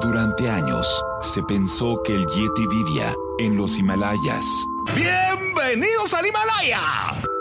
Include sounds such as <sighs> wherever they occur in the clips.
Durante años, se pensó que el Yeti vivía en los Himalayas. ¡Bienvenidos al Himalaya!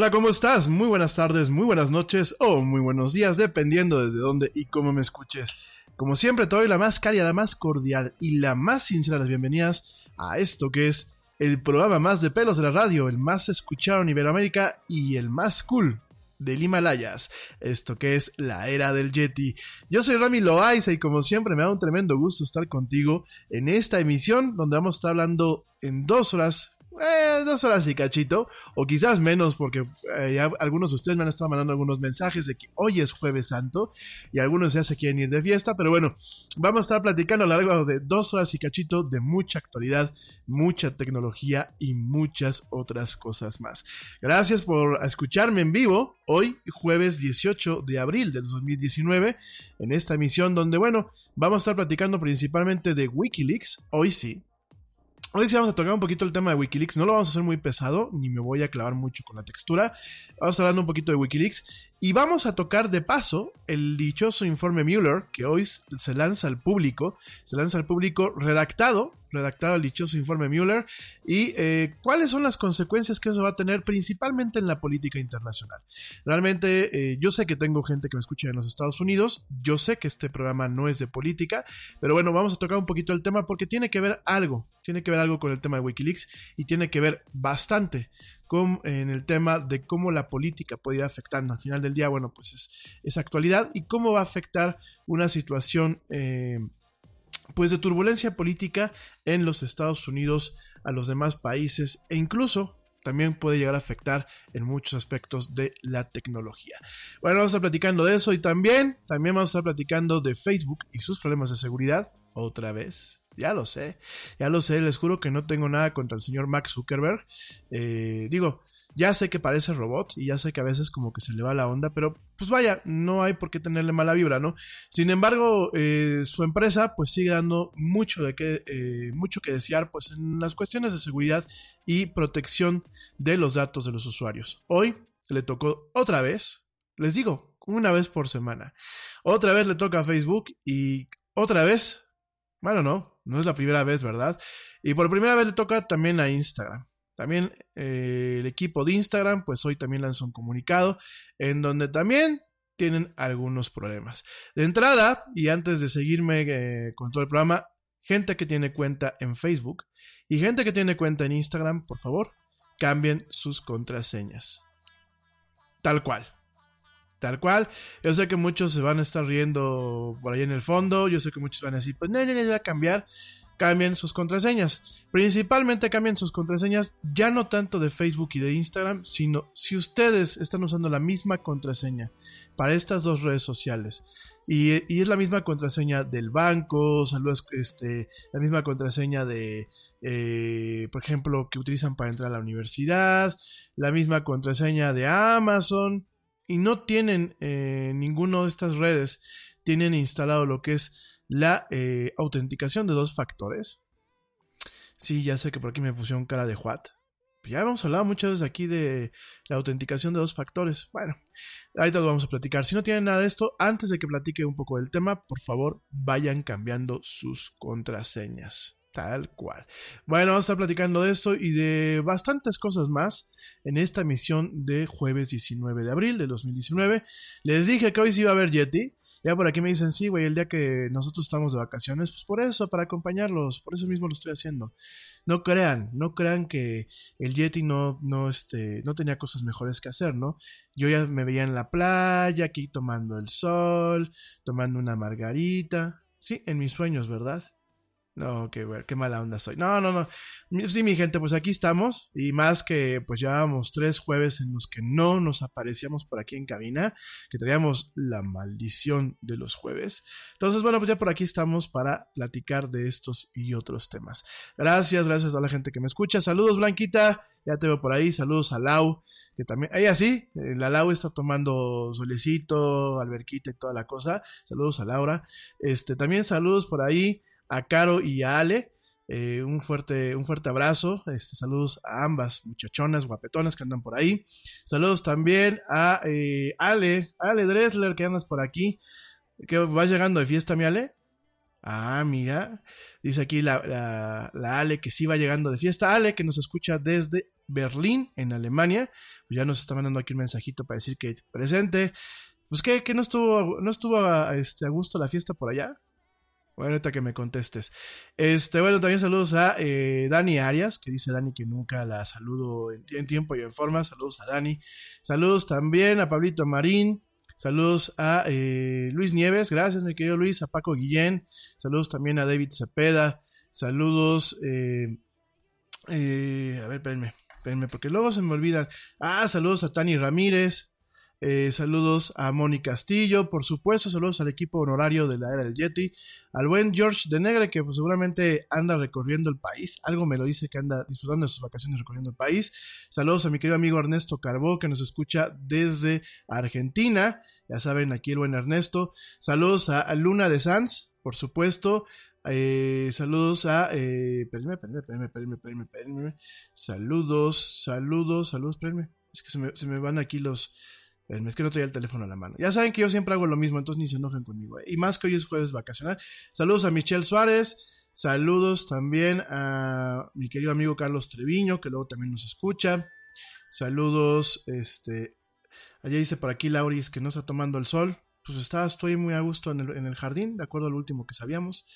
Hola, ¿cómo estás? Muy buenas tardes, muy buenas noches o muy buenos días, dependiendo desde dónde y cómo me escuches. Como siempre, te doy la más cálida, la más cordial y la más sincera de las bienvenidas a esto que es el programa más de pelos de la radio, el más escuchado en Iberoamérica y el más cool del Himalayas, esto que es la era del Yeti. Yo soy Rami Loaiza y como siempre me da un tremendo gusto estar contigo en esta emisión donde vamos a estar hablando en dos horas eh, dos horas y cachito, o quizás menos, porque eh, algunos de ustedes me han estado mandando algunos mensajes de que hoy es Jueves Santo y algunos ya se quieren ir de fiesta, pero bueno, vamos a estar platicando a lo largo de dos horas y cachito de mucha actualidad, mucha tecnología y muchas otras cosas más. Gracias por escucharme en vivo hoy, jueves 18 de abril de 2019, en esta emisión donde, bueno, vamos a estar platicando principalmente de Wikileaks, hoy sí, Hoy sí vamos a tocar un poquito el tema de Wikileaks. No lo vamos a hacer muy pesado, ni me voy a clavar mucho con la textura. Vamos a hablando un poquito de Wikileaks. Y vamos a tocar de paso el dichoso informe Mueller, que hoy se lanza al público. Se lanza al público redactado redactado el dichoso informe Mueller y eh, cuáles son las consecuencias que eso va a tener principalmente en la política internacional. Realmente eh, yo sé que tengo gente que me escucha en los Estados Unidos, yo sé que este programa no es de política, pero bueno, vamos a tocar un poquito el tema porque tiene que ver algo, tiene que ver algo con el tema de Wikileaks y tiene que ver bastante en el tema de cómo la política puede ir afectando. Al final del día, bueno, pues es, es actualidad y cómo va a afectar una situación... Eh, pues de turbulencia política en los Estados Unidos a los demás países e incluso también puede llegar a afectar en muchos aspectos de la tecnología. Bueno, vamos a estar platicando de eso y también, también vamos a estar platicando de Facebook y sus problemas de seguridad otra vez. Ya lo sé, ya lo sé, les juro que no tengo nada contra el señor Max Zuckerberg. Eh, digo, ya sé que parece robot y ya sé que a veces como que se le va la onda, pero pues vaya, no hay por qué tenerle mala vibra, ¿no? Sin embargo, eh, su empresa pues sigue dando mucho de que, eh, mucho que desear pues en las cuestiones de seguridad y protección de los datos de los usuarios. Hoy le tocó otra vez, les digo, una vez por semana. Otra vez le toca a Facebook y otra vez, bueno, no, no es la primera vez, ¿verdad? Y por primera vez le toca también a Instagram. También eh, el equipo de Instagram, pues hoy también lanzó un comunicado en donde también tienen algunos problemas. De entrada, y antes de seguirme eh, con todo el programa, gente que tiene cuenta en Facebook y gente que tiene cuenta en Instagram, por favor, cambien sus contraseñas. Tal cual. Tal cual. Yo sé que muchos se van a estar riendo por ahí en el fondo. Yo sé que muchos van a decir, pues no, no, no, voy a cambiar cambien sus contraseñas. Principalmente cambien sus contraseñas ya no tanto de Facebook y de Instagram, sino si ustedes están usando la misma contraseña para estas dos redes sociales. Y, es la misma contraseña del banco, este, la misma contraseña de, eh, por ejemplo, que utilizan para entrar a la universidad, la misma contraseña de Amazon, y no tienen eh, ninguna de estas redes, tienen instalado lo que es la eh, autenticación de dos factores. Sí, ya sé que por aquí me pusieron cara de what. Ya hemos hablado muchas veces aquí de la autenticación de dos factores. Bueno, ahí te lo vamos a platicar. Si no tienen nada de esto, antes de que platique un poco del tema, por favor, vayan cambiando sus contraseñas. Tal cual. Bueno, vamos a estar platicando de esto y de bastantes cosas más en esta emisión de jueves 19 de abril de 2019. Les dije que hoy sí iba a haber Yeti. Ya por aquí me dicen, sí, güey, el día que nosotros estamos de vacaciones, pues por eso, para acompañarlos, por eso mismo lo estoy haciendo. No crean, no crean que el Yeti no, no, este, no tenía cosas mejores que hacer, ¿no? Yo ya me veía en la playa, aquí tomando el sol, tomando una margarita, sí, en mis sueños, ¿verdad? No, qué, qué mala onda soy. No, no, no. Sí, mi gente, pues aquí estamos. Y más que pues llevábamos tres jueves en los que no nos aparecíamos por aquí en cabina, que teníamos la maldición de los jueves. Entonces, bueno, pues ya por aquí estamos para platicar de estos y otros temas. Gracias, gracias a toda la gente que me escucha. Saludos, Blanquita. Ya te veo por ahí. Saludos a Lau, que también. Ella sí, eh, la Lau está tomando solecito, alberquita y toda la cosa. Saludos a Laura. Este, también saludos por ahí a Caro y a Ale. Eh, un, fuerte, un fuerte abrazo. Este, saludos a ambas muchachonas, guapetonas que andan por ahí. Saludos también a eh, Ale, Ale Dressler, que andas por aquí. ¿Que vas llegando de fiesta, mi Ale? Ah, mira. Dice aquí la, la, Ale que sí va llegando de fiesta. Ale, que nos escucha desde Berlín, en Alemania. Pues ya nos está mandando aquí un mensajito para decir que presente. Pues que, no estuvo, no estuvo este, a gusto la fiesta por allá. Bueno, ahorita que me contestes. Este, bueno, también saludos a eh, Dani Arias, que dice Dani que nunca la saludo en, tiempo y en forma. Saludos a Dani. Saludos también a Pablito Marín. Saludos a eh, Luis Nieves. Gracias, mi querido Luis. A Paco Guillén. Saludos también a David Cepeda. Saludos. Eh, a ver, espérenme, espérenme, porque luego se me olvidan. Ah, saludos a Tani Ramírez. Eh, saludos a Moni Castillo, por supuesto, saludos al equipo honorario de la era del Yeti, al buen George de Negre, que pues, seguramente anda recorriendo el país, algo me lo dice que anda disfrutando de sus vacaciones recorriendo el país. Saludos a mi querido amigo Ernesto Carbó, que nos escucha desde Argentina, ya saben, aquí el buen Ernesto. Saludos a, Luna de Sanz, por supuesto. Eh, saludos a. Eh, espérenme, espérenme, espérenme, espérenme, Saludos, saludos, saludos, espérenme. Es que se me van aquí los, es que no traía el teléfono a la mano. Ya saben que yo siempre hago lo mismo, entonces ni se enojen conmigo. ¿eh? Y más que hoy es jueves vacacional. Saludos a Michelle Suárez. Saludos también a mi querido amigo Carlos Treviño, que luego también nos escucha. Saludos, este. Allá dice por aquí Lauris que no está tomando el sol. Pues está, estoy muy a gusto en el, en el jardín, de acuerdo al último que sabíamos.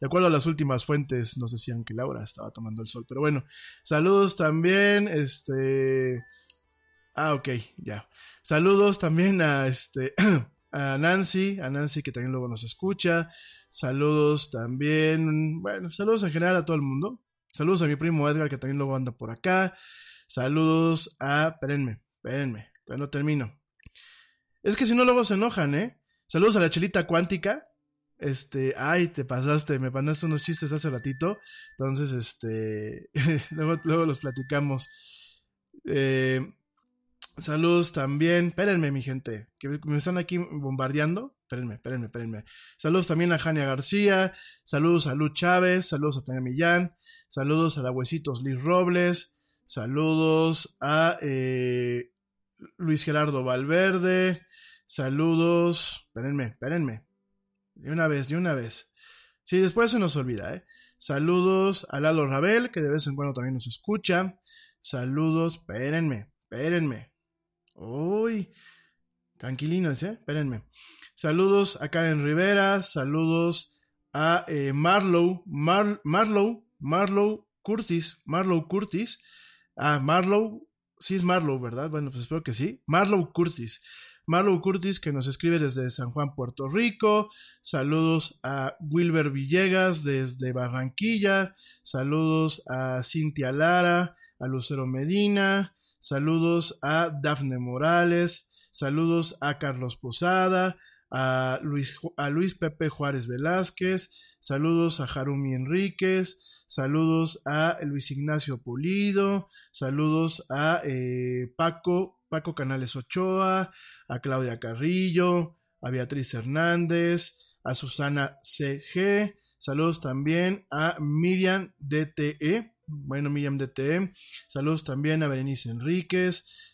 De acuerdo a las últimas fuentes, nos decían que Laura estaba tomando el sol. Pero bueno, saludos también, este. Ah, ok, ya. Saludos también a este <clears throat> a Nancy, a Nancy que también luego nos escucha. Saludos también, bueno, saludos en general a todo el mundo. Saludos a mi primo Edgar que también luego anda por acá. Saludos a, espérenme, espérenme, todavía no termino. Es que si no luego se enojan, ¿eh? Saludos a la chelita cuántica. Este, ay, te pasaste, me mandaste unos chistes hace ratito. Entonces, este, <laughs> luego, luego los platicamos. Eh, Saludos también. Espérenme, mi gente, que me están aquí bombardeando. Espérenme, espérenme, espérenme. Saludos también a Jania García. Saludos a Lu Chávez. Saludos a Tania Millán. Saludos a la Huesitos Liz Robles. Saludos a eh, Luis Gerardo Valverde. Saludos. Espérenme, espérenme. De una vez, de una vez. Sí, después se nos olvida, ¿eh? Saludos a Lalo Rabel, que de vez en cuando también nos escucha. Saludos, espérenme, espérenme. Uy, tranquilinos, ¿eh? Espérenme. Saludos a Karen Rivera, saludos a eh, Marlow, Marlow, Marlow Curtis, Marlow Curtis. Ah, Marlow, sí es Marlow, ¿verdad? Bueno, pues espero que sí. Marlow Curtis. Marlow Curtis que nos escribe desde San Juan, Puerto Rico. Saludos a Wilber Villegas desde Barranquilla. Saludos a Cintia Lara, a Lucero Medina. Saludos a Dafne Morales. Saludos a Carlos Posada, a Luis, a Luis Pepe Juárez Velázquez. Saludos a Jarumi Enríquez. Saludos a Luis Ignacio Pulido. Saludos a eh, Paco, Paco Canales Ochoa. A Claudia Carrillo. A Beatriz Hernández. A Susana CG. Saludos también a Miriam DTE. Bueno, Miriam DTM. Saludos también a Berenice Enríquez.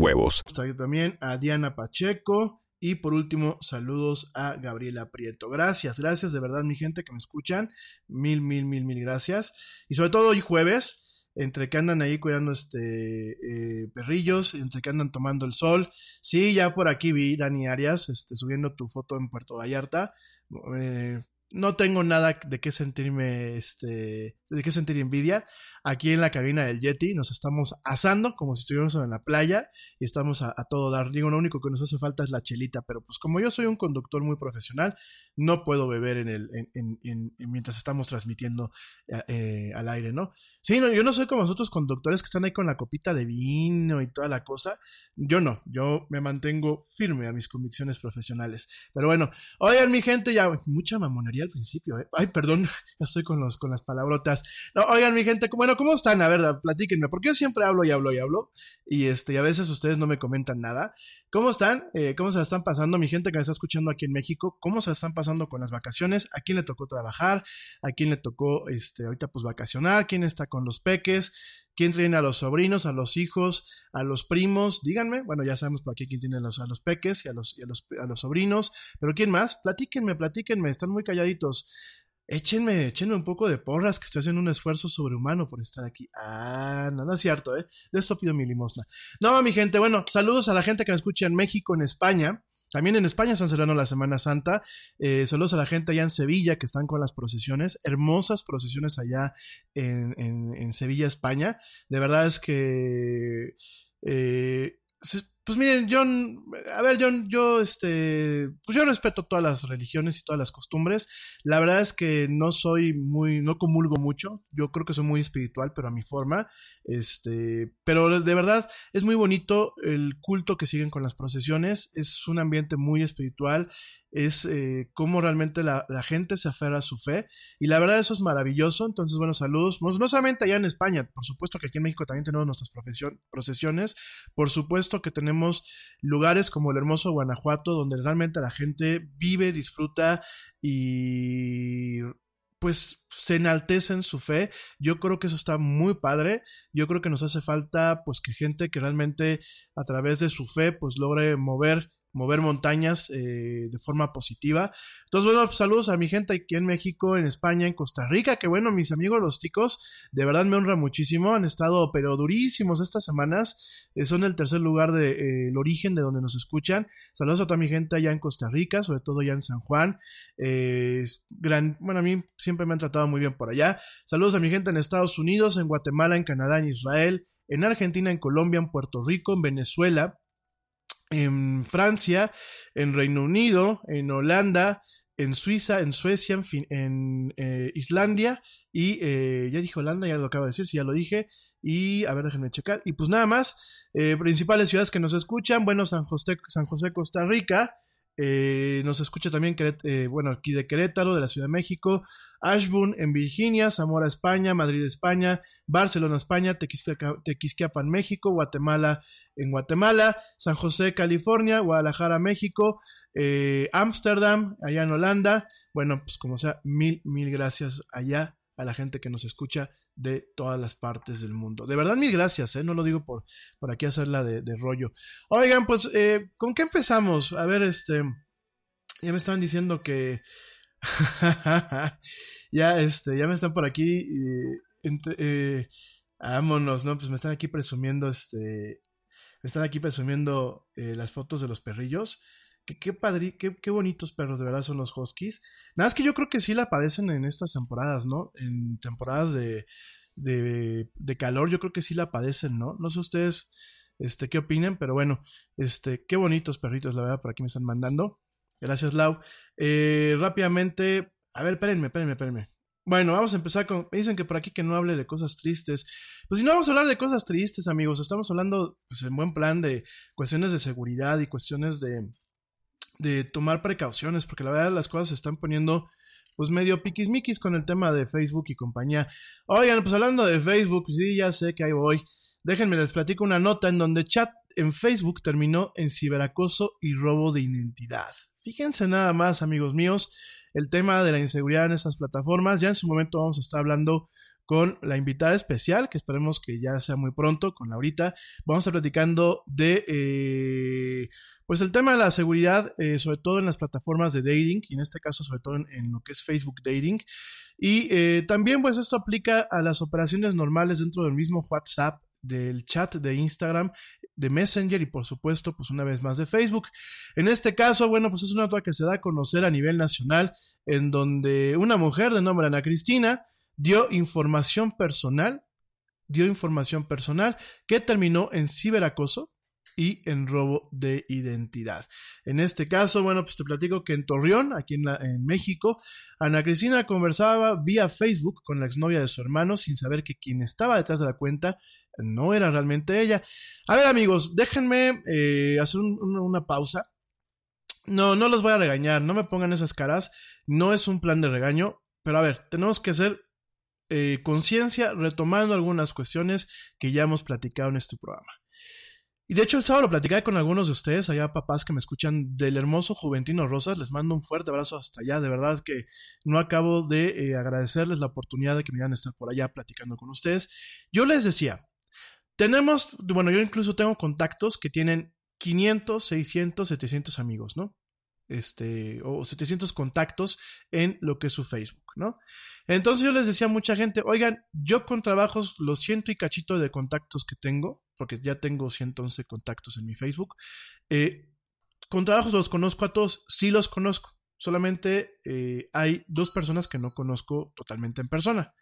huevos. También a Diana Pacheco. Y por último, saludos a Gabriela Prieto. Gracias, gracias de verdad, mi gente que me escuchan. Mil, mil, mil, mil gracias. Y sobre todo hoy jueves, entre que andan ahí cuidando este eh, perrillos, entre que andan tomando el sol. Sí, ya por aquí vi, Dani Arias, este, subiendo tu foto en Puerto Vallarta. Eh, no tengo nada de qué sentirme, este, de qué sentir envidia. Aquí en la cabina del Yeti nos estamos asando como si estuviéramos en la playa y estamos a, todo dar. Digo, lo único que nos hace falta es la chelita, pero pues como yo soy un conductor muy profesional, no puedo beber en el, en, mientras estamos transmitiendo eh, eh, al aire, ¿no? Sí, no, yo no soy como los otros conductores que están ahí con la copita de vino y toda la cosa. Yo no, yo me mantengo firme a mis convicciones profesionales. Pero bueno, oigan mi gente, ya mucha mamonería al principio, ¿eh? Ay, perdón, <laughs> ya estoy con, los, con las palabrotas. No, oigan mi gente, bueno, ¿cómo están? A ver, platíquenme, porque yo siempre hablo y hablo y hablo, y este, a veces ustedes no me comentan nada. ¿Cómo están? Eh, ¿Cómo se están pasando? Mi gente que me está escuchando aquí en México, ¿cómo se están pasando con las vacaciones? ¿A quién le tocó trabajar? ¿A quién le tocó, este, ahorita pues vacacionar? ¿Quién está con los peques? ¿Quién tiene a los sobrinos, a los hijos, a los primos? Díganme. Bueno, ya sabemos por aquí quién tiene a los, a los peques y a los, y a los, a los sobrinos. Pero ¿quién más? Platíquenme, platíquenme. Están muy calladitos échenme, échenme un poco de porras que estoy haciendo un esfuerzo sobrehumano por estar aquí. Ah, no, no es cierto, ¿eh? De esto pido mi limosna. No, mi gente, bueno, saludos a la gente que me escucha en México, en España. También en España están celebrando la Semana Santa. Eh, saludos a la gente allá en Sevilla que están con las procesiones. Hermosas procesiones allá en, en, Sevilla, España. De verdad es que eh, pues miren, yo, a ver, yo, yo, este, pues yo respeto todas las religiones y todas las costumbres. La verdad es que no soy muy, no comulgo mucho. Yo creo que soy muy espiritual, pero a mi forma. Este, pero de verdad es muy bonito el culto que siguen con las procesiones. Es un ambiente muy espiritual es eh, cómo realmente la, gente se aferra a su fe. Y la verdad eso es maravilloso. Entonces, bueno, saludos. No, solamente allá en España, por supuesto que aquí en México también tenemos nuestras procesiones. Por supuesto que tenemos lugares como el hermoso Guanajuato, donde realmente la gente vive, disfruta y pues se enaltece en su fe. Yo creo que eso está muy padre. Yo creo que nos hace falta pues que gente que realmente a través de su fe pues logre mover mover montañas eh, de forma positiva. Entonces, bueno, pues, saludos a mi gente aquí en México, en España, en Costa Rica, que bueno, mis amigos los ticos, de verdad me honra muchísimo, han estado pero durísimos estas semanas, eh, son el tercer lugar del de, eh, origen de donde nos escuchan. Saludos a toda mi gente allá en Costa Rica, sobre todo allá en San Juan. gran, bueno, a mí siempre me han tratado muy bien por allá. Saludos a mi gente en Estados Unidos, en Guatemala, en Canadá, en Israel, en Argentina, en Colombia, en Puerto Rico, en Venezuela, en Francia, en Reino Unido, en Holanda, en Suiza, en Suecia, en, fin, en eh, Islandia y eh, ya dije Holanda, ya lo acabo de decir, si ya lo dije. Y a ver, déjenme checar. Y pues nada más, eh, principales ciudades que nos escuchan, bueno, San José, San José Costa Rica, eh, nos escucha también, eh, bueno, aquí de Querétaro, de la Ciudad de México, Ashburn en Virginia, Zamora, España, Madrid, España, Barcelona, España, Tequisquiapan, México, Guatemala en Guatemala, San José, California, Guadalajara, México, eh, Ámsterdam, allá en Holanda. Bueno, pues como sea, mil, mil gracias allá a la gente que nos escucha de todas las partes del mundo. De verdad, mil gracias, ¿eh? no lo digo por, por aquí hacerla de, de rollo. Oigan, pues, eh, ¿con qué empezamos? A ver, este, ya me estaban diciendo que, <laughs> ya, este, ya me están por aquí, eh, vámonos, ¿no? Pues me están aquí presumiendo, este, me están aquí presumiendo eh, las fotos de los perrillos. Qué, padre, qué, bonitos perros de verdad son los huskies. Nada más que yo creo que sí la padecen en estas temporadas, ¿no? En temporadas de, de, de calor, yo creo que sí la padecen, ¿no? No sé ustedes este, qué opinen, pero bueno, este, qué bonitos perritos, la verdad, por aquí me están mandando. Gracias, Lau. Eh, rápidamente, a ver, espérenme, espérenme, espérenme. Bueno, vamos a empezar con. Me dicen que por aquí que no hable de cosas tristes. Pues si no vamos a hablar de cosas tristes, amigos. Estamos hablando, pues en buen plan, de cuestiones de seguridad y cuestiones de, de tomar precauciones, porque la verdad las cosas se están poniendo pues medio piquismiquis con el tema de Facebook y compañía. Oigan, pues hablando de Facebook, sí, ya sé que ahí voy. Déjenme les platico una nota en donde chat en Facebook terminó en ciberacoso y robo de identidad. Fíjense nada más, amigos míos, el tema de la inseguridad en estas plataformas. Ya en su momento vamos a estar hablando con la invitada especial, que esperemos que ya sea muy pronto, con Laurita. Vamos a estar platicando de eh, pues el tema de la seguridad, eh, sobre todo en las plataformas de dating, y en este caso sobre todo en, lo que es Facebook Dating. Y eh, también pues esto aplica a las operaciones normales dentro del mismo WhatsApp, del chat de Instagram, de Messenger y por supuesto pues una vez más de Facebook. En este caso, bueno, pues es una nota que se da a conocer a nivel nacional en donde una mujer de nombre Ana Cristina dio información personal, dio información personal que terminó en ciberacoso y en robo de identidad. En este caso, bueno, pues te platico que en Torreón, aquí en, en México, Ana Cristina conversaba vía Facebook con la exnovia de su hermano sin saber que quien estaba detrás de la cuenta no era realmente ella. A ver amigos, déjenme eh, hacer una pausa. No, no los voy a regañar, no me pongan esas caras, no es un plan de regaño, pero a ver, tenemos que ser eh, conciencia retomando algunas cuestiones que ya hemos platicado en este programa. Y de hecho el sábado lo platicé con algunos de ustedes, allá papás que me escuchan del hermoso Juventino Rosas, les mando un fuerte abrazo hasta allá, de verdad que no acabo de eh, agradecerles la oportunidad de que me a estar por allá platicando con ustedes. Yo les decía, tenemos, bueno, yo incluso tengo contactos que tienen 500, 600, 700 amigos, ¿no? Este, o 700 contactos en lo que es su Facebook, ¿no? Entonces yo les decía a mucha gente, oigan, yo con trabajos, los ciento y cachito de contactos que tengo, porque ya tengo 111 contactos en mi Facebook, eh, con trabajos los conozco a todos, sí los conozco, solamente eh, hay dos personas que no conozco totalmente en persona.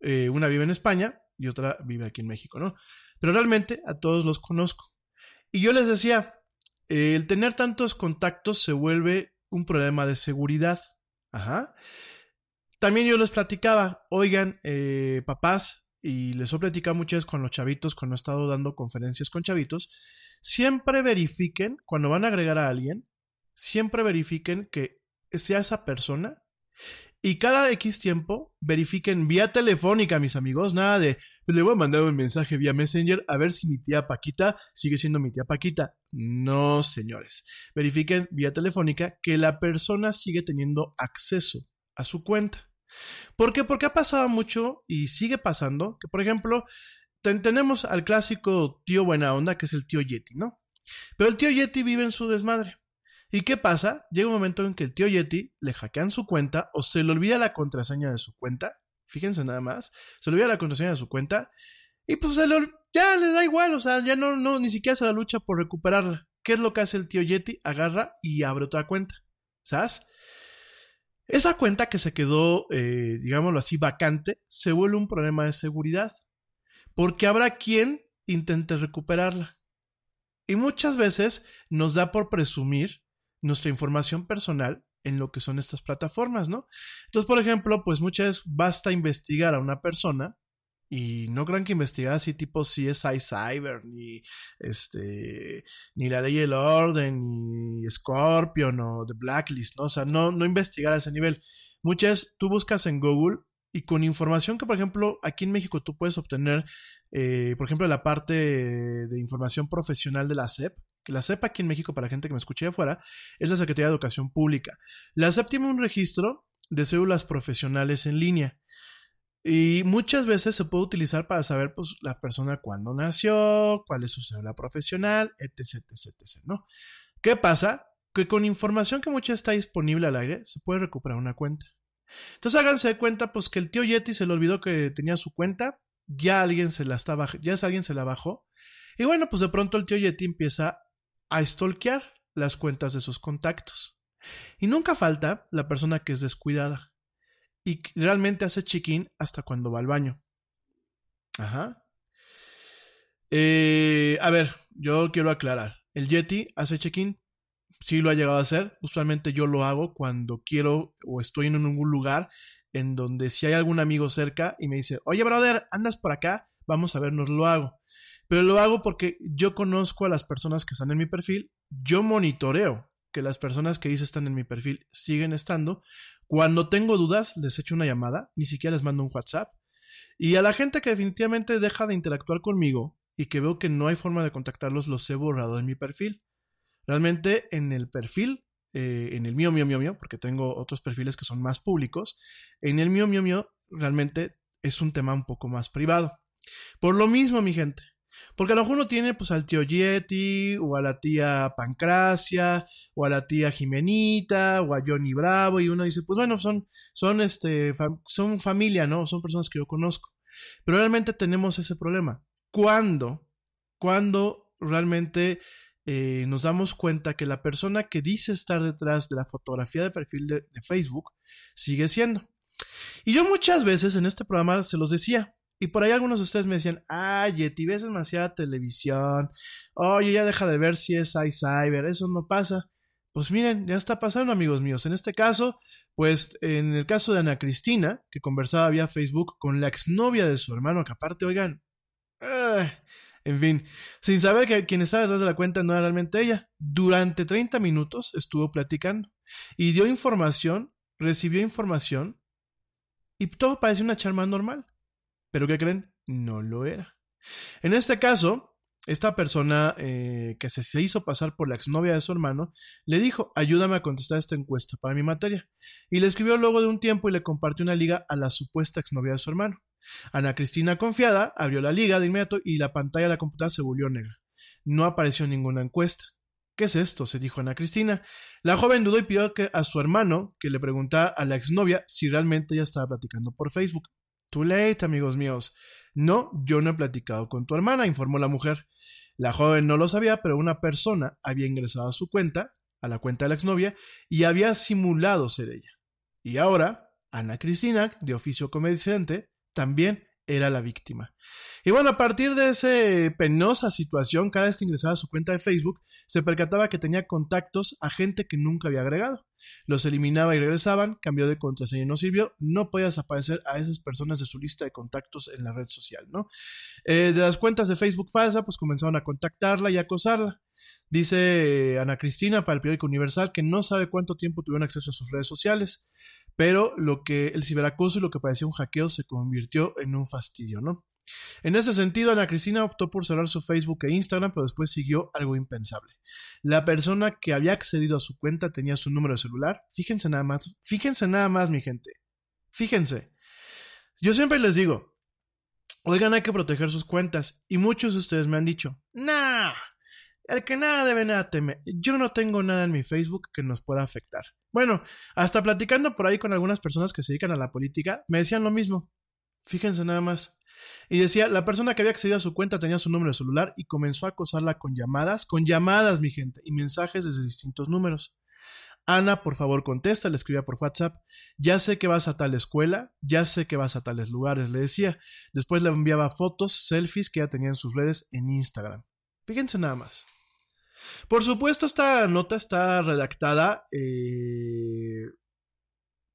Eh, una vive en España y otra vive aquí en México, ¿no? Pero realmente a todos los conozco. Y yo les decía, el tener tantos contactos se vuelve un problema de seguridad. Ajá. También yo les platicaba, oigan, papás, y les he platicado muchas veces con los chavitos, cuando he estado dando conferencias con chavitos, siempre verifiquen, cuando van a agregar a alguien, siempre verifiquen que sea esa persona y cada X tiempo verifiquen vía telefónica, mis amigos. Nada de, le voy a mandar un mensaje vía Messenger a ver si mi tía Paquita sigue siendo mi tía Paquita. No, señores. Verifiquen vía telefónica que la persona sigue teniendo acceso a su cuenta. ¿Por qué? Porque ha pasado mucho y sigue pasando que, por ejemplo, tenemos al clásico tío buena onda, que es el tío Yeti, ¿no? Pero el tío Yeti vive en su desmadre. ¿Y qué pasa? Llega un momento en que el tío Yeti le hackean su cuenta o se le olvida la contraseña de su cuenta. Fíjense nada más. Se le olvida la contraseña de su cuenta. Y pues ya le da igual. O sea, ya no, no, ni siquiera se la lucha por recuperarla. ¿Qué es lo que hace el tío Yeti? Agarra y abre otra cuenta. ¿Sabes? Esa cuenta que se quedó, eh, digámoslo así, vacante, se vuelve un problema de seguridad. Porque habrá quien intente recuperarla. Y muchas veces nos da por presumir nuestra información personal en lo que son estas plataformas, ¿no? Entonces, por ejemplo, pues muchas veces basta investigar a una persona y no crean que investigar así tipo CSI Cyber, ni este, ni la ley del orden, ni Scorpion o The Blacklist, ¿no? O sea, no, no investigar a ese nivel. Muchas, tú buscas en Google y con información que, por ejemplo, aquí en México tú puedes obtener, eh, por ejemplo, la parte de información profesional de la SEP, que la SEP aquí en México, para gente que me escuche de afuera, es la Secretaría de Educación Pública. La SEP tiene un registro de células profesionales en línea. Y muchas veces se puede utilizar para saber pues, la persona cuándo nació, cuál es su célula profesional, etc, etc, etc, ¿no? ¿Qué pasa? Que con información que mucha está disponible al aire, se puede recuperar una cuenta. Entonces háganse cuenta pues que el tío Yeti se le olvidó que tenía su cuenta, ya alguien se la estaba, ya alguien se la bajó. Y bueno, pues de pronto el tío Yeti empieza a stalkear las cuentas de sus contactos. Y nunca falta la persona que es descuidada y realmente hace check-in hasta cuando va al baño. Ajá. Eh, a ver, yo quiero aclarar. El Yeti hace check-in. Sí lo ha llegado a hacer. Usualmente yo lo hago cuando quiero o estoy en algún lugar en donde si hay algún amigo cerca y me dice, oye, brother, andas por acá, vamos a vernos, lo hago. Pero lo hago porque yo conozco a las personas que están en mi perfil, yo monitoreo que las personas que dice están en mi perfil siguen estando. Cuando tengo dudas, les echo una llamada, ni siquiera les mando un WhatsApp. Y a la gente que definitivamente deja de interactuar conmigo y que veo que no hay forma de contactarlos, los he borrado en mi perfil. Realmente en el perfil, eh, en el mío, mío, mío, mío, porque tengo otros perfiles que son más públicos, en el mío, mío, mío, realmente es un tema un poco más privado. Por lo mismo, mi gente, porque a lo mejor uno tiene pues al tío Yeti, o a la tía Pancracia, o a la tía Jimenita, o a Johnny Bravo, y uno dice, pues bueno, son, son, este, son familia, ¿no? Son personas que yo conozco. Pero realmente tenemos ese problema. ¿Cuándo? Cuando realmente eh, nos damos cuenta que la persona que dice estar detrás de la fotografía de perfil de Facebook sigue siendo. Y yo muchas veces en este programa se los decía, y por ahí algunos de ustedes me decían, ay, Yeti, ves demasiada televisión. Oye, ya deja de ver si es iCyber, eso no pasa. Pues miren, ya está pasando, amigos míos. En este caso, pues en el caso de Ana Cristina, que conversaba vía Facebook con la exnovia de su hermano, que aparte, oigan, en fin, sin saber que quien estaba detrás de la cuenta no era realmente ella, durante 30 minutos estuvo platicando y dio información, recibió información Y todo parecía una charla normal. Pero ¿qué creen? No lo era. En este caso, esta persona eh, que se, se, hizo pasar por la exnovia de su hermano le dijo, ayúdame a contestar esta encuesta para mi materia. Y le escribió luego de un tiempo y le compartió una liga a la supuesta exnovia de su hermano. Ana Cristina, confiada, abrió la liga de inmediato y la pantalla de la computadora se volvió negra. No apareció ninguna encuesta. ¿Qué es esto? se dijo Ana Cristina. La joven dudó y pidió que a su hermano que le preguntara a la exnovia si realmente ella estaba platicando por Facebook. Too late, amigos míos. No, yo no he platicado con tu hermana, informó la mujer. La joven no lo sabía, pero una persona había ingresado a su cuenta, a la cuenta de la exnovia, y había simulado ser ella. Y ahora, Ana Cristina, de oficio comediante, también era la víctima. Y bueno, a partir de esa penosa situación, cada vez que ingresaba a su cuenta de Facebook, se percataba que tenía contactos a gente que nunca había agregado. Los eliminaba y regresaban, cambió de contraseña y no sirvió, no podía desaparecer a esas personas de su lista de contactos en la red social, ¿no? Eh, de las cuentas de Facebook falsa, pues comenzaron a contactarla y acosarla. Dice Ana Cristina para el periódico Universal que no sabe cuánto tiempo tuvieron acceso a sus redes sociales pero lo que el ciberacoso y lo que parecía un hackeo se convirtió en un fastidio, ¿no? En ese sentido, Ana Cristina optó por cerrar su Facebook e Instagram, pero después siguió algo impensable. La persona que había accedido a su cuenta tenía su número de celular. Fíjense nada más, fíjense nada más, mi gente. Fíjense. Yo siempre les digo, oigan, hay que proteger sus cuentas. Y muchos de ustedes me han dicho, nah, el que nada debe nada teme. Yo no tengo nada en mi Facebook que nos pueda afectar. Bueno, hasta platicando por ahí con algunas personas que se dedican a la política, me decían lo mismo. Fíjense nada más. Y decía, la persona que había accedido a su cuenta tenía su número de celular y comenzó a acosarla con llamadas, con llamadas, mi gente, y mensajes desde distintos números. Ana, por favor, contesta, le escribía por WhatsApp. Ya sé que vas a tal escuela, ya sé que vas a tales lugares, le decía. Después le enviaba fotos, selfies que ya tenía en sus redes en Instagram. Fíjense nada más. Por supuesto, esta nota está redactada eh,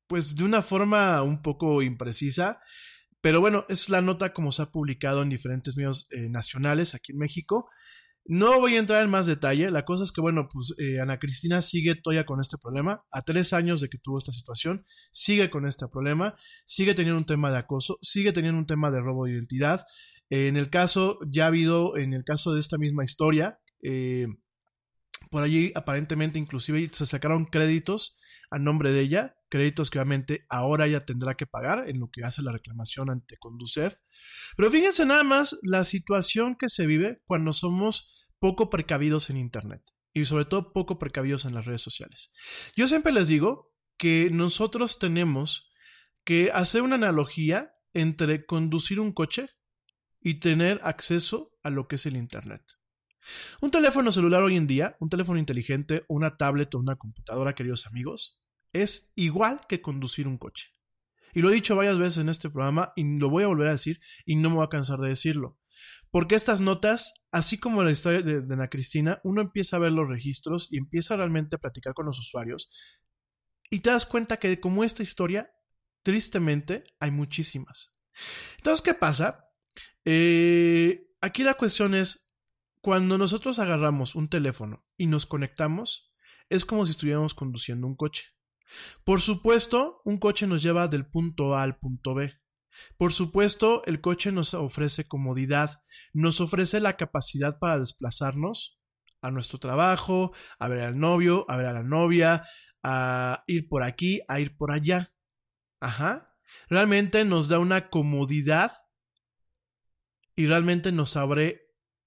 pues de una forma un poco imprecisa, pero bueno, es la nota como se ha publicado en diferentes medios eh, nacionales aquí en México. No voy a entrar en más detalle, la cosa es que bueno, pues eh, Ana Cristina sigue todavía con este problema, a tres años de que tuvo esta situación, sigue con este problema, sigue teniendo un tema de acoso, sigue teniendo un tema de robo de identidad. en el caso, ya ha habido, en el caso de esta misma historia, eh, por allí aparentemente inclusive se sacaron créditos a nombre de ella, créditos que obviamente ahora ella tendrá que pagar en lo que hace la reclamación ante Conducef. Pero fíjense nada más la situación que se vive cuando somos poco precavidos en Internet y sobre todo poco precavidos en las redes sociales. Yo siempre les digo que nosotros tenemos que hacer una analogía entre conducir un coche y tener acceso a lo que es el Internet. Un teléfono celular hoy en día, un teléfono inteligente, una tablet o una computadora, queridos amigos, es igual que conducir un coche. Y lo he dicho varias veces en este programa y lo voy a volver a decir y no me voy a cansar de decirlo. Porque estas notas, así como la historia de, de Ana Cristina, uno empieza a ver los registros y empieza realmente a platicar con los usuarios y te das cuenta que como esta historia, tristemente, hay muchísimas. Entonces, ¿qué pasa? Eh, aquí la cuestión es, cuando nosotros agarramos un teléfono y nos conectamos, es como si estuviéramos conduciendo un coche. Por supuesto, un coche nos lleva del punto A al punto B. Por supuesto, el coche nos ofrece comodidad, nos ofrece la capacidad para desplazarnos a nuestro trabajo, a ver al novio, a ver a la novia, a ir por aquí, a ir por allá. Ajá. Realmente nos da una comodidad y realmente nos abre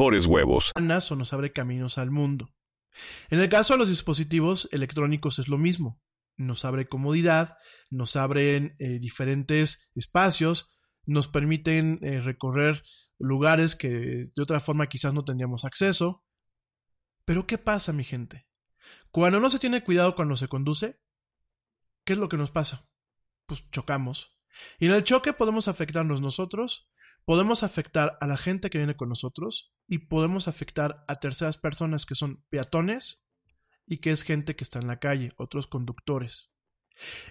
huevos. o nos abre caminos al mundo. En el caso de los dispositivos electrónicos es lo mismo. Nos abre comodidad, nos abren eh, diferentes espacios, nos permiten eh, recorrer lugares que de otra forma quizás no tendríamos acceso. Pero ¿qué pasa, mi gente? Cuando no se tiene cuidado cuando se conduce, ¿qué es lo que nos pasa? Pues chocamos. Y en el choque podemos afectarnos nosotros, podemos afectar a la gente que viene con nosotros y podemos afectar a terceras personas que son peatones y que es gente que está en la calle, otros conductores.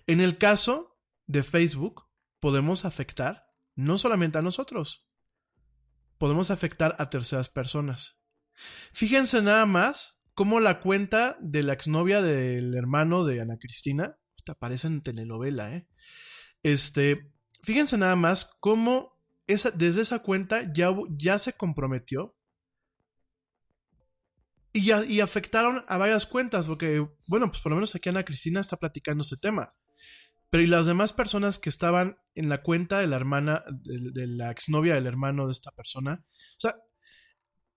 En el caso de Facebook, podemos afectar no solamente a nosotros, podemos afectar a terceras personas. Fíjense nada más cómo la cuenta de la exnovia del hermano de Ana Cristina, te aparece en telenovela, ¿eh? Este, fíjense nada más cómo esa, desde esa cuenta ya, ya se comprometió y, ya, y afectaron a varias cuentas, porque, bueno, pues por lo menos aquí Ana Cristina está platicando ese tema. Pero y las demás personas que estaban en la cuenta de la hermana, de, la exnovia del hermano de esta persona. O sea,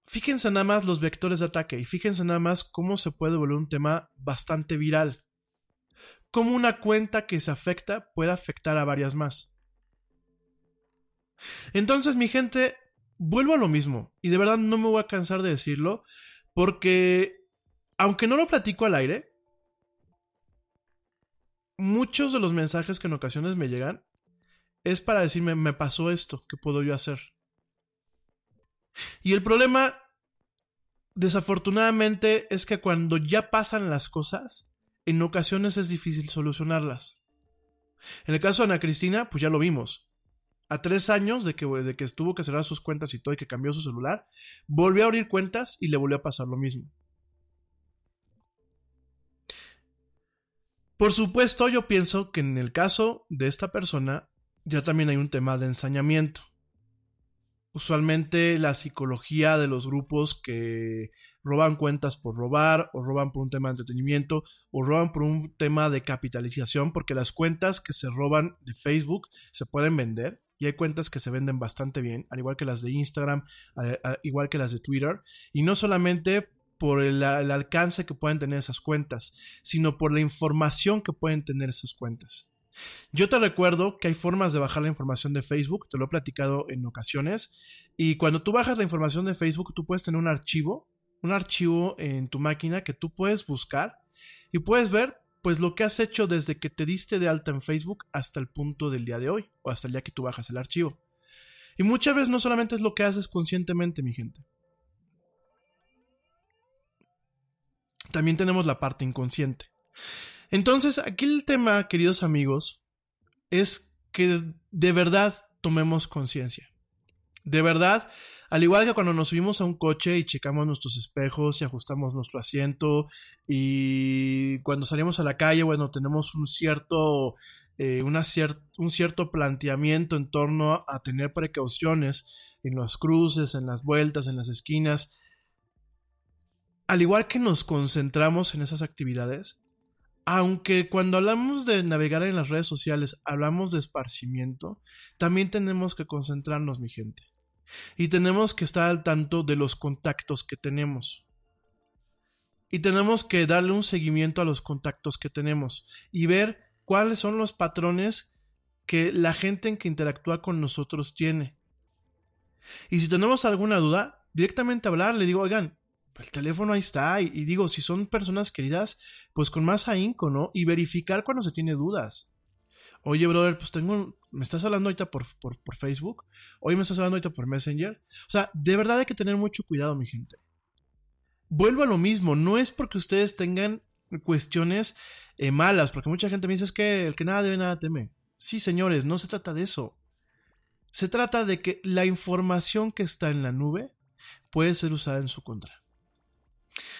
fíjense nada más los vectores de ataque y fíjense nada más cómo se puede volver un tema bastante viral. Cómo una cuenta que se afecta puede afectar a varias más. Entonces, mi gente, vuelvo a lo mismo. Y de verdad no me voy a cansar de decirlo. Porque, aunque no lo platico al aire, muchos de los mensajes que en ocasiones me llegan es para decirme, me pasó esto, ¿qué puedo yo hacer? Y el problema, desafortunadamente, es que cuando ya pasan las cosas, en ocasiones es difícil solucionarlas. En el caso de Ana Cristina, pues ya lo vimos. A tres años de que, de que estuvo que cerrar sus cuentas y todo y que cambió su celular, volvió a abrir cuentas y le volvió a pasar lo mismo. Por supuesto, yo pienso que en el caso de esta persona ya también hay un tema de ensañamiento. Usualmente la psicología de los grupos que roban cuentas por robar, o roban por un tema de entretenimiento, o roban por un tema de capitalización, porque las cuentas que se roban de Facebook se pueden vender, y hay cuentas que se venden bastante bien, al igual que las de Instagram, al igual que las de Twitter, y no solamente por el, alcance que pueden tener esas cuentas, sino por la información que pueden tener esas cuentas. Yo te recuerdo que hay formas de bajar la información de Facebook, te lo he platicado en ocasiones, y cuando tú bajas la información de Facebook, tú puedes tener un archivo, un archivo en tu máquina que tú puedes buscar y puedes ver pues lo que has hecho desde que te diste de alta en Facebook hasta el punto del día de hoy o hasta el día que tú bajas el archivo. Y muchas veces no solamente es lo que haces conscientemente, mi gente. también tenemos la parte inconsciente. Entonces, aquí el tema, queridos amigos, es que de verdad tomemos conciencia. De verdad, al igual que cuando nos subimos a un coche y checamos nuestros espejos y ajustamos nuestro asiento y cuando salimos a la calle, bueno, tenemos un cierto, eh, un cierto planteamiento en torno a tener precauciones en los cruces, en las vueltas, en las esquinas, al igual que nos concentramos en esas actividades, aunque cuando hablamos de navegar en las redes sociales hablamos de esparcimiento, también tenemos que concentrarnos, mi gente. Y tenemos que estar al tanto de los contactos que tenemos. Y tenemos que darle un seguimiento a los contactos que tenemos y ver cuáles son los patrones que la gente en que interactúa con nosotros tiene. Y si tenemos alguna duda, directamente hablar, le digo, oigan, el teléfono ahí está. Y, digo, si son personas queridas, pues con más ahínco, ¿no? Y verificar cuando se tiene dudas. Oye, brother, pues tengo. ¿Me estás hablando ahorita por, por, por Facebook? Oye, ¿me estás hablando ahorita por Messenger? O sea, de verdad hay que tener mucho cuidado, mi gente. Vuelvo a lo mismo. No es porque ustedes tengan cuestiones eh, malas, porque mucha gente me dice es que el que nada debe, nada teme. Sí, señores, no se trata de eso. Se trata de que la información que está en la nube puede ser usada en su contra.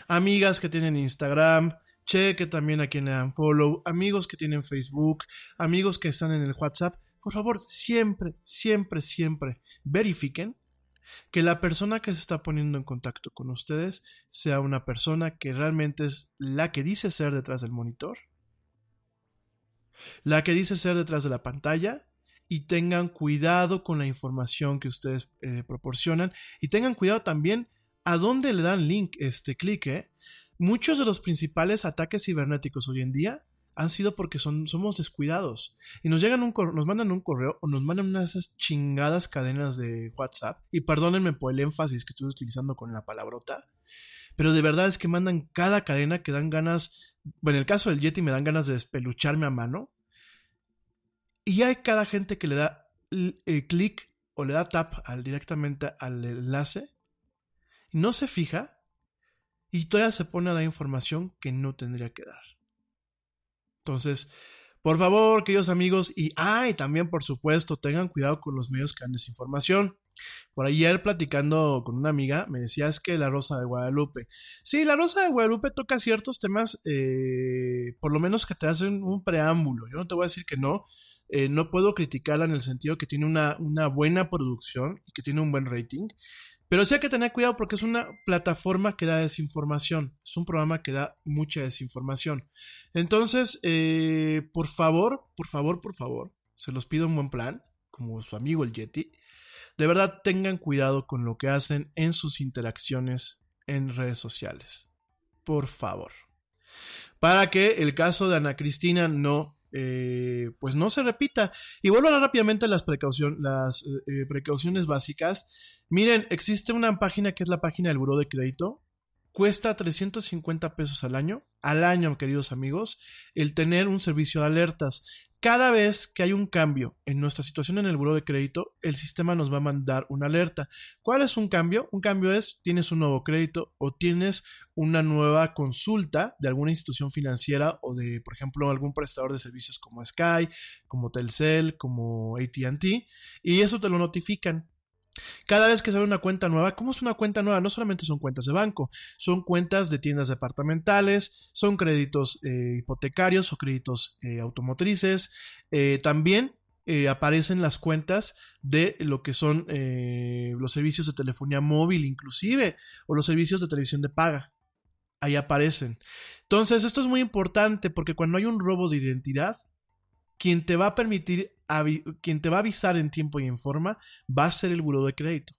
Amigas que tienen Instagram, cheque también a quien le dan follow, amigos que tienen Facebook, amigos que están en el WhatsApp, por favor, siempre, siempre, siempre verifiquen que la persona que se está poniendo en contacto con ustedes sea una persona que realmente es la que dice ser detrás del monitor, la que dice ser detrás de la pantalla y tengan cuidado con la información que ustedes eh, proporcionan y tengan cuidado también a dónde le dan link este clic. ¿eh? Muchos de los principales ataques cibernéticos hoy en día han sido porque somos descuidados. Y nos llegan un nos mandan un correo o nos mandan una de esas chingadas cadenas de WhatsApp. Y perdónenme por el énfasis que estoy utilizando con la palabrota. Pero de verdad es que mandan cada cadena que dan ganas. Bueno, en el caso del Yeti me dan ganas de despelucharme a mano. Y hay cada gente que le da el clic o le da tap al, directamente al enlace. Y no se fija. Y todavía se pone a dar información que no tendría que dar. Entonces, por favor, queridos amigos, y ay, también por supuesto, tengan cuidado con los medios que dan desinformación. Por ayer platicando con una amiga, me decía es que la Rosa de Guadalupe. Sí, la Rosa de Guadalupe toca ciertos temas, eh, por lo menos que te hacen un preámbulo. Yo no te voy a decir que no. Eh, no puedo criticarla en el sentido que tiene una, una buena producción y que tiene un buen rating. Pero sí hay que tener cuidado porque es una plataforma que da desinformación. Es un programa que da mucha desinformación. Entonces, eh, por favor, por favor, por favor, se los pido un buen plan, como su amigo el Yeti. De verdad, tengan cuidado con lo que hacen en sus interacciones en redes sociales. Por favor. Para que el caso de Ana Cristina no eh, pues no se repita. Y vuelvo a rápidamente las, las eh, eh, precauciones básicas. Miren, existe una página que es la página del Buró de Crédito. Cuesta 350 pesos al año, al año, queridos amigos, el tener un servicio de alertas. Cada vez que hay un cambio en nuestra situación en el buro de crédito, el sistema nos va a mandar una alerta. ¿Cuál es un cambio? Un cambio es tienes un nuevo crédito o tienes una nueva consulta de alguna institución financiera o de, por ejemplo, algún prestador de servicios como Sky, como Telcel, como ATT, y eso te lo notifican. Cada vez que se abre una cuenta nueva, ¿cómo es una cuenta nueva? No solamente son cuentas de banco, son cuentas de tiendas departamentales, son créditos eh, hipotecarios o créditos eh, automotrices. Eh, también aparecen las cuentas de lo que son los servicios de telefonía móvil inclusive o los servicios de televisión de paga. Ahí aparecen. Entonces, esto es muy importante porque cuando hay un robo de identidad, quien te va a permitir, quien te va a avisar en tiempo y en forma, va a ser el buró de crédito.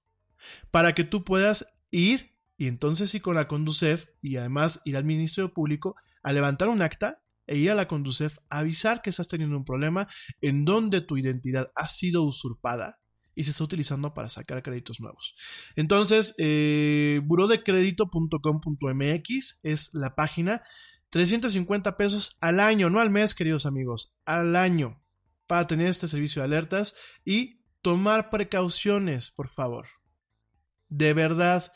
Para que tú puedas ir y entonces ir con la Conducef y además ir al Ministerio Público a levantar un acta e ir a la Conducef a avisar que estás teniendo un problema en donde tu identidad ha sido usurpada y se está utilizando para sacar créditos nuevos. Entonces, eh, burodecredito.com.mx es la página 350 pesos al año, no al mes, queridos amigos, al año, para tener este servicio de alertas y tomar precauciones, por favor. De verdad.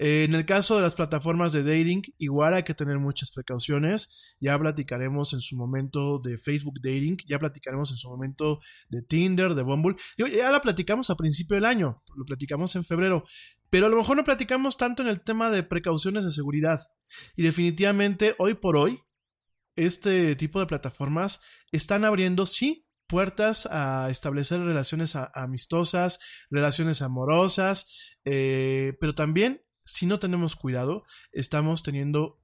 Eh, en el caso de las plataformas de dating, igual hay que tener muchas precauciones. Ya platicaremos en su momento de Facebook Dating, ya platicaremos en su momento de Tinder, de Bumble. Ya la platicamos a principio del año, lo platicamos en febrero, pero a lo mejor no platicamos tanto en el tema de precauciones de seguridad. Y definitivamente, hoy por hoy, este tipo de plataformas están abriendo, sí, puertas a establecer relaciones amistosas, relaciones amorosas, eh, pero también, si no tenemos cuidado, estamos teniendo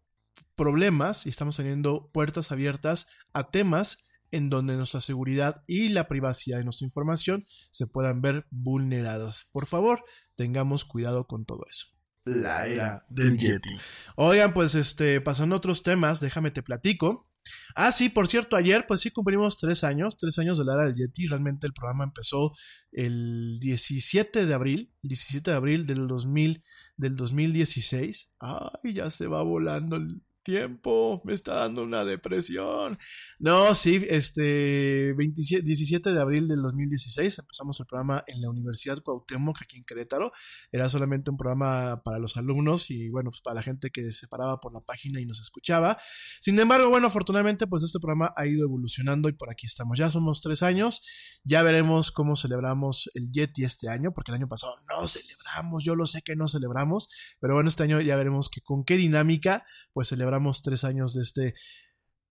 problemas y estamos teniendo puertas abiertas a temas en donde nuestra seguridad y la privacidad de nuestra información se puedan ver vulnerados. Por favor, tengamos cuidado con todo eso. La era del Yeti. Oigan, pues este, pasando a otros temas, déjame te platico. Ah, sí, por cierto, ayer pues sí cumplimos tres años, tres años de la era del Yeti. Realmente el programa empezó el 17 de abril, 17 de abril del 2000, del 2016. Ay, ya se va volando el tiempo, me está dando una depresión. No, sí, este 27, 17 de abril del 2016 empezamos el programa en la Universidad Cuauhtémoc aquí en Querétaro. Era solamente un programa para los alumnos y bueno, pues para la gente que se paraba por la página y nos escuchaba. Sin embargo, bueno, afortunadamente pues este programa ha ido evolucionando y por aquí estamos. Ya somos tres años, ya veremos cómo celebramos el Yeti este año, porque el año pasado no celebramos, yo lo sé que no celebramos, pero bueno, este año ya veremos que con qué dinámica pues celebramos tres años de este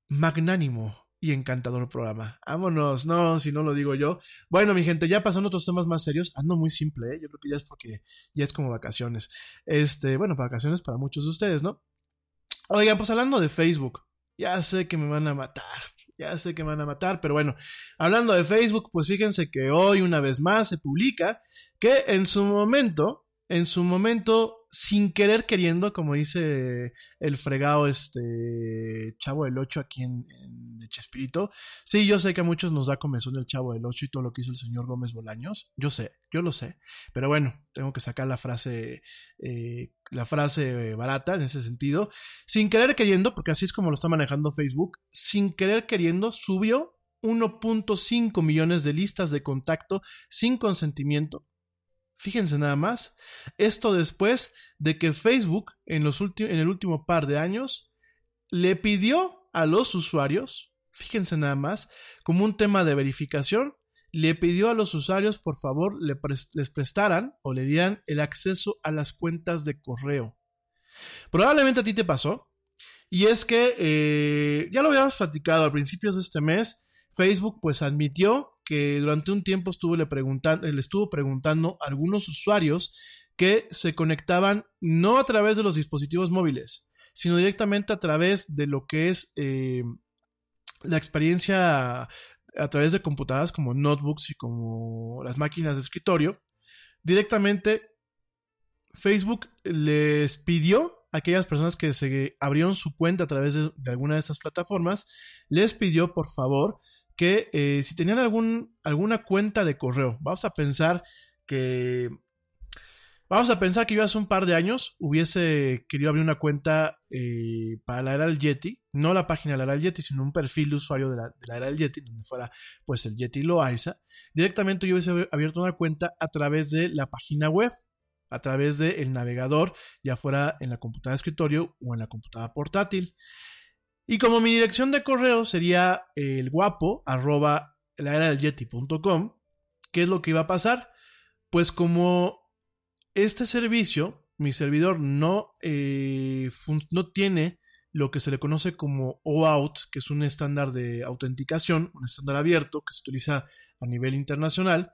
magnánimo y encantador programa. Vámonos, no, si no lo digo yo. Bueno, mi gente, ya pasando otros temas más serios, ando muy simple, ¿eh? yo creo que ya es porque ya es como vacaciones. Este, bueno, vacaciones para muchos de ustedes, ¿no? Oigan, pues hablando de Facebook, ya sé que me van a matar, ya sé que me van a matar, pero bueno, hablando de Facebook, pues fíjense que hoy una vez más se publica que en su momento, en su momento sin querer queriendo, como dice el fregado este Chavo del 8 aquí en, en Chespirito. Sí, yo sé que a muchos nos da comezón el Chavo del 8 y todo lo que hizo el señor Gómez Bolaños. Yo sé, yo lo sé. Pero bueno, tengo que sacar la frase, eh, la frase barata en ese sentido. Sin querer queriendo, porque así es como lo está manejando Facebook, sin querer queriendo subió 1.5 millones de listas de contacto sin consentimiento Fíjense nada más. Esto después de que Facebook en, los en el último par de años le pidió a los usuarios, fíjense nada más, como un tema de verificación, le pidió a los usuarios por favor le les prestaran o le dieran el acceso a las cuentas de correo. Probablemente a ti te pasó. Y es que eh, ya lo habíamos platicado a principios de este mes, Facebook pues admitió que durante un tiempo estuvo le, estuvo preguntando a algunos usuarios que se conectaban no a través de los dispositivos móviles, sino directamente a través de lo que es eh, la experiencia a través de computadoras como notebooks y como las máquinas de escritorio. Directamente Facebook les pidió a aquellas personas que se abrieron su cuenta a través de, de alguna de estas plataformas, les pidió por favor que eh, si tenían algún, alguna cuenta de correo, vamos a pensar que... Vamos a pensar que yo hace un par de años hubiese querido abrir una cuenta eh, para la era del Yeti, no la página de la era del Yeti, sino un perfil de usuario de la, de era del Yeti, donde fuera pues el Yeti Loaiza. Directamente yo hubiese abierto una cuenta a través de la página web, a través del navegador, ya fuera en la computadora de escritorio o en la computadora portátil. Y como mi dirección de correo sería el guapo arroba la era del yeti.com, ¿qué es lo que iba a pasar? Pues como este servicio, mi servidor no, eh, no tiene lo que se le conoce como OAuth, que es un estándar de autenticación, un estándar abierto que se utiliza a nivel internacional,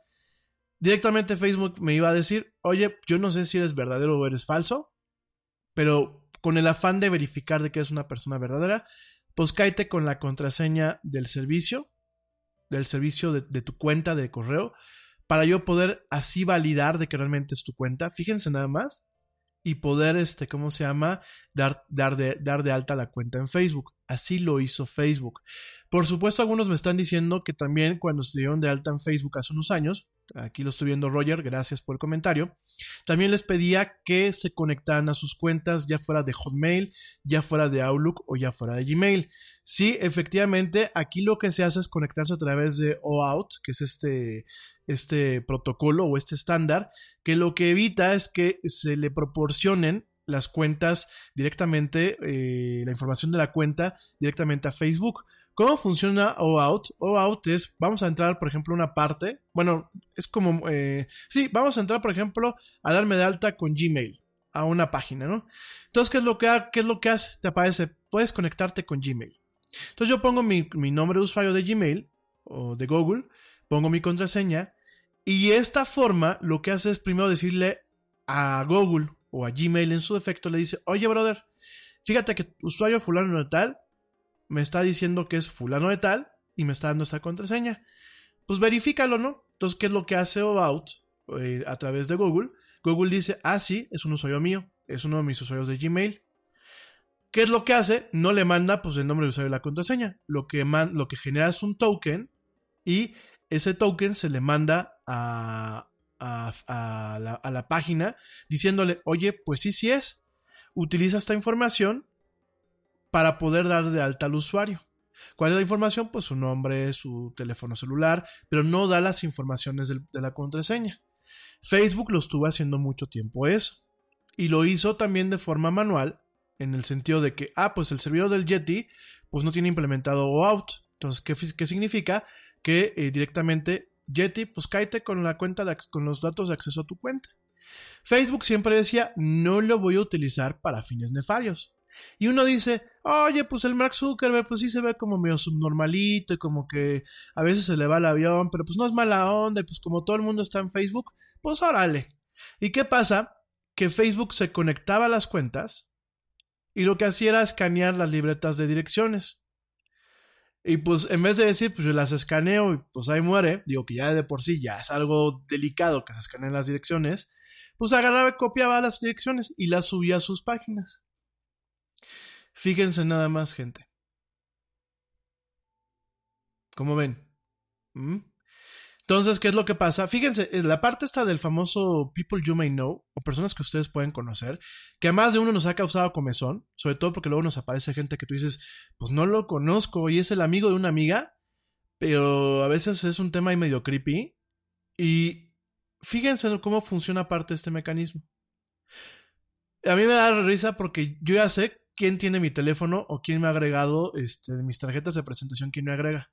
directamente Facebook me iba a decir, oye, yo no sé si eres verdadero o eres falso, pero con el afán de verificar de que es una persona verdadera, pues cáete con la contraseña del servicio, del servicio de, tu cuenta de correo, para yo poder así validar de que realmente es tu cuenta. Fíjense nada más. Y poder, este, ¿cómo se llama? Dar, dar, de, dar de alta la cuenta en Facebook. Así lo hizo Facebook. Por supuesto, algunos me están diciendo que también cuando se dieron de alta en Facebook hace unos años, aquí lo estoy viendo Roger, gracias por el comentario, también les pedía que se conectaran a sus cuentas ya fuera de Hotmail, ya fuera de Outlook o ya fuera de Gmail. Sí, efectivamente, aquí lo que se hace es conectarse a través de OAuth, que es este, este protocolo o este estándar, que lo que evita es que se le proporcionen las cuentas directamente, eh, la información de la cuenta directamente a Facebook. ¿Cómo funciona OAuth? OAuth es, vamos a entrar, por ejemplo, una parte, bueno, es como, eh, sí, vamos a entrar, por ejemplo, a darme de alta con Gmail a una página, ¿no? Entonces, ¿qué es lo que, qué es lo que hace? Te aparece, puedes conectarte con Gmail. Entonces yo pongo mi, mi nombre de usuario de Gmail o de Google, pongo mi contraseña y esta forma lo que hace es primero decirle a Google o a Gmail en su defecto, le dice, oye brother, fíjate que usuario fulano de tal me está diciendo que es fulano de tal y me está dando esta contraseña. Pues verifícalo, ¿no? Entonces, ¿qué es lo que hace About eh, a través de Google? Google dice, ah, sí, es un usuario mío, es uno de mis usuarios de Gmail. ¿Qué es lo que hace? No le manda pues el nombre de usuario y la contraseña. Lo que, lo que genera es un token y ese token se le manda a, a, la, a la página diciéndole, oye, pues sí, sí es. Utiliza esta información para poder dar de alta al usuario. ¿Cuál es la información? Pues su nombre, su teléfono celular, pero no da las informaciones de la contraseña. Facebook lo estuvo haciendo mucho tiempo eso. Y lo hizo también de forma manual, en el sentido de que, ah, pues el servidor del Yeti, pues no tiene implementado OAuth. Entonces, ¿qué, fi- qué significa? Que eh, directamente Yeti, pues cáete con la cuenta, con los datos de acceso a tu cuenta. Facebook siempre decía, no lo voy a utilizar para fines nefarios. Y uno dice, oye, pues el Mark Zuckerberg, pues sí se ve como medio subnormalito y como que a veces se le va el avión, pero pues no es mala onda, y pues como todo el mundo está en Facebook, pues órale. ¿Y qué pasa? Que Facebook se conectaba a las cuentas y lo que hacía era escanear las libretas de direcciones. Y pues en vez de decir, pues yo las escaneo y pues ahí muere, digo que ya de por sí ya es algo delicado que se escaneen las direcciones, pues agarraba y copiaba las direcciones y las subía a sus páginas. Fíjense nada más, gente. ¿Cómo ven? ¿Mm? Entonces, ¿qué es lo que pasa? Fíjense, en la parte esta del famoso People You May Know, o personas que ustedes pueden conocer, que a más de uno nos ha causado comezón, sobre todo porque luego nos aparece gente que tú dices, pues no lo conozco y es el amigo de una amiga, pero a veces es un tema ahí medio creepy. Y fíjense cómo funciona parte de este mecanismo. A mí me da risa porque yo ya sé quién tiene mi teléfono o quién me ha agregado este, mis tarjetas de presentación, quién me agrega.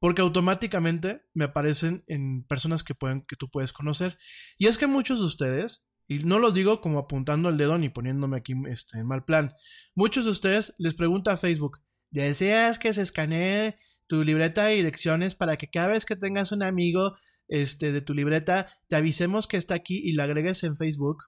Porque automáticamente me aparecen en personas que, pueden, que tú puedes conocer. Y es que muchos de ustedes, y no lo digo como apuntando el dedo ni poniéndome aquí este, en mal plan, muchos de ustedes les pregunta a Facebook, ¿deseas que se escanee tu libreta de direcciones para que cada vez que tengas un amigo este, de tu libreta, te avisemos que está aquí y lo agregues en Facebook?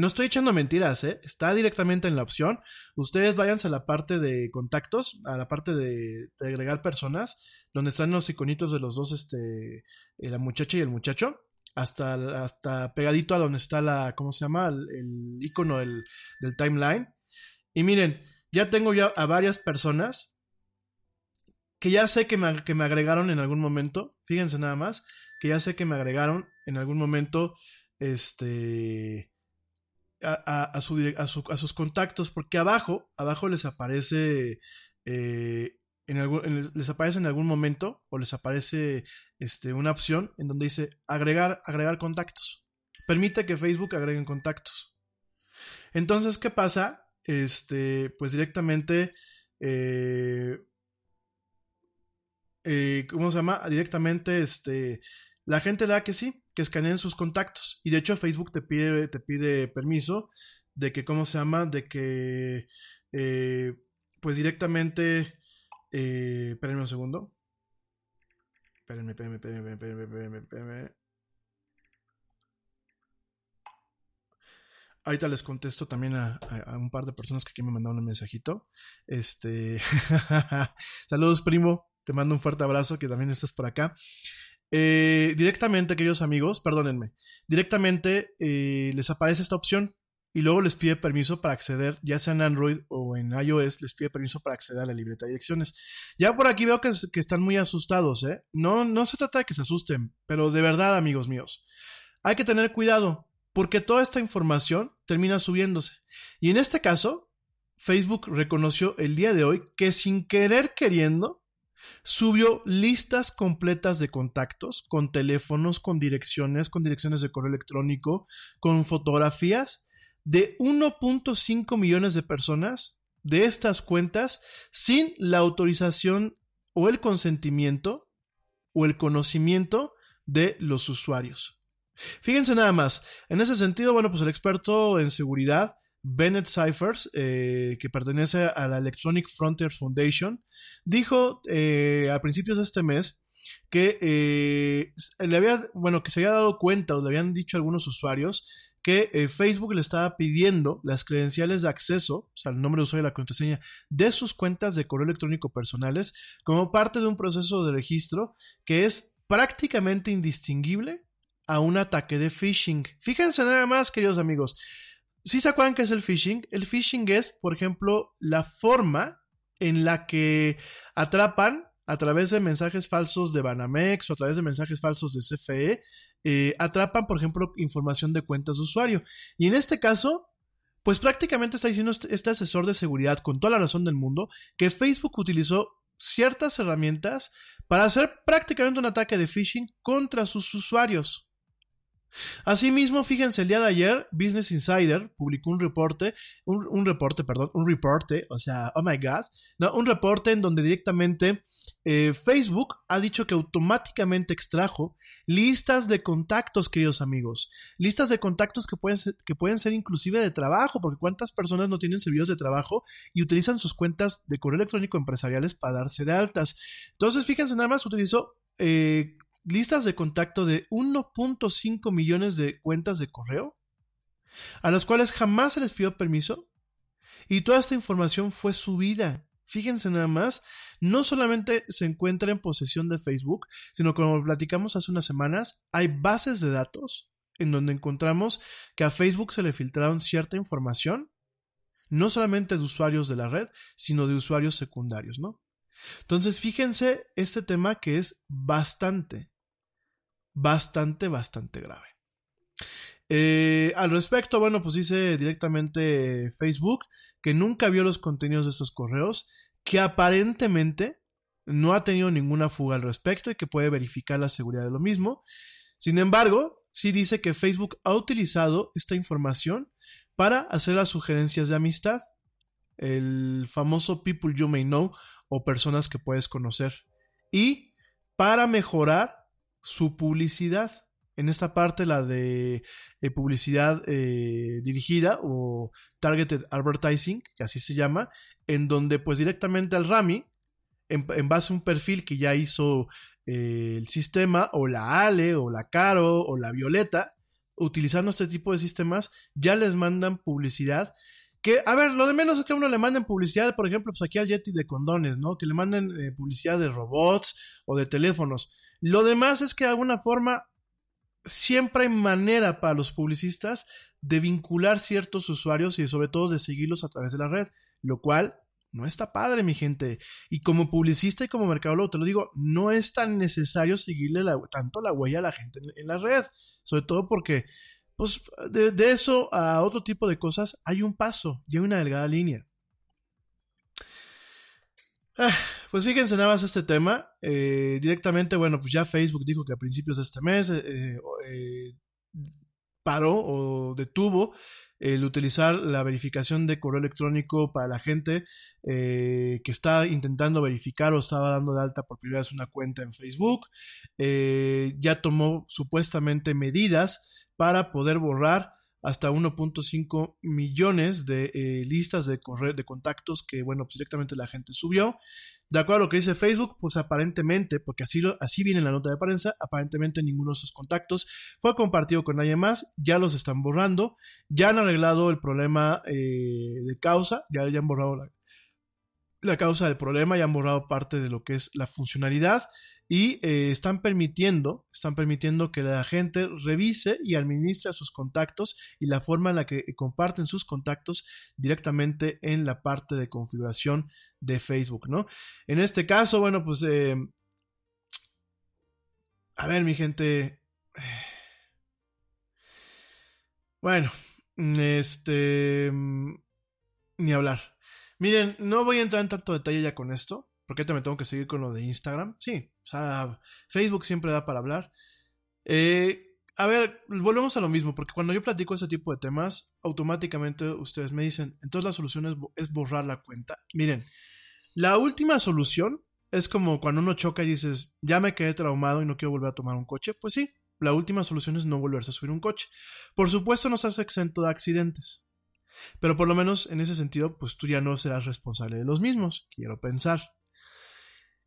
No estoy echando mentiras, ¿eh? Está directamente en la opción. Ustedes váyanse a la parte de contactos, a la parte de, agregar personas, donde están los iconitos de los dos, este, eh, la muchacha y el muchacho, hasta, hasta pegadito a donde está la, ¿cómo se llama? El, el icono del, del timeline. Y miren, ya tengo ya a varias personas que ya sé que me, que me agregaron en algún momento. Fíjense nada más, que ya sé que me agregaron en algún momento, este a, a, a, su, a, su, a, sus contactos, porque abajo, abajo les aparece, eh, en algún, les aparece en algún momento, o les aparece este, una opción en donde dice agregar, agregar contactos. Permite que Facebook agreguen contactos. Entonces, ¿qué pasa? Este, pues directamente, eh, eh, ¿cómo se llama? Directamente, este, la gente da que sí, que escaneen sus contactos. Y de hecho Facebook te pide, te pide permiso de que, ¿cómo se llama? De que, eh, pues directamente, eh, espérenme un segundo. Espérenme, espérenme, espérenme, espérenme, espérenme, espérenme. Ahorita les contesto también a, a, un par de personas que aquí me mandaron un mensajito. Este, <laughs> saludos primo, te mando un fuerte abrazo que también estás por acá. Eh, directamente, queridos amigos, perdónenme, directamente eh, les aparece esta opción y luego les pide permiso para acceder, ya sea en Android o en iOS, les pide permiso para acceder a la libreta de direcciones. Ya por aquí veo que, que están muy asustados, ¿eh? No, no se trata de que se asusten, pero de verdad, amigos míos, hay que tener cuidado porque toda esta información termina subiéndose. Y en este caso, Facebook reconoció el día de hoy que sin querer queriendo, subió listas completas de contactos con teléfonos, con direcciones, con direcciones de correo electrónico, con fotografías de 1.5 millones de personas de estas cuentas sin la autorización o el consentimiento o el conocimiento de los usuarios. Fíjense nada más, en ese sentido, bueno, pues el experto en seguridad Bennett Cyphers, eh, que pertenece a la Electronic Frontier Foundation, dijo eh, a principios de este mes que eh, le había, bueno, que se había dado cuenta o le habían dicho a algunos usuarios que eh, Facebook le estaba pidiendo las credenciales de acceso, o sea, el nombre de usuario y la contraseña de sus cuentas de correo electrónico personales como parte de un proceso de registro que es prácticamente indistinguible a un ataque de phishing. Fíjense nada más, queridos amigos. ¿Sí se acuerdan qué es el phishing? El phishing es, por ejemplo, la forma en la que atrapan a través de mensajes falsos de Banamex o a través de mensajes falsos de CFE, eh, atrapan, por ejemplo, información de cuentas de usuario. Y en este caso, pues prácticamente está diciendo este, este asesor de seguridad con toda la razón del mundo que Facebook utilizó ciertas herramientas para hacer prácticamente un ataque de phishing contra sus usuarios. Asimismo, fíjense, el día de ayer Business Insider publicó un reporte, un, reporte, perdón, un reporte, o sea, oh my god, no, un reporte en donde directamente eh, Facebook ha dicho que automáticamente extrajo listas de contactos, queridos amigos, listas de contactos que pueden ser, que pueden ser inclusive de trabajo, porque cuántas personas no tienen servicios de trabajo y utilizan sus cuentas de correo electrónico empresariales para darse de altas. Entonces, fíjense, nada más utilizó eh, listas de contacto de 1.5 millones de cuentas de correo, a las cuales jamás se les pidió permiso, y toda esta información fue subida. Fíjense nada más, no solamente se encuentra en posesión de Facebook, sino como platicamos hace unas semanas, hay bases de datos en donde encontramos que a Facebook se le filtraron cierta información, no solamente de usuarios de la red, sino de usuarios secundarios, ¿no? Entonces, fíjense este tema que es bastante, bastante, bastante grave. Eh, al respecto, bueno, pues dice directamente Facebook que nunca vio los contenidos de estos correos, que aparentemente no ha tenido ninguna fuga al respecto y que puede verificar la seguridad de lo mismo. Sin embargo, sí dice que Facebook ha utilizado esta información para hacer las sugerencias de amistad, el famoso People You May Know o personas que puedes conocer. Y para mejorar su publicidad. En esta parte, la de eh, publicidad eh, dirigida o targeted advertising, que así se llama, en donde pues directamente al Rami, en, base a un perfil que ya hizo eh, el sistema, o la Ale, o la Caro, o la Violeta, utilizando este tipo de sistemas, ya les mandan publicidad que, a ver, lo de menos es que a uno le manden publicidad, por ejemplo, pues aquí al Yeti de condones, ¿no? Que le manden eh, publicidad de robots o de teléfonos. Lo demás es que de alguna forma siempre hay manera para los publicistas de vincular ciertos usuarios y sobre todo de seguirlos a través de la red, lo cual no está padre, mi gente. Y como publicista y como mercadólogo, te lo digo, no es tan necesario seguirle tanto la huella a la gente en la red, sobre todo porque pues de, eso a otro tipo de cosas hay un paso y hay una delgada línea. Ah, pues fíjense nada más este tema. Eh, directamente, bueno, pues ya Facebook dijo que a principios de este mes eh, eh, paró o detuvo el utilizar la verificación de correo electrónico para la gente que está intentando verificar o estaba dando de alta por primera vez una cuenta en Facebook. ya tomó supuestamente medidas para poder borrar hasta 1.5 millones de eh, listas de, de contactos que, bueno, pues directamente la gente subió. De acuerdo a lo que dice Facebook, pues aparentemente, porque así, lo, así viene la nota de prensa, aparentemente ninguno de esos contactos fue compartido con nadie más, ya los están borrando, ya han arreglado el problema eh, de causa, ya, ya han borrado la, la causa del problema, ya han borrado parte de lo que es la funcionalidad y eh, están permitiendo, están permitiendo que la gente revise y administre sus contactos y la forma en la que comparten sus contactos directamente en la parte de configuración de Facebook, ¿no? En este caso, bueno, pues, eh, a ver, mi gente, <sighs> bueno, este, ni hablar. Miren, no voy a entrar en tanto detalle ya con esto. Porque también tengo que seguir con lo de Instagram. Sí, sea, Facebook siempre da para hablar. Eh, a ver, volvemos a lo mismo, porque cuando yo platico ese tipo de temas, automáticamente ustedes me dicen, entonces la solución es, borrar la cuenta. Miren, la última solución es como cuando uno choca y dices, ya me quedé traumado y no quiero volver a tomar un coche. Pues sí, la última solución es no volverse a subir un coche. Por supuesto, no estás exento de accidentes. Pero por lo menos en ese sentido, pues tú ya no serás responsable de los mismos, quiero pensar.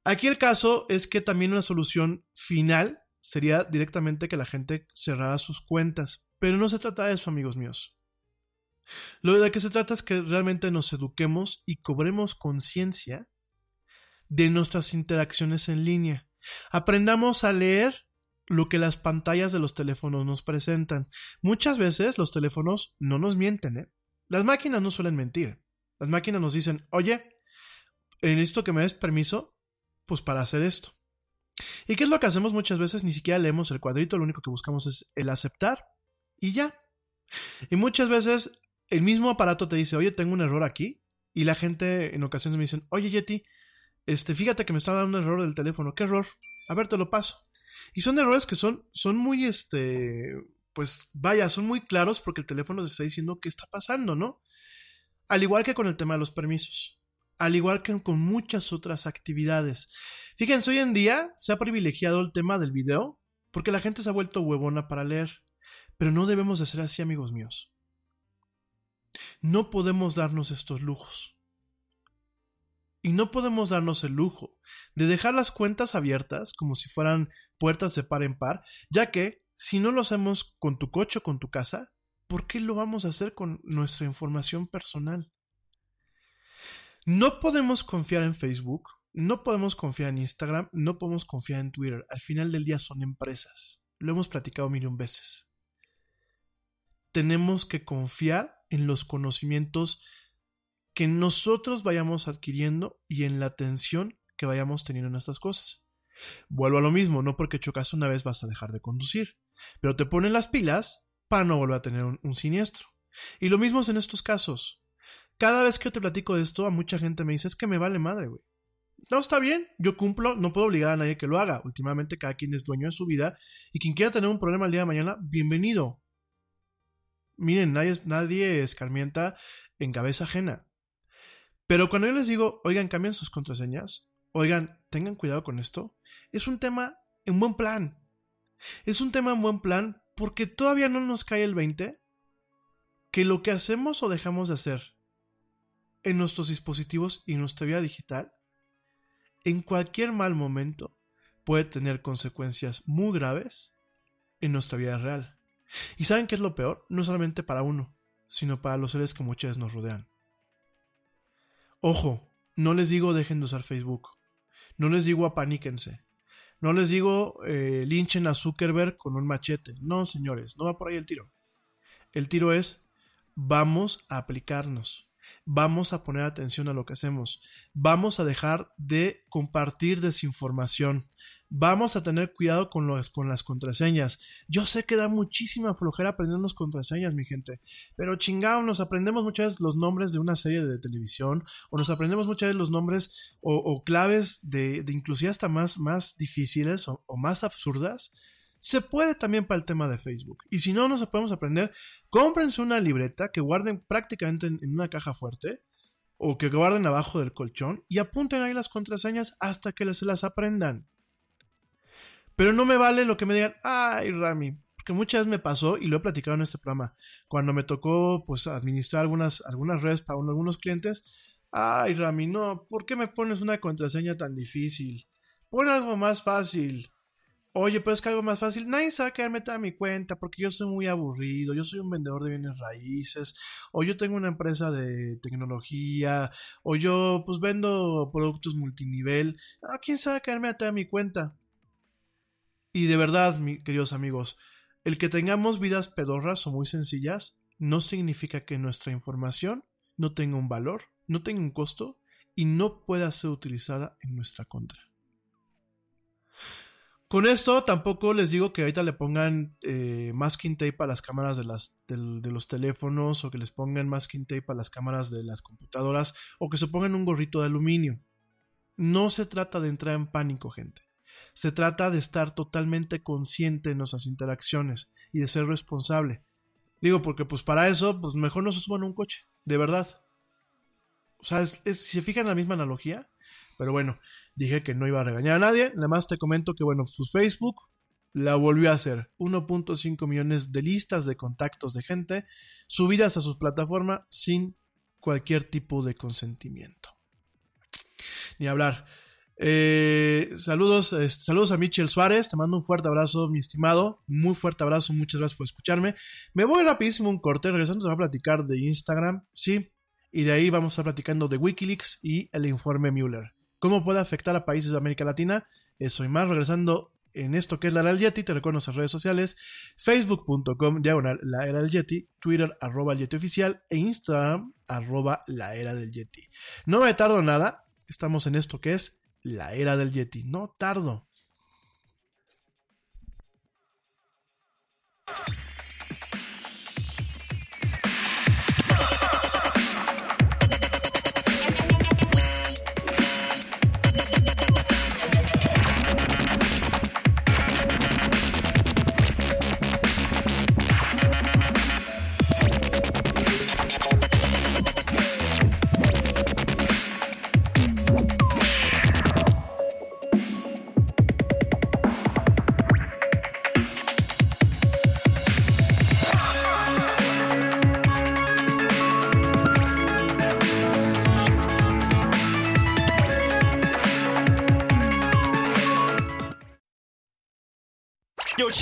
Aquí el caso es que también una solución final sería directamente que la gente cerrara sus cuentas, pero no se trata de eso, amigos míos. Lo de que se trata es que realmente nos eduquemos y cobremos conciencia de nuestras interacciones en línea. Aprendamos a leer lo que las pantallas de los teléfonos nos presentan. Muchas veces los teléfonos no nos mienten, ¿eh? Las máquinas no suelen mentir. Las máquinas nos dicen, oye, necesito que me des permiso pues para hacer esto. ¿Y qué es lo que hacemos muchas veces? Ni siquiera leemos el cuadrito, lo único que buscamos es el aceptar y ya. Y muchas veces el mismo aparato te dice, oye, tengo un error aquí. Y la gente en ocasiones me dicen, oye, Yeti, este, fíjate que me está dando un error del teléfono. ¿Qué error? A ver, te lo paso. Y son errores que son, son muy, este, pues vaya, son muy claros porque el teléfono te está diciendo qué está pasando, ¿no? Al igual que con el tema de los permisos. Al igual que con muchas otras actividades. Fíjense, hoy en día se ha privilegiado el tema del video porque la gente se ha vuelto huevona para leer. Pero no debemos de ser así, amigos míos. No podemos darnos estos lujos. Y no podemos darnos el lujo de dejar las cuentas abiertas como si fueran puertas de par en par, ya que si no lo hacemos con tu coche o con tu casa, ¿por qué lo vamos a hacer con nuestra información personal? No podemos confiar en Facebook, no podemos confiar en Instagram, no podemos confiar en Twitter. Al final del día son empresas. Lo hemos platicado mil veces. Tenemos que confiar en los conocimientos que nosotros vayamos adquiriendo y en la atención que vayamos teniendo en estas cosas. Vuelvo a lo mismo, no porque chocas una vez vas a dejar de conducir, pero te ponen las pilas para no volver a tener un, un siniestro. Y lo mismo es en estos casos. Cada vez que yo te platico de esto, a mucha gente me dice, es que me vale madre, güey. No, está bien, yo cumplo, no puedo obligar a nadie que lo haga. Últimamente cada quien es dueño de su vida y quien quiera tener un problema el día de mañana, bienvenido. Miren, nadie, escarmienta en cabeza ajena. Pero cuando yo les digo, oigan, cambien sus contraseñas, oigan, tengan cuidado con esto, es un tema en buen plan. Es un tema en buen plan porque todavía no nos cae el 20 que lo que hacemos o dejamos de hacer en nuestros dispositivos y nuestra vida digital, en cualquier mal momento puede tener consecuencias muy graves en nuestra vida real. ¿Y saben qué es lo peor? No solamente para uno, sino para los seres que muchas veces nos rodean. Ojo, no les digo dejen de usar Facebook. No les digo apaníquense. No les digo eh, linchen a Zuckerberg con un machete. No, señores, no va por ahí el tiro. El tiro es vamos a aplicarnos. Vamos a poner atención a lo que hacemos. Vamos a dejar de compartir desinformación. Vamos a tener cuidado con, las contraseñas. Yo sé que da muchísima flojera aprendernos contraseñas, mi gente. Pero chingado, nos aprendemos muchas veces los nombres de una serie de televisión. O nos aprendemos muchas veces los nombres o, claves de, de, inclusive hasta más, más difíciles o más absurdas se puede también para el tema de Facebook. Y si no nos podemos aprender, cómprense una libreta que guarden prácticamente en, una caja fuerte o que guarden abajo del colchón y apunten ahí las contraseñas hasta que se las aprendan. Pero no me vale lo que me digan, ay, Rami, porque muchas veces me pasó y lo he platicado en este programa, cuando me tocó pues administrar algunas, algunas redes para algunos clientes, ay, Rami, no, ¿por qué me pones una contraseña tan difícil? Pon algo más fácil. Oye, pero es que algo más fácil, nadie sabe qué meter a mi cuenta porque yo soy muy aburrido, yo soy un vendedor de bienes raíces, o yo tengo una empresa de tecnología, o yo pues vendo productos multinivel. Ah, ¿quién sabe qué meter a mi cuenta? Y de verdad, mis queridos amigos, el que tengamos vidas pedorras o muy sencillas no significa que nuestra información no tenga un valor, no tenga un costo y no pueda ser utilizada en nuestra contra. Con esto tampoco les digo que ahorita le pongan eh, masking tape a las cámaras de, las, de, los teléfonos o que les pongan masking tape a las cámaras de las computadoras o que se pongan un gorrito de aluminio. No se trata de entrar en pánico, gente. Se trata de estar totalmente consciente en nuestras interacciones y de ser responsable. Digo, porque pues para eso, pues mejor no se suban a un coche, de verdad. O sea, es, si se fijan en la misma analogía, pero bueno, dije que no iba a regañar a nadie. Nada más te comento que, bueno, pues Facebook la volvió a hacer. 1.5 millones de listas de contactos de gente subidas a sus plataformas sin cualquier tipo de consentimiento. Ni hablar. Eh, saludos, eh, saludos a Michel Suárez, te mando un fuerte abrazo, mi estimado, muy fuerte abrazo, muchas gracias por escucharme. Me voy rapidísimo un corte, regresando a platicar de Instagram, sí, y de ahí vamos a estar platicando de Wikileaks y el informe Mueller. ¿Cómo puede afectar a países de América Latina? Eso y más regresando en esto que es la era del Yeti, te recuerdo nuestras redes sociales, facebook.com diagonal la era del Yeti, Twitter arroba el Yeti oficial e Instagram arroba la era del Yeti. No me tardo nada, estamos en esto que es la era del Yeti, no tardo.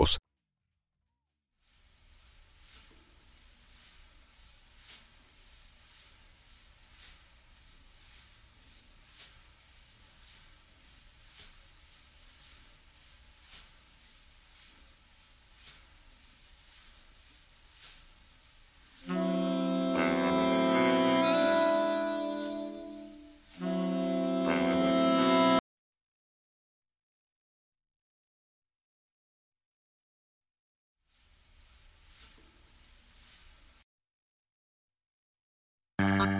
Беларусь, Uh...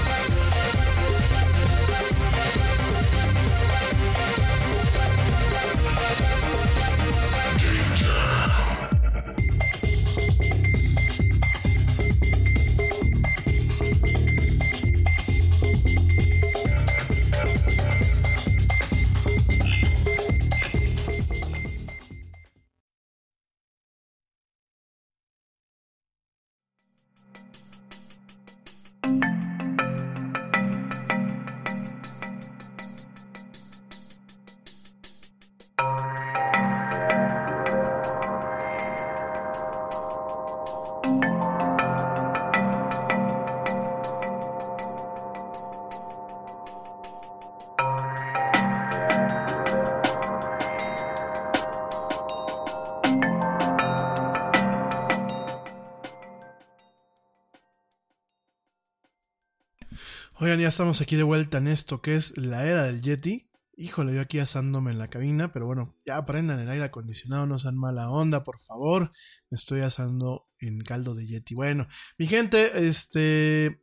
Ya estamos aquí de vuelta en esto que es la era del Yeti. Híjole, yo aquí asándome en la cabina, pero bueno, ya aprendan el aire acondicionado, no sean mala onda, por favor. Me estoy asando en caldo de Yeti. Bueno, mi gente, este.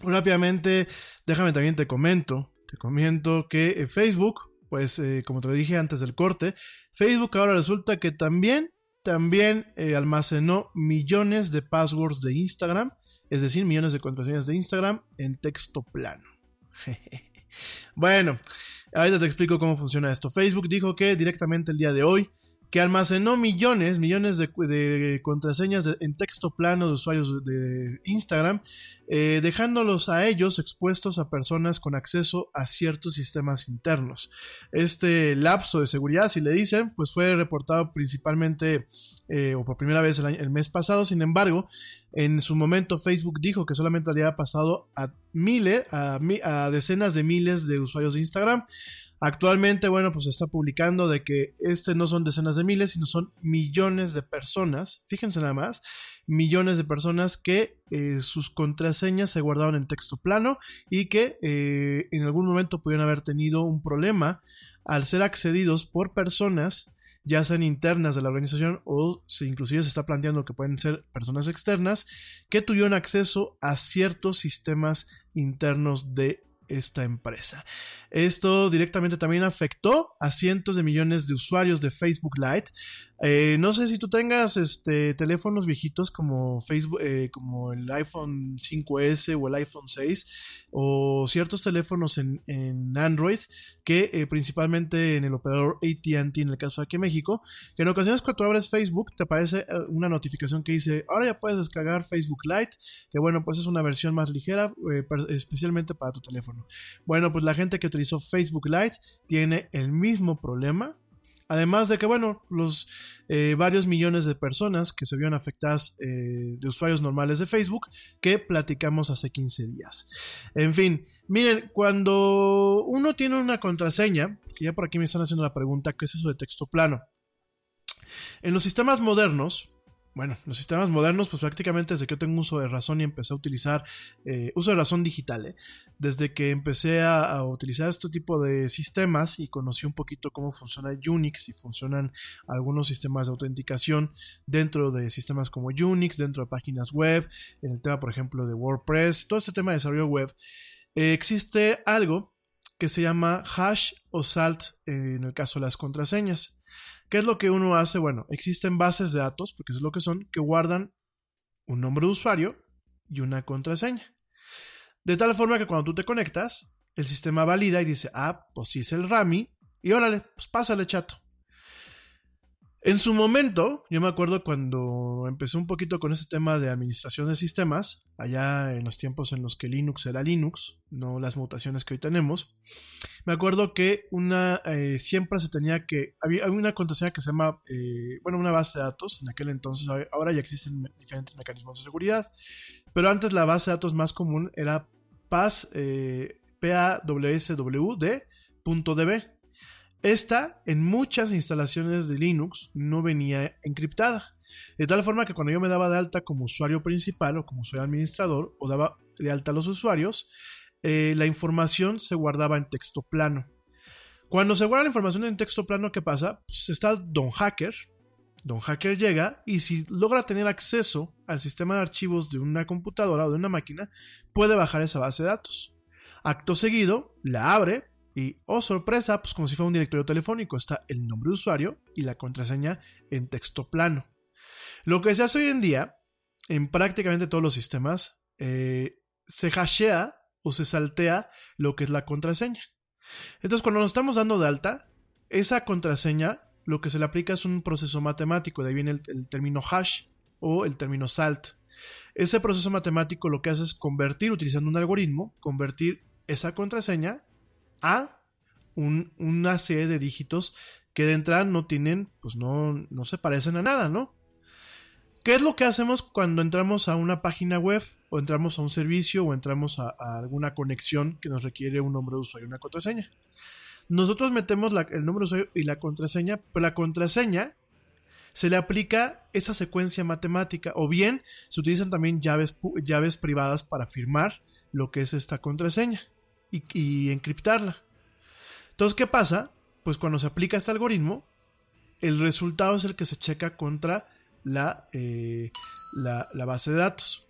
Rápidamente, déjame también te comento. Te comento que eh, Facebook, pues eh, como te lo dije antes del corte, Facebook ahora resulta que también, también eh, almacenó millones de passwords de Instagram es decir, millones de contraseñas de Instagram en texto plano. <laughs> bueno, ahorita te explico cómo funciona esto. Facebook dijo que directamente el día de hoy que almacenó millones, millones de, contraseñas en texto plano de usuarios de Instagram, eh, dejándolos a ellos expuestos a personas con acceso a ciertos sistemas internos. Este lapso de seguridad, si le dicen, pues fue reportado principalmente eh, o por primera vez el, mes pasado. Sin embargo, en su momento Facebook dijo que solamente había pasado a miles, a decenas de miles de usuarios de Instagram. Actualmente, bueno, pues se está publicando de que este no son decenas de miles, sino son millones de personas, fíjense nada más, millones de personas que eh, sus contraseñas se guardaron en texto plano y que eh, en algún momento pudieron haber tenido un problema al ser accedidos por personas ya sean internas de la organización o si inclusive se está planteando que pueden ser personas externas que tuvieron acceso a ciertos sistemas internos de esta empresa. Esto directamente también afectó a cientos de millones de usuarios de Facebook Lite. Eh, no sé si tú tengas este, teléfonos viejitos como Facebook, eh, como el iPhone 5S o el iPhone 6 o ciertos teléfonos en, Android que eh, principalmente en el operador AT&T en el caso de aquí en México, que en ocasiones cuando abres Facebook te aparece una notificación que dice ahora ya puedes descargar Facebook Lite, que bueno pues es una versión más ligera especialmente para tu teléfono. Bueno pues la gente que utilizó Facebook Lite tiene el mismo problema Además de que, bueno, los eh, varios millones de personas que se vieron afectadas eh, de usuarios normales de Facebook que platicamos hace 15 días. En fin, miren, cuando uno tiene una contraseña, que ya por aquí me están haciendo la pregunta, ¿qué es eso de texto plano? En los sistemas modernos, bueno, los sistemas modernos, pues prácticamente desde que yo tengo uso de razón y empecé a utilizar eh, uso de razón digital, ¿eh? desde que empecé a, utilizar este tipo de sistemas y conocí un poquito cómo funciona Unix y funcionan algunos sistemas de autenticación dentro de sistemas como Unix, dentro de páginas web, en el tema, por ejemplo, de WordPress, todo este tema de desarrollo web, eh, existe algo que se llama hash o salt en el caso de las contraseñas. ¿Qué es lo que uno hace? Bueno, existen bases de datos, porque eso es lo que son, que guardan un nombre de usuario y una contraseña. De tal forma que cuando tú te conectas, el sistema valida y dice, ah, pues sí es el Rami, y órale, pues pásale chato. En su momento, yo me acuerdo cuando empecé un poquito con ese tema de administración de sistemas, allá en los tiempos en los que Linux era Linux, no las mutaciones que hoy tenemos, me acuerdo que una eh, siempre se tenía que, había, una contraseña que se llama, eh, bueno, una base de datos, en aquel entonces, ahora ya existen diferentes mecanismos de seguridad, pero antes la base de datos más común era PAS, eh. Esta, en muchas instalaciones de Linux, no venía encriptada. De tal forma que cuando yo me daba de alta como usuario principal o como usuario administrador, o daba de alta a los usuarios, eh, la información se guardaba en texto plano. Cuando se guarda la información en texto plano, ¿qué pasa? Pues está Don Hacker. Don Hacker llega y si logra tener acceso al sistema de archivos de una computadora o de una máquina, puede bajar esa base de datos. Acto seguido, la abre y, oh sorpresa, pues como si fuera un directorio telefónico, está el nombre de usuario y la contraseña en texto plano. Lo que se hace hoy en día, en prácticamente todos los sistemas, eh, se hashea o se saltea lo que es la contraseña. Entonces, cuando nos estamos dando de alta, esa contraseña lo que se le aplica es un proceso matemático, de ahí viene el, término hash o el término salt. Ese proceso matemático lo que hace es convertir, utilizando un algoritmo, convertir esa contraseña a una serie de dígitos que de entrada no tienen, pues no, no se parecen a nada, ¿no? ¿Qué es lo que hacemos cuando entramos a una página web o entramos a un servicio o entramos a, alguna conexión que nos requiere un nombre de usuario y una contraseña? Nosotros metemos el nombre de usuario y la contraseña, pero la contraseña se le aplica esa secuencia matemática o bien se utilizan también llaves, llaves privadas para firmar lo que es esta contraseña y, encriptarla. Entonces, ¿qué pasa? Pues cuando se aplica este algoritmo, el resultado es el que se checa contra eh, la, la, base de datos.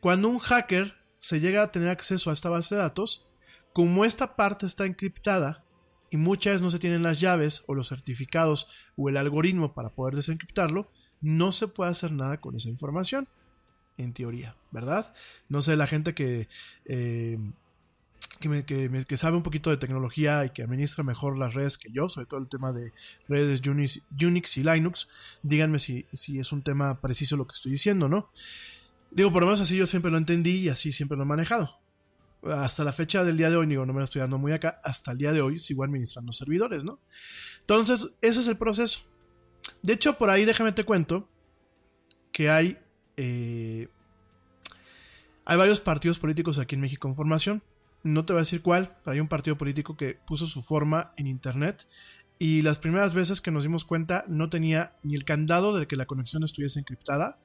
Cuando un hacker se llega a tener acceso a esta base de datos, como esta parte está encriptada y muchas veces no se tienen las llaves o los certificados o el algoritmo para poder desencriptarlo, no se puede hacer nada con esa información, en teoría, ¿verdad? No sé, la gente que eh, que, sabe un poquito de tecnología y que administra mejor las redes que yo, sobre todo el tema de redes Unix, y Linux, díganme si, es un tema preciso lo que estoy diciendo, ¿no? Digo, por lo menos así yo siempre lo entendí y así siempre lo he manejado. Hasta la fecha del día de hoy, digo, no me lo estoy dando muy acá, hasta el día de hoy sigo administrando servidores, ¿no? Entonces, ese es el proceso. De hecho, por ahí déjame te cuento que hay... Eh, hay varios partidos políticos aquí en México en formación no te voy a decir cuál, hay un partido político que puso su forma en internet y las primeras veces que nos dimos cuenta no tenía ni el candado de que la conexión estuviese encriptada.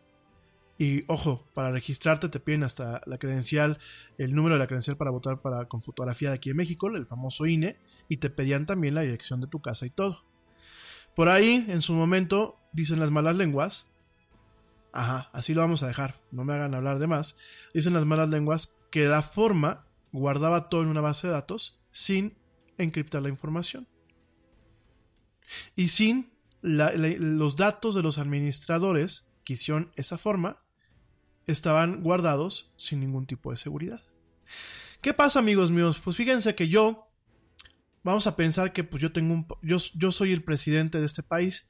Y ojo, para registrarte te piden hasta la credencial, el número de la credencial para votar para, con fotografía de aquí en México, el famoso INE, y te pedían también la dirección de tu casa y todo. Por ahí, en su momento, dicen las malas lenguas, ajá, así lo vamos a dejar, no me hagan hablar de más, dicen las malas lenguas que da forma guardaba todo en una base de datos sin encriptar la información. Y sin los datos de los administradores que hicieron esa forma estaban guardados sin ningún tipo de seguridad. ¿Qué pasa, amigos míos? Pues fíjense que yo, vamos a pensar que pues yo tengo un, yo, yo soy el presidente de este país,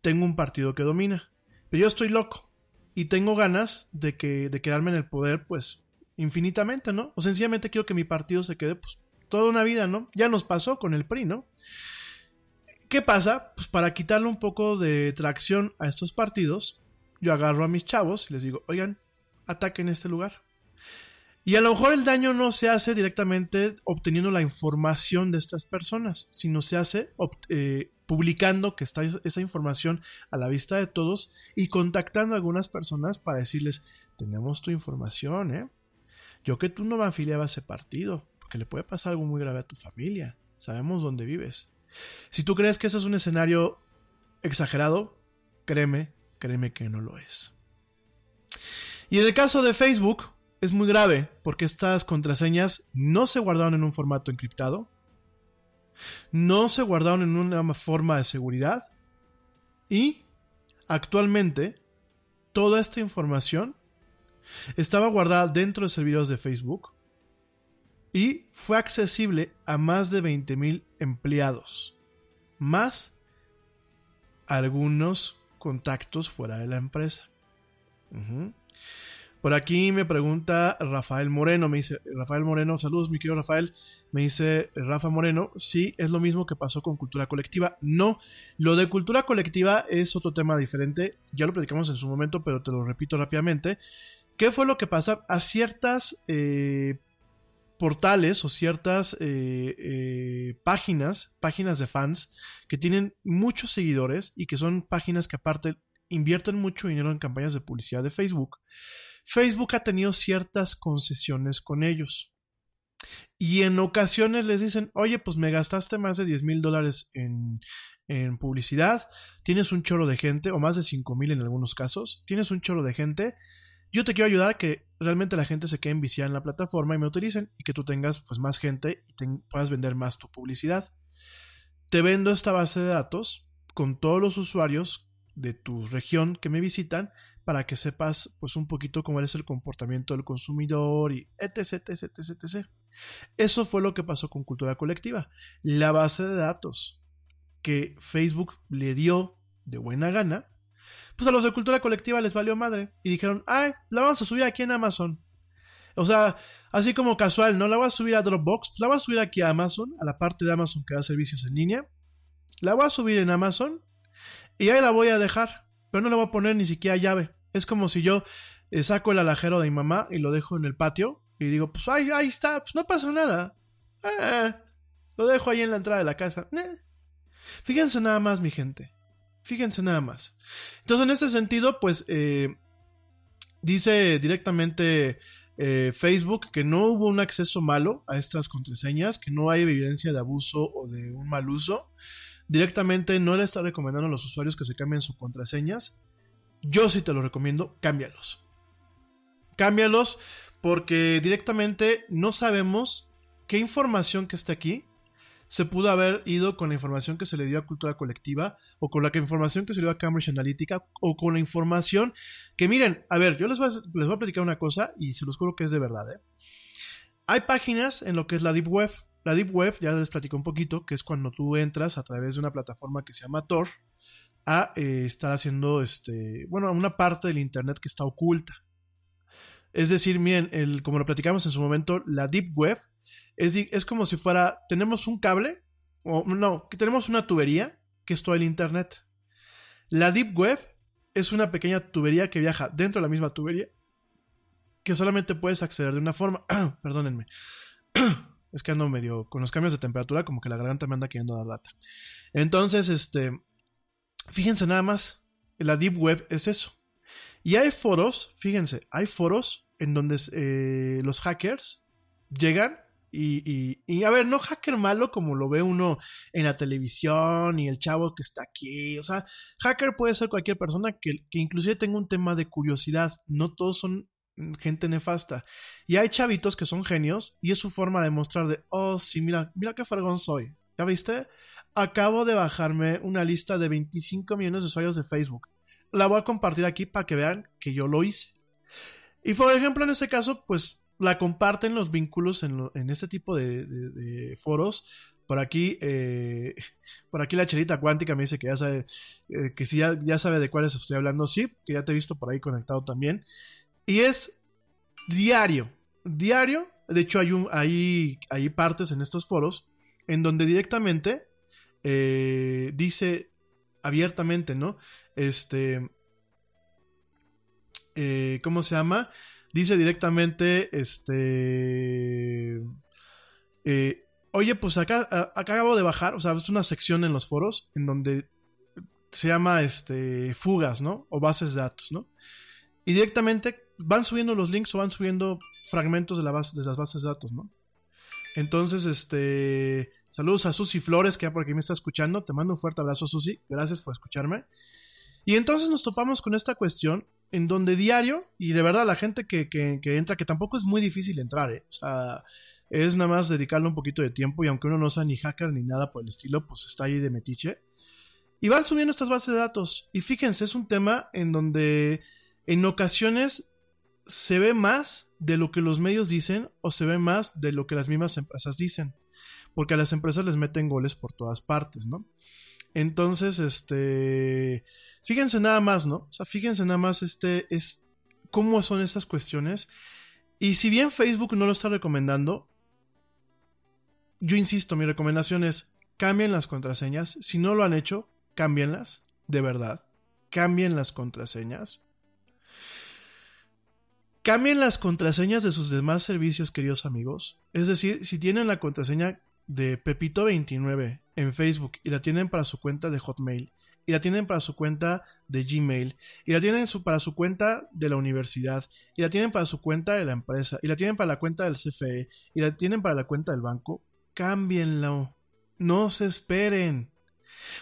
tengo un partido que domina, pero yo estoy loco y tengo ganas de que de quedarme en el poder, pues infinitamente, ¿no? O sencillamente quiero que mi partido se quede pues toda una vida, ¿no? Ya nos pasó con el PRI, ¿no? ¿Qué pasa? Pues para quitarle un poco de tracción a estos partidos, yo agarro a mis chavos y les digo, oigan, ataquen este lugar. Y a lo mejor el daño no se hace directamente obteniendo la información de estas personas, sino se hace eh, publicando que está esa información a la vista de todos y contactando a algunas personas para decirles, tenemos tu información, ¿eh? Yo que tú no me afiliaba a ese partido, porque le puede pasar algo muy grave a tu familia. Sabemos dónde vives. Si tú crees que eso es un escenario exagerado, créeme, créeme que no lo es. Y en el caso de Facebook, es muy grave porque estas contraseñas no se guardaron en un formato encriptado, no se guardaron en una forma de seguridad y actualmente toda esta información estaba guardada dentro de servidores de Facebook y fue accesible a más de 20.000 empleados, más algunos contactos fuera de la empresa. Por aquí me pregunta Rafael Moreno, me dice, Rafael Moreno, saludos mi querido Rafael, me dice Rafa Moreno, sí, es lo mismo que pasó con cultura colectiva. No, lo de cultura colectiva es otro tema diferente, ya lo platicamos en su momento, pero te lo repito rápidamente. ¿Qué fue lo que pasa? A ciertas eh, portales o ciertas eh, eh, páginas, páginas de fans que tienen muchos seguidores y que son páginas que aparte invierten mucho dinero en campañas de publicidad de Facebook, Facebook ha tenido ciertas concesiones con ellos. Y en ocasiones les dicen, oye, pues me gastaste más de 10 mil dólares en, en publicidad, tienes un chorro de gente, o más de 5 mil en algunos casos, tienes un chorro de gente, yo te quiero ayudar a que realmente la gente se quede enviciada en la plataforma y me utilicen y que tú tengas pues más gente y puedas vender más tu publicidad. Te vendo esta base de datos con todos los usuarios de tu región que me visitan para que sepas pues un poquito cómo es el comportamiento del consumidor y etc, etc, etc, etc. Eso fue lo que pasó con Cultura Colectiva. La base de datos que Facebook le dio de buena gana, pues a los de Cultura Colectiva les valió madre y dijeron, ay, la vamos a subir aquí en Amazon. O sea, así como casual, no la voy a subir a Dropbox, la voy a subir aquí a Amazon, a la parte de Amazon que da servicios en línea. La voy a subir en Amazon y ahí la voy a dejar, pero no le voy a poner ni siquiera llave. Es como si yo eh, saco el alajero de mi mamá y lo dejo en el patio y digo, pues ahí, ahí está, pues no pasa nada. Eh, lo dejo ahí en la entrada de la casa. Fíjense nada más, mi gente. Fíjense nada más. Entonces, en este sentido, pues, eh, dice directamente eh, Facebook que no hubo un acceso malo a estas contraseñas, que no hay evidencia de abuso o de un mal uso. Directamente no le está recomendando a los usuarios que se cambien sus contraseñas. Yo sí te lo recomiendo, cámbialos. Cámbialos porque directamente no sabemos qué información que está aquí se pudo haber ido con la información que se le dio a Cultura Colectiva o con la información que se le dio a Cambridge Analytica o con la información que miren, a ver, yo les voy a, les a platicar una cosa y se los juro que es de verdad. ¿eh? Hay páginas en lo que es la Deep Web. La Deep Web, ya les platico un poquito, que es cuando tú entras a través de una plataforma que se llama Tor a eh, estar haciendo, este, bueno, una parte del Internet que está oculta. Es decir, miren, el, como lo platicamos en su momento, la Deep Web es, como si fuera, tenemos un cable, o no, que tenemos una tubería, que es todo el Internet. La Deep Web es una pequeña tubería que viaja dentro de la misma tubería, que solamente puedes acceder de una forma. <clears throat> Perdónenme. <clears throat> es que ando medio con los cambios de temperatura, como que la garganta me anda queriendo dar data. Entonces, este, fíjense nada más, la Deep Web es eso. Y hay foros, fíjense, hay foros en donde eh, los hackers llegan y, y, a ver, no hacker malo como lo ve uno en la televisión y el chavo que está aquí. O sea, hacker puede ser cualquier persona que, que inclusive tenga un tema de curiosidad. No todos son gente nefasta. Y hay chavitos que son genios y es su forma de mostrar de, oh, sí, mira, mira qué fregón soy. ¿Ya viste? Acabo de bajarme una lista de 25 millones de usuarios de Facebook. La voy a compartir aquí para que vean que yo lo hice. Y por ejemplo, en este caso, pues la comparten los vínculos en, este tipo de, foros. Por aquí, eh, <laughs> por aquí la chelita cuántica me dice que ya sabe, eh, que sí, ya, sabe de cuáles estoy hablando. Sí, que ya te he visto por ahí conectado también. Y es diario, diario. De hecho, hay, un, hay, hay partes en estos foros en donde directamente eh, dice abiertamente, ¿no? Este, ¿cómo se llama? Dice directamente, este... Eh, oye, pues acá, acabo de bajar, o sea, es una sección en los foros en donde se llama este fugas, ¿no? O bases de datos, ¿no? Y directamente van subiendo los links o van subiendo fragmentos de, la base, de las bases de datos, ¿no? Entonces, este. Saludos a Susi Flores, que ya por aquí me está escuchando. Te mando un fuerte abrazo, Susi. Gracias por escucharme. Y entonces nos topamos con esta cuestión en donde diario, y de verdad la gente que, entra, que tampoco es muy difícil entrar, ¿eh? o sea, es nada más dedicarle un poquito de tiempo y aunque uno no sea ni hacker ni nada por el estilo, pues está ahí de metiche. Y van subiendo estas bases de datos. Y fíjense, es un tema en donde en ocasiones se ve más de lo que los medios dicen o se ve más de lo que las mismas empresas dicen. Porque a las empresas les meten goles por todas partes, ¿no? Entonces, este Fíjense nada más, ¿no? O sea, fíjense nada más este, es, cómo son esas cuestiones. Y si bien Facebook no lo está recomendando, yo insisto, mi recomendación es cambien las contraseñas. Si no lo han hecho, cámbienlas, de verdad. Cambien las contraseñas. Cambien las contraseñas de sus demás servicios, queridos amigos. Es decir, si tienen la contraseña de Pepito29 en Facebook y la tienen para su cuenta de Hotmail y la tienen para su cuenta de Gmail, y la tienen para su cuenta de la universidad, y la tienen para su cuenta de la empresa, y la tienen para la cuenta del CFE, y la tienen para la cuenta del banco, cámbienlo. No se esperen.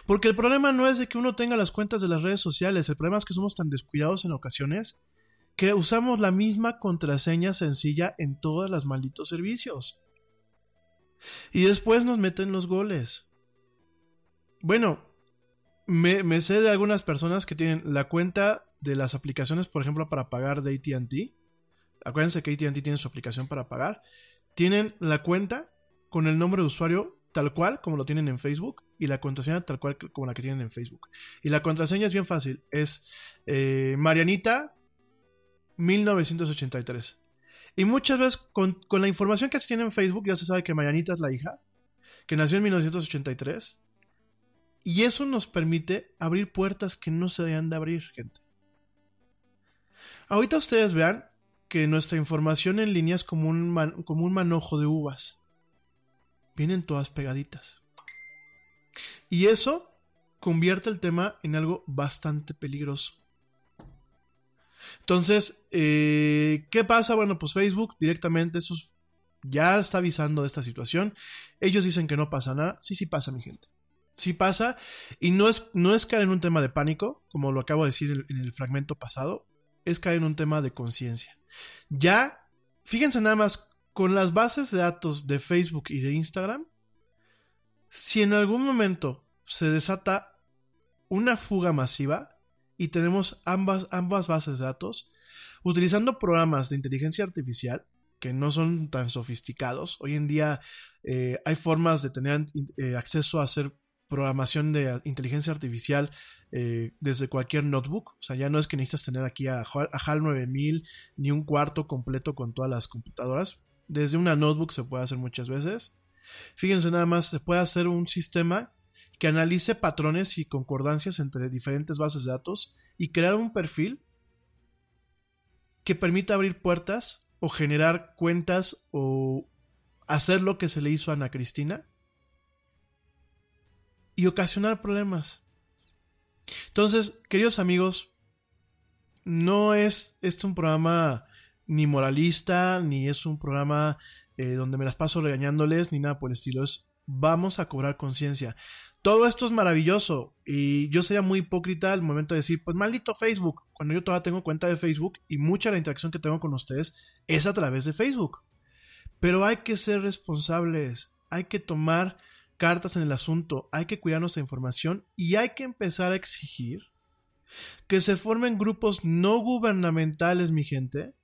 Porque el problema no es de que uno tenga las cuentas de las redes sociales, el problema es que somos tan descuidados en ocasiones que usamos la misma contraseña sencilla en todos los malditos servicios. Y después nos meten los goles. Bueno, me, sé de algunas personas que tienen la cuenta de las aplicaciones, por ejemplo, para pagar de ATT. Acuérdense que ATT tiene su aplicación para pagar. Tienen la cuenta con el nombre de usuario tal cual como lo tienen en Facebook y la contraseña tal cual como la que tienen en Facebook. Y la contraseña es bien fácil. Es eh, Marianita 1983. Y muchas veces con la información que se tiene en Facebook ya se sabe que Marianita es la hija, que nació en 1983. Y eso nos permite abrir puertas que no se deben de abrir, gente. Ahorita ustedes vean que nuestra información en línea es como un, como un manojo de uvas. Vienen todas pegaditas. Y eso convierte el tema en algo bastante peligroso. Entonces, eh, ¿qué pasa? Bueno, pues Facebook directamente ya está avisando de esta situación. Ellos dicen que no pasa nada. Sí, sí pasa, mi gente. Sí pasa. Y no es, no es caer en un tema de pánico, como lo acabo de decir en, el fragmento pasado. Es caer en un tema de conciencia. Ya, fíjense nada más, con las bases de datos de Facebook y de Instagram, si en algún momento se desata una fuga masiva y tenemos ambas, ambas bases de datos, utilizando programas de inteligencia artificial que no son tan sofisticados, hoy en día eh, hay formas de tener eh, acceso a hacer programación de inteligencia artificial eh, desde cualquier notebook. O sea, ya no es que necesitas tener aquí a, a HAL 9000 ni un cuarto completo con todas las computadoras. Desde una notebook se puede hacer muchas veces. Fíjense nada más, se puede hacer un sistema que analice patrones y concordancias entre diferentes bases de datos y crear un perfil que permita abrir puertas o generar cuentas o hacer lo que se le hizo a Ana Cristina y ocasionar problemas. Entonces, queridos amigos, no es este un programa ni moralista, ni es un programa eh, donde me las paso regañándoles, ni nada por el estilo. Es vamos a cobrar conciencia. Todo esto es maravilloso y yo sería muy hipócrita al momento de decir, pues maldito Facebook, cuando yo todavía tengo cuenta de Facebook y mucha de la interacción que tengo con ustedes es a través de Facebook. Pero hay que ser responsables, hay que tomar cartas en el asunto, hay que cuidar nuestra información y hay que empezar a exigir que se formen grupos no gubernamentales, mi gente,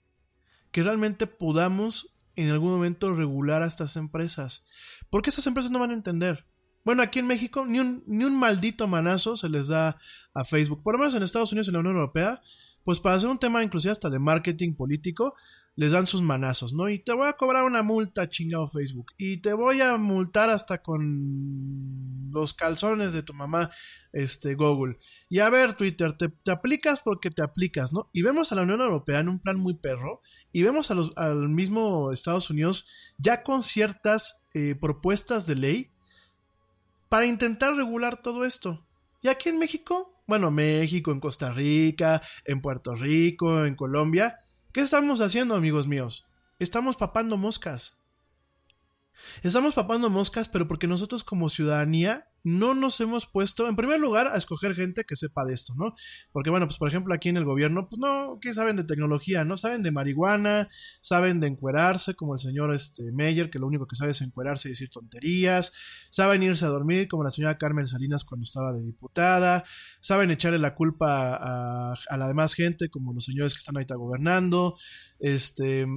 que realmente podamos en algún momento regular a estas empresas. Porque estas empresas no van a entender. Bueno, aquí en México ni un, ni un maldito manazo se les da a Facebook. Por lo menos en Estados Unidos y en la Unión Europea, pues para hacer un tema inclusive hasta de marketing político, les dan sus manazos, ¿no? Y te voy a cobrar una multa, chingado Facebook. Y te voy a multar hasta con los calzones de tu mamá, este, Google. Y a ver, Twitter, te, aplicas porque te aplicas, ¿no? Y vemos a la Unión Europea en un plan muy perro. Y vemos a los, al mismo Estados Unidos ya con ciertas eh, propuestas de ley para intentar regular todo esto. Y aquí en México, bueno, México, en Costa Rica, en Puerto Rico, en Colombia, ¿qué estamos haciendo, amigos míos? Estamos papando moscas. Estamos papando moscas, pero porque nosotros como ciudadanía no nos hemos puesto, en primer lugar, a escoger gente que sepa de esto, ¿no? Porque, bueno, pues por ejemplo aquí en el gobierno, pues no, ¿qué saben de tecnología? No saben de marihuana, saben de encuerarse, como el señor este, Meyer, que lo único que sabe es encuerarse y decir tonterías, saben irse a dormir, como la señora Carmen Salinas cuando estaba de diputada, saben echarle la culpa a, la demás gente, como los señores que están ahorita gobernando, este...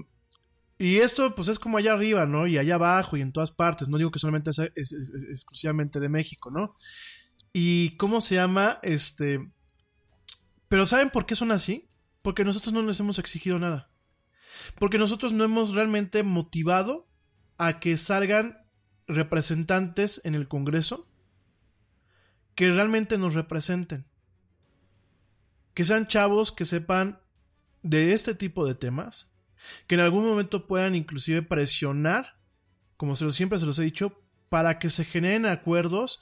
Y esto pues es como allá arriba, ¿no? Y allá abajo y en todas partes. No digo que solamente es, exclusivamente de México, ¿no? Y cómo se llama, este... Pero ¿saben por qué son así? Porque nosotros no les hemos exigido nada. Porque nosotros no hemos realmente motivado a que salgan representantes en el Congreso que realmente nos representen. Que sean chavos que sepan de este tipo de temas que en algún momento puedan inclusive presionar, como se siempre se los he dicho, para que se generen acuerdos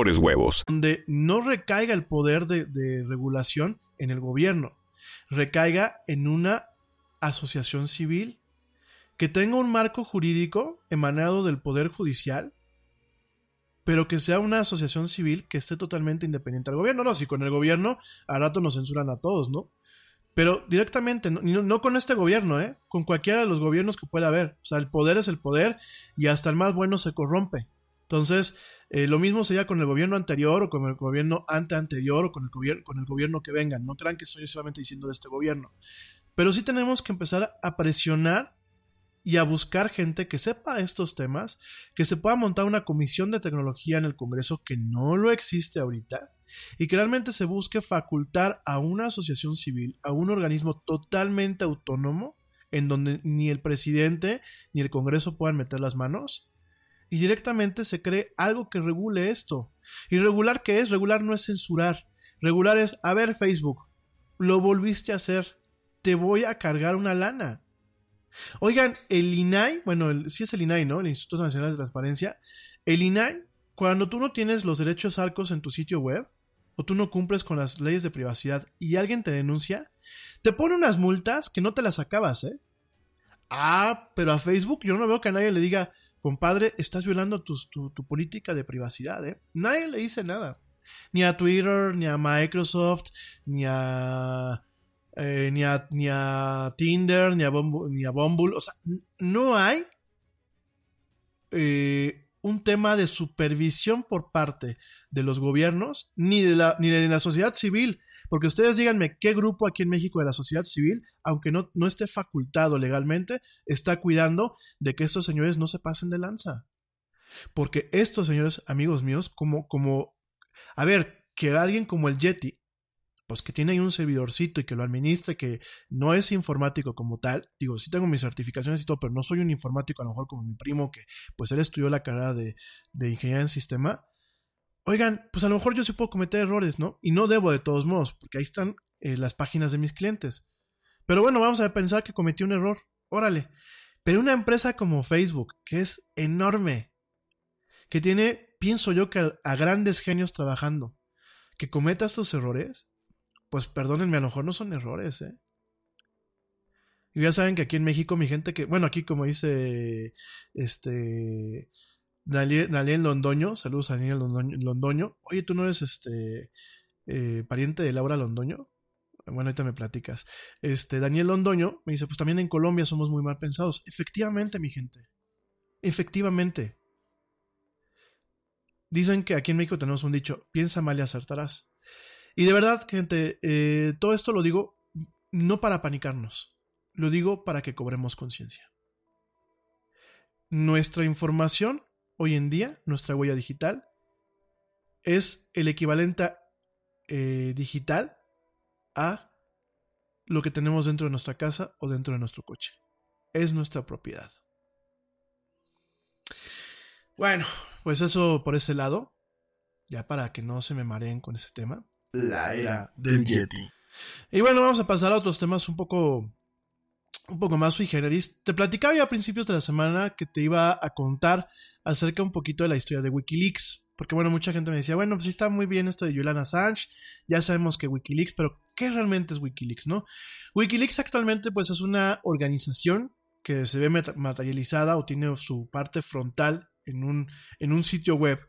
huevos. donde no recaiga el poder de, regulación en el gobierno, recaiga en una asociación civil que tenga un marco jurídico emanado del Poder Judicial, pero que sea una asociación civil que esté totalmente independiente del gobierno. No, si con el gobierno a rato nos censuran a todos, ¿no? Pero directamente, no- no con este gobierno, ¿eh? Con cualquiera de los gobiernos que pueda haber. O sea, el poder es el poder y hasta el más bueno se corrompe. Entonces, eh, lo mismo sería con el gobierno anterior o con el gobierno ante anterior o con el, con el gobierno que vengan. No crean que estoy solamente diciendo de este gobierno. Pero sí tenemos que empezar a presionar y a buscar gente que sepa estos temas, que se pueda montar una comisión de tecnología en el Congreso que no lo existe ahorita y que realmente se busque facultar a una asociación civil, a un organismo totalmente autónomo en donde ni el presidente ni el Congreso puedan meter las manos y directamente se cree algo que regule esto. ¿Y regular qué es? Regular no es censurar. Regular es, a ver Facebook, lo volviste a hacer, te voy a cargar una lana. Oigan, el INAI, bueno, sí es el INAI, ¿no? El Instituto Nacional de Transparencia. El INAI, cuando tú no tienes los derechos arcos en tu sitio web, o tú no cumples con las leyes de privacidad y alguien te denuncia, te pone unas multas que no te las acabas, ¿eh? Ah, pero a Facebook yo no veo que a nadie le diga, compadre, estás violando tu, tu política de privacidad, ¿eh? Nadie le dice nada. Ni a Twitter, ni a Microsoft, ni a, eh, ni a, ni a Tinder, ni a, Bumble, ni a Bumble. O sea, no hay eh, un tema de supervisión por parte de los gobiernos, ni de, la, ni de la sociedad civil. Porque ustedes díganme qué grupo aquí en México de la sociedad civil, aunque no, no esté facultado legalmente, está cuidando de que estos señores no se pasen de lanza. Porque estos señores, amigos míos, como, como, a ver, que alguien como el Yeti, pues que tiene ahí un servidorcito y que lo administre, que no es informático como tal, digo, sí tengo mis certificaciones y todo, pero no soy un informático a lo mejor como mi primo, que pues él estudió la carrera de, de ingeniería en sistema. Oigan, pues a lo mejor yo sí puedo cometer errores, ¿no? Y no debo de todos modos, porque ahí están eh, las páginas de mis clientes. Pero bueno, vamos a pensar que cometí un error. Órale. Pero una empresa como Facebook, que es enorme, que tiene, pienso yo, que a, grandes genios trabajando, que cometa estos errores, pues perdónenme, a lo mejor no son errores, ¿eh? Y ya saben que aquí en México mi gente que, bueno, aquí como dice este Daniel, Londoño, saludos a Daniel Londoño, Londoño. Oye, tú no eres este eh, pariente de Laura Londoño. Bueno, ahorita me platicas. Este Daniel Londoño me dice, pues también en Colombia somos muy mal pensados. Efectivamente, mi gente. Efectivamente. Dicen que aquí en México tenemos un dicho, piensa mal y acertarás. Y de verdad, gente, eh, todo esto lo digo no para panicarnos, lo digo para que cobremos conciencia. Nuestra información hoy en día, nuestra huella digital, es el equivalente eh, digital a lo que tenemos dentro de nuestra casa o dentro de nuestro coche. Es nuestra propiedad. Bueno, pues eso por ese lado, ya para que no se me mareen con ese tema. La era del Yeti. Y bueno, vamos a pasar a otros temas un poco un poco más sui generis. Te platicaba ya a principios de la semana que te iba a contar acerca un poquito de la historia de Wikileaks. Porque bueno, mucha gente me decía, bueno, pues sí está muy bien esto de Julian Assange, ya sabemos que Wikileaks, pero ¿qué realmente es Wikileaks, no? Wikileaks actualmente pues es una organización que se ve materializada o tiene su parte frontal en un, en un sitio web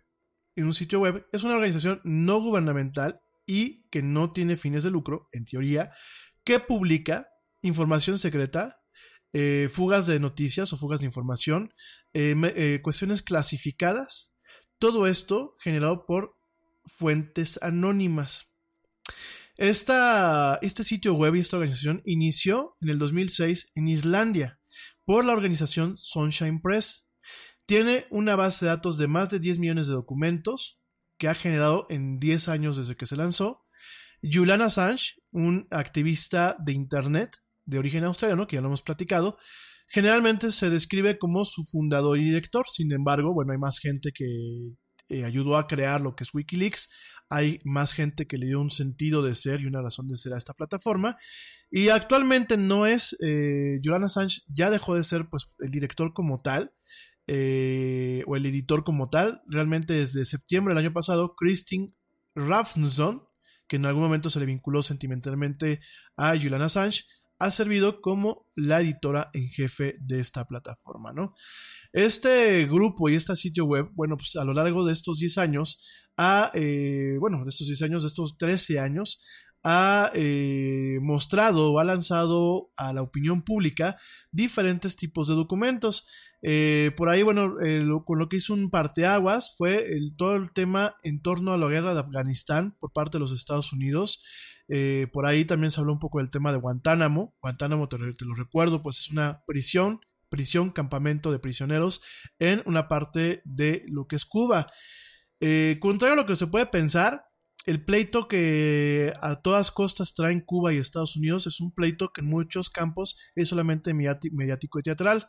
en un sitio web, es una organización no gubernamental y que no tiene fines de lucro, en teoría, que publica información secreta, eh, fugas de noticias o fugas de información, eh, eh, cuestiones clasificadas, todo esto generado por fuentes anónimas. Esta, este sitio web y esta organización inició en el 2006 en Islandia por la organización Sunshine Press. Tiene una base de datos de más de 10 millones de documentos que ha generado en 10 años desde que se lanzó. Julian Assange, un activista de Internet de origen australiano, que ya lo hemos platicado, generalmente se describe como su fundador y director. Sin embargo, bueno, hay más gente que eh, ayudó a crear lo que es Wikileaks. Hay más gente que le dio un sentido de ser y una razón de ser a esta plataforma. Y actualmente no es, eh, Julian Assange ya dejó de ser pues, el director como tal, eh, o el editor como tal. Realmente desde septiembre del año pasado, Christine Rafnson, que en algún momento se le vinculó sentimentalmente a Julian Assange, ha servido como la editora en jefe de esta plataforma, ¿no? Este grupo y este sitio web, bueno, pues a lo largo de estos 10 años, ha, eh, bueno, de estos 10 años, de estos 13 años, ha eh, mostrado o ha lanzado a la opinión pública diferentes tipos de documentos. Eh, por ahí, bueno, con lo que hizo un parteaguas fue el, todo el tema en torno a la guerra de Afganistán por parte de los Estados Unidos. Eh, por ahí también se habló un poco del tema de Guantánamo. Guantánamo, te, lo recuerdo, pues es una prisión, prisión, campamento de prisioneros en una parte de lo que es Cuba. Eh, contrario a lo que se puede pensar, el pleito que a todas costas traen Cuba y Estados Unidos es un pleito que en muchos campos es solamente mediático y teatral.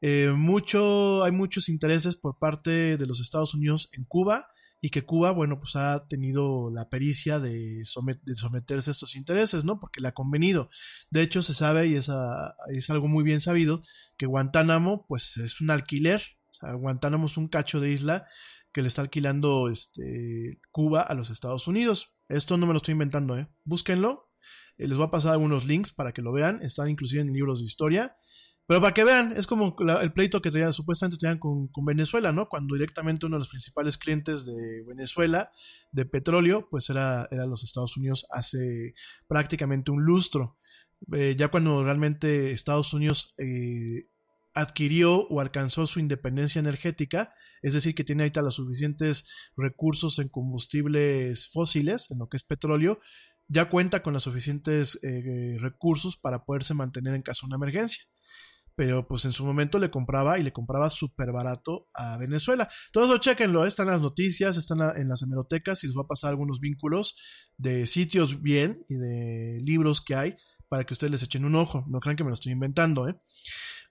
Eh, mucho, hay muchos intereses por parte de los Estados Unidos en Cuba y que Cuba, bueno, pues ha tenido la pericia de, somet- de someterse a estos intereses, ¿no? Porque le ha convenido. De hecho, se sabe y es, a- es algo muy bien sabido que Guantánamo, pues es un alquiler. O sea, Guantánamo es un cacho de isla que le está alquilando este, Cuba a los Estados Unidos. Esto no me lo estoy inventando, ¿eh? Búsquenlo. Eh, les voy a pasar algunos links para que lo vean. Están inclusive en libros de historia. Pero para que vean, es como la- el pleito que tenía, supuestamente tenían con, con Venezuela, ¿no? Cuando directamente uno de los principales clientes de Venezuela de petróleo, pues era, era los Estados Unidos hace prácticamente un lustro. Eh, ya cuando realmente Estados Unidos eh, adquirió o alcanzó su independencia energética, es decir, que tiene ahorita los suficientes recursos en combustibles fósiles, en lo que es petróleo, ya cuenta con los suficientes eh, recursos para poderse mantener en caso de una emergencia pero pues en su momento le compraba y le compraba súper barato a Venezuela. Todo eso chequenlo, ¿eh? están las noticias, están en las hemerotecas y les voy a pasar algunos vínculos de sitios bien y de libros que hay para que ustedes les echen un ojo. No crean que me lo estoy inventando, ¿eh?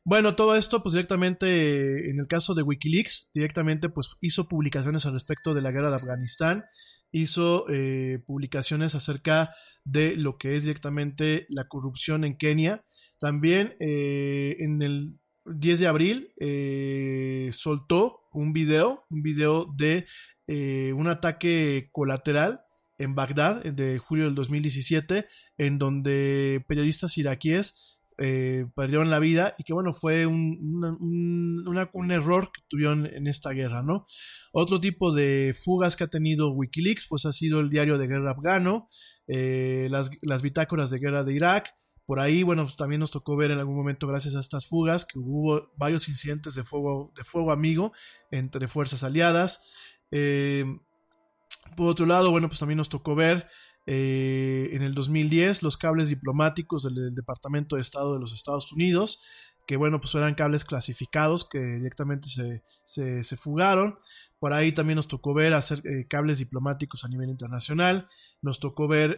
Bueno, todo esto, pues directamente, en el caso de Wikileaks, directamente, pues hizo publicaciones al respecto de la guerra de Afganistán, hizo eh, publicaciones acerca de lo que es directamente la corrupción en Kenia. También eh, en el 10 de abril eh, soltó un video, un video de eh, un ataque colateral en Bagdad de julio del 2017, en donde periodistas iraquíes perdieron la vida y que bueno, fue un, error que tuvieron en esta guerra, ¿no? Otro tipo de fugas que ha tenido Wikileaks, pues ha sido el diario de guerra afgano, las, las bitácoras de guerra de Irak, por ahí, bueno, pues también nos tocó ver en algún momento, gracias a estas fugas, que hubo varios incidentes de fuego, de fuego amigo entre fuerzas aliadas. Eh, por otro lado, bueno, pues también nos tocó ver eh, en el 2010 los cables diplomáticos del, Departamento de Estado de los Estados Unidos, que bueno, pues eran cables clasificados que directamente se, se, fugaron. Por ahí también nos tocó ver hacer eh, cables diplomáticos a nivel internacional. Nos tocó ver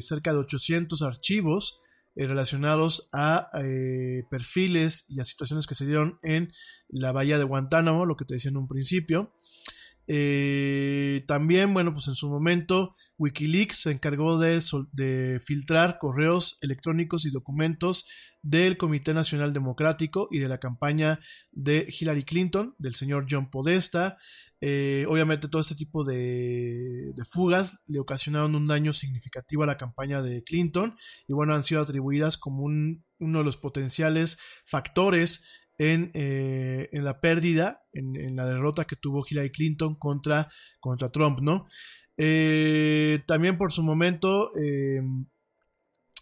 cerca de 800 archivos eh, relacionados a eh, perfiles y a situaciones que se dieron en la bahía de Guantánamo, lo que te decía en un principio. Eh, también, bueno, pues en su momento Wikileaks se encargó de, de filtrar correos electrónicos y documentos del Comité Nacional Democrático y de la campaña de Hillary Clinton, del señor John Podesta. Eh, obviamente todo este tipo de, fugas le ocasionaron un daño significativo a la campaña de Clinton y bueno, han sido atribuidas como un- uno de los potenciales factores en, eh, en la pérdida en, en la derrota que tuvo Hillary Clinton contra, contra Trump, ¿no? Eh, también por su momento, eh,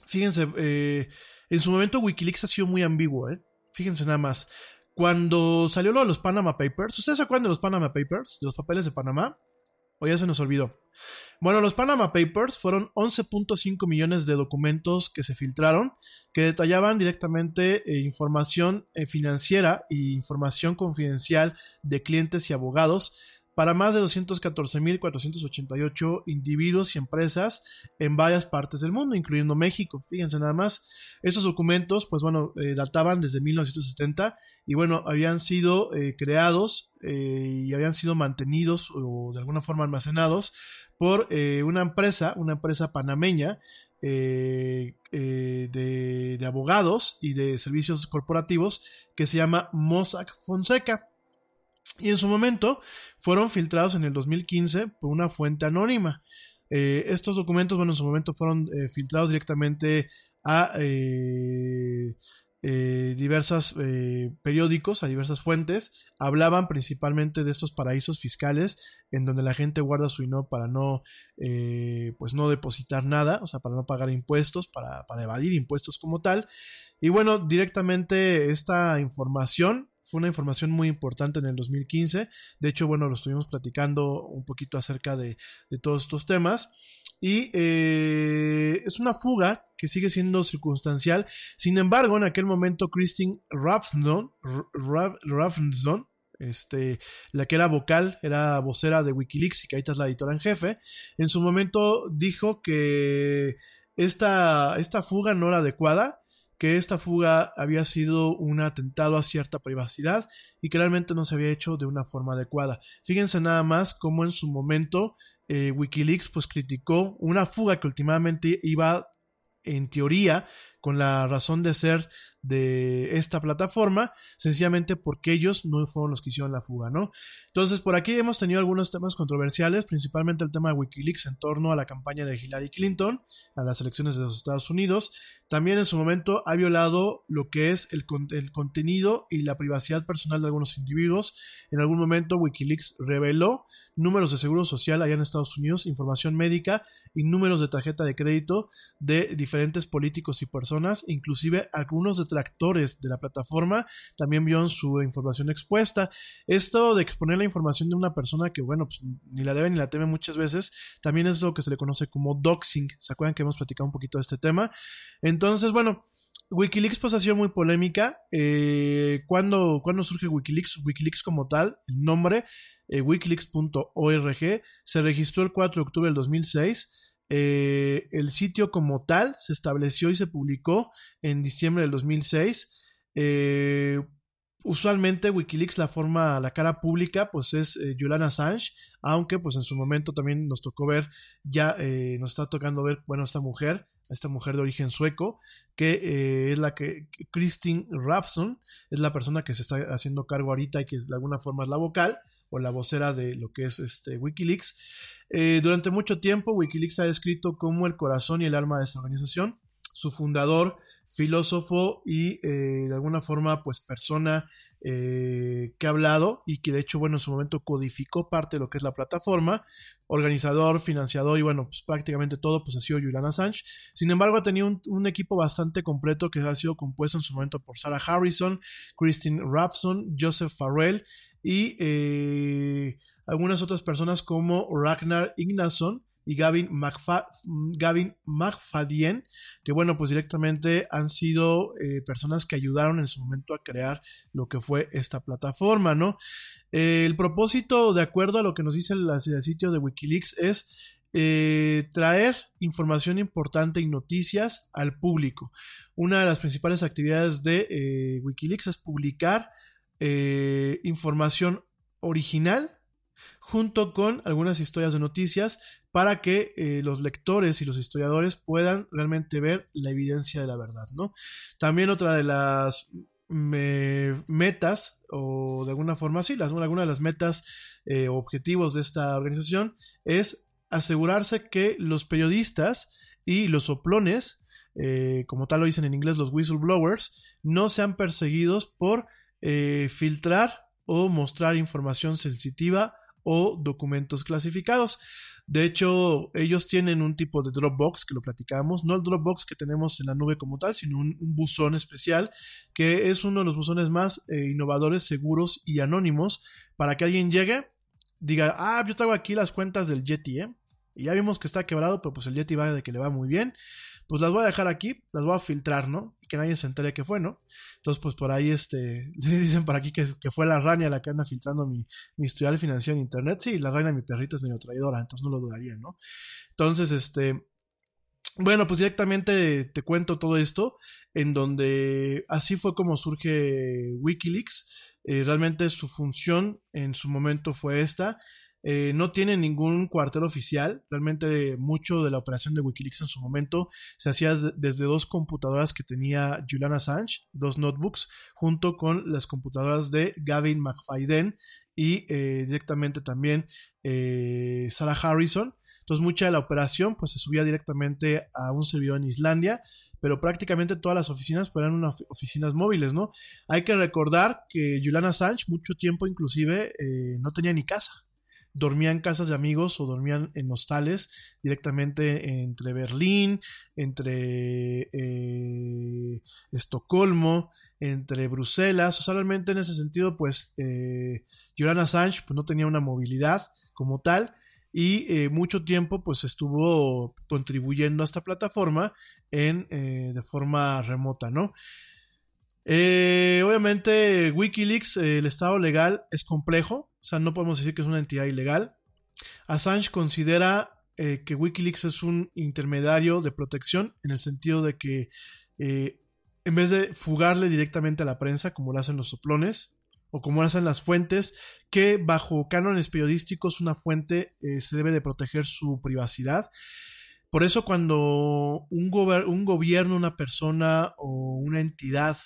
fíjense, en su momento Wikileaks ha sido muy ambiguo. Fíjense nada más. Cuando salió lo de los Panama Papers, ¿ustedes se acuerdan de los Panama Papers? De los papeles de Panamá. O ya se nos olvidó. Bueno, los Panama Papers fueron 11.5 millones de documentos que se filtraron, que detallaban directamente eh, información eh, financiera e información confidencial de clientes y abogados para más de 214.488 individuos y empresas en varias partes del mundo, incluyendo México. Fíjense nada más, esos documentos, pues bueno, eh, databan desde 1970 y bueno, habían sido eh, creados eh, y habían sido mantenidos o de alguna forma almacenados por una empresa, una empresa panameña de, de abogados y de servicios corporativos que se llama Mossack Fonseca. Y en su momento fueron filtrados en el 2015 por una fuente anónima. Eh, estos documentos, bueno, en su momento fueron eh, filtrados directamente a eh, eh, diversas eh, periódicos, a diversas fuentes. Hablaban principalmente de estos paraísos fiscales en donde la gente guarda su dinero para no, pues no depositar nada, o sea, para no pagar impuestos, para, para evadir impuestos como tal. Y bueno, directamente esta información fue una información muy importante en el 2015. De hecho, bueno, lo estuvimos platicando un poquito acerca de, todos estos temas. Y eh, es una fuga que sigue siendo circunstancial. Sin embargo, en aquel momento, Christine Rapsdon este, la que era vocal, era vocera de Wikileaks y que ahorita es la editora en jefe, en su momento dijo que esta, esta fuga no era adecuada, que esta fuga había sido un atentado a cierta privacidad y que realmente no se había hecho de una forma adecuada. Fíjense nada más cómo en su momento eh, Wikileaks pues criticó una fuga que últimamente iba en teoría con la razón de ser de esta plataforma, sencillamente porque ellos no fueron los que hicieron la fuga, ¿no? Entonces, por aquí hemos tenido algunos temas controversiales, principalmente el tema de Wikileaks en torno a la campaña de Hillary Clinton, a las elecciones de los Estados Unidos. También en su momento ha violado lo que es el, con el contenido y la privacidad personal de algunos individuos. En algún momento Wikileaks reveló números de seguro social allá en Estados Unidos, información médica y números de tarjeta de crédito de diferentes políticos y personas, inclusive algunos detractores de la plataforma también vieron su información expuesta. Esto de exponer la información de una persona que, bueno, pues ni la debe ni la teme muchas veces, también es lo que se le conoce como doxing. ¿Se acuerdan que hemos platicado un poquito de este tema? Entonces, bueno, Wikileaks pues ha sido muy polémica. Eh, ¿cuándo, ¿Cuándo surge Wikileaks? Wikileaks como tal, el nombre, eh, wikileaks.org, se registró el 4 de octubre del 2006. Eh, el sitio como tal se estableció y se publicó en diciembre del 2006. Eh, usualmente Wikileaks la forma, la cara pública, pues es eh, Assange, aunque pues en su momento también nos tocó ver, ya eh, nos está tocando ver, bueno, esta mujer, esta mujer de origen sueco, que es la que, Christine Rapson, es la persona que se está haciendo cargo ahorita y que de alguna forma es la vocal o la vocera de lo que es este Wikileaks. Eh, durante mucho tiempo Wikileaks ha descrito como el corazón y el alma de esta organización. Su fundador, filósofo y eh, de alguna forma pues persona eh, que ha hablado y que de hecho bueno en su momento codificó parte de lo que es la plataforma, organizador, financiador y bueno pues prácticamente todo pues ha sido Julian Assange. Sin embargo ha tenido un, equipo bastante completo que ha sido compuesto en su momento por Sarah Harrison, Christine Rapson, Joseph Farrell y eh, algunas otras personas como Ragnar Ignason y Gavin, McFa Gavin que bueno, pues directamente han sido eh, personas que ayudaron en su momento a crear lo que fue esta plataforma, ¿no? Eh, el propósito, de acuerdo a lo que nos dice el, sitio de Wikileaks, es traer información importante y noticias al público. Una de las principales actividades de Wikileaks es publicar eh, información original junto con algunas historias de noticias para que eh, los lectores y los historiadores puedan realmente ver la evidencia de la verdad, ¿no? También otra de las me, metas o de alguna forma sí, las, alguna de las metas eh, objetivos de esta organización es asegurarse que los periodistas y los soplones, eh, como tal lo dicen en inglés los whistleblowers, no sean perseguidos por eh, filtrar o mostrar información sensitiva o documentos clasificados. De hecho, ellos tienen un tipo de Dropbox que lo platicamos, no el Dropbox que tenemos en la nube como tal, sino un, buzón especial que es uno de los buzones más eh, innovadores, seguros y anónimos para que alguien llegue, diga, ah, yo traigo aquí las cuentas del Yeti, ¿eh? Y ya vimos que está quebrado, pero pues el Yeti va de que le va muy bien. Pues las voy a dejar aquí, las voy a filtrar, ¿no? Que nadie se entere que fue, ¿no? Entonces, pues por ahí, este, <laughs> dicen por aquí que, que fue la Rania la que anda filtrando mi, mi historial financiero en internet. Sí, la Rania, mi perrita, es medio traidora, entonces no lo dudaría, ¿no? Entonces, este, bueno, pues directamente te cuento todo esto, en donde así fue como surge Wikileaks. Eh, realmente su función en su momento fue esta. Eh, no tiene ningún cuartel oficial. Realmente mucho de la operación de Wikileaks en su momento se hacía desde dos computadoras que tenía Julian Assange, dos notebooks, junto con las computadoras de Gavin McFadden y eh, directamente también eh, Sarah Harrison. Entonces mucha de la operación pues se subía directamente a un servidor en Islandia pero prácticamente todas las oficinas pues, eran unas oficinas móviles, ¿no? Hay que recordar que Julian Assange mucho tiempo inclusive no tenía ni casa dormía en casas de amigos o dormían en hostales directamente entre Berlín, entre eh, Estocolmo, entre Bruselas. O en ese sentido, pues eh, Julian Assange pues, no tenía una movilidad como tal y eh, mucho tiempo pues estuvo contribuyendo a esta plataforma en, eh, de forma remota, ¿no? Obviamente, Wikileaks, el estado legal es complejo, o sea, no podemos decir que es una entidad ilegal. Assange considera eh, que Wikileaks es un intermediario de protección en el sentido de que en vez de fugarle directamente a la prensa, como lo hacen los soplones, o como lo hacen las fuentes, que bajo cánones periodísticos una fuente se debe de proteger su privacidad. Por eso cuando un, un gobierno, una persona o una entidad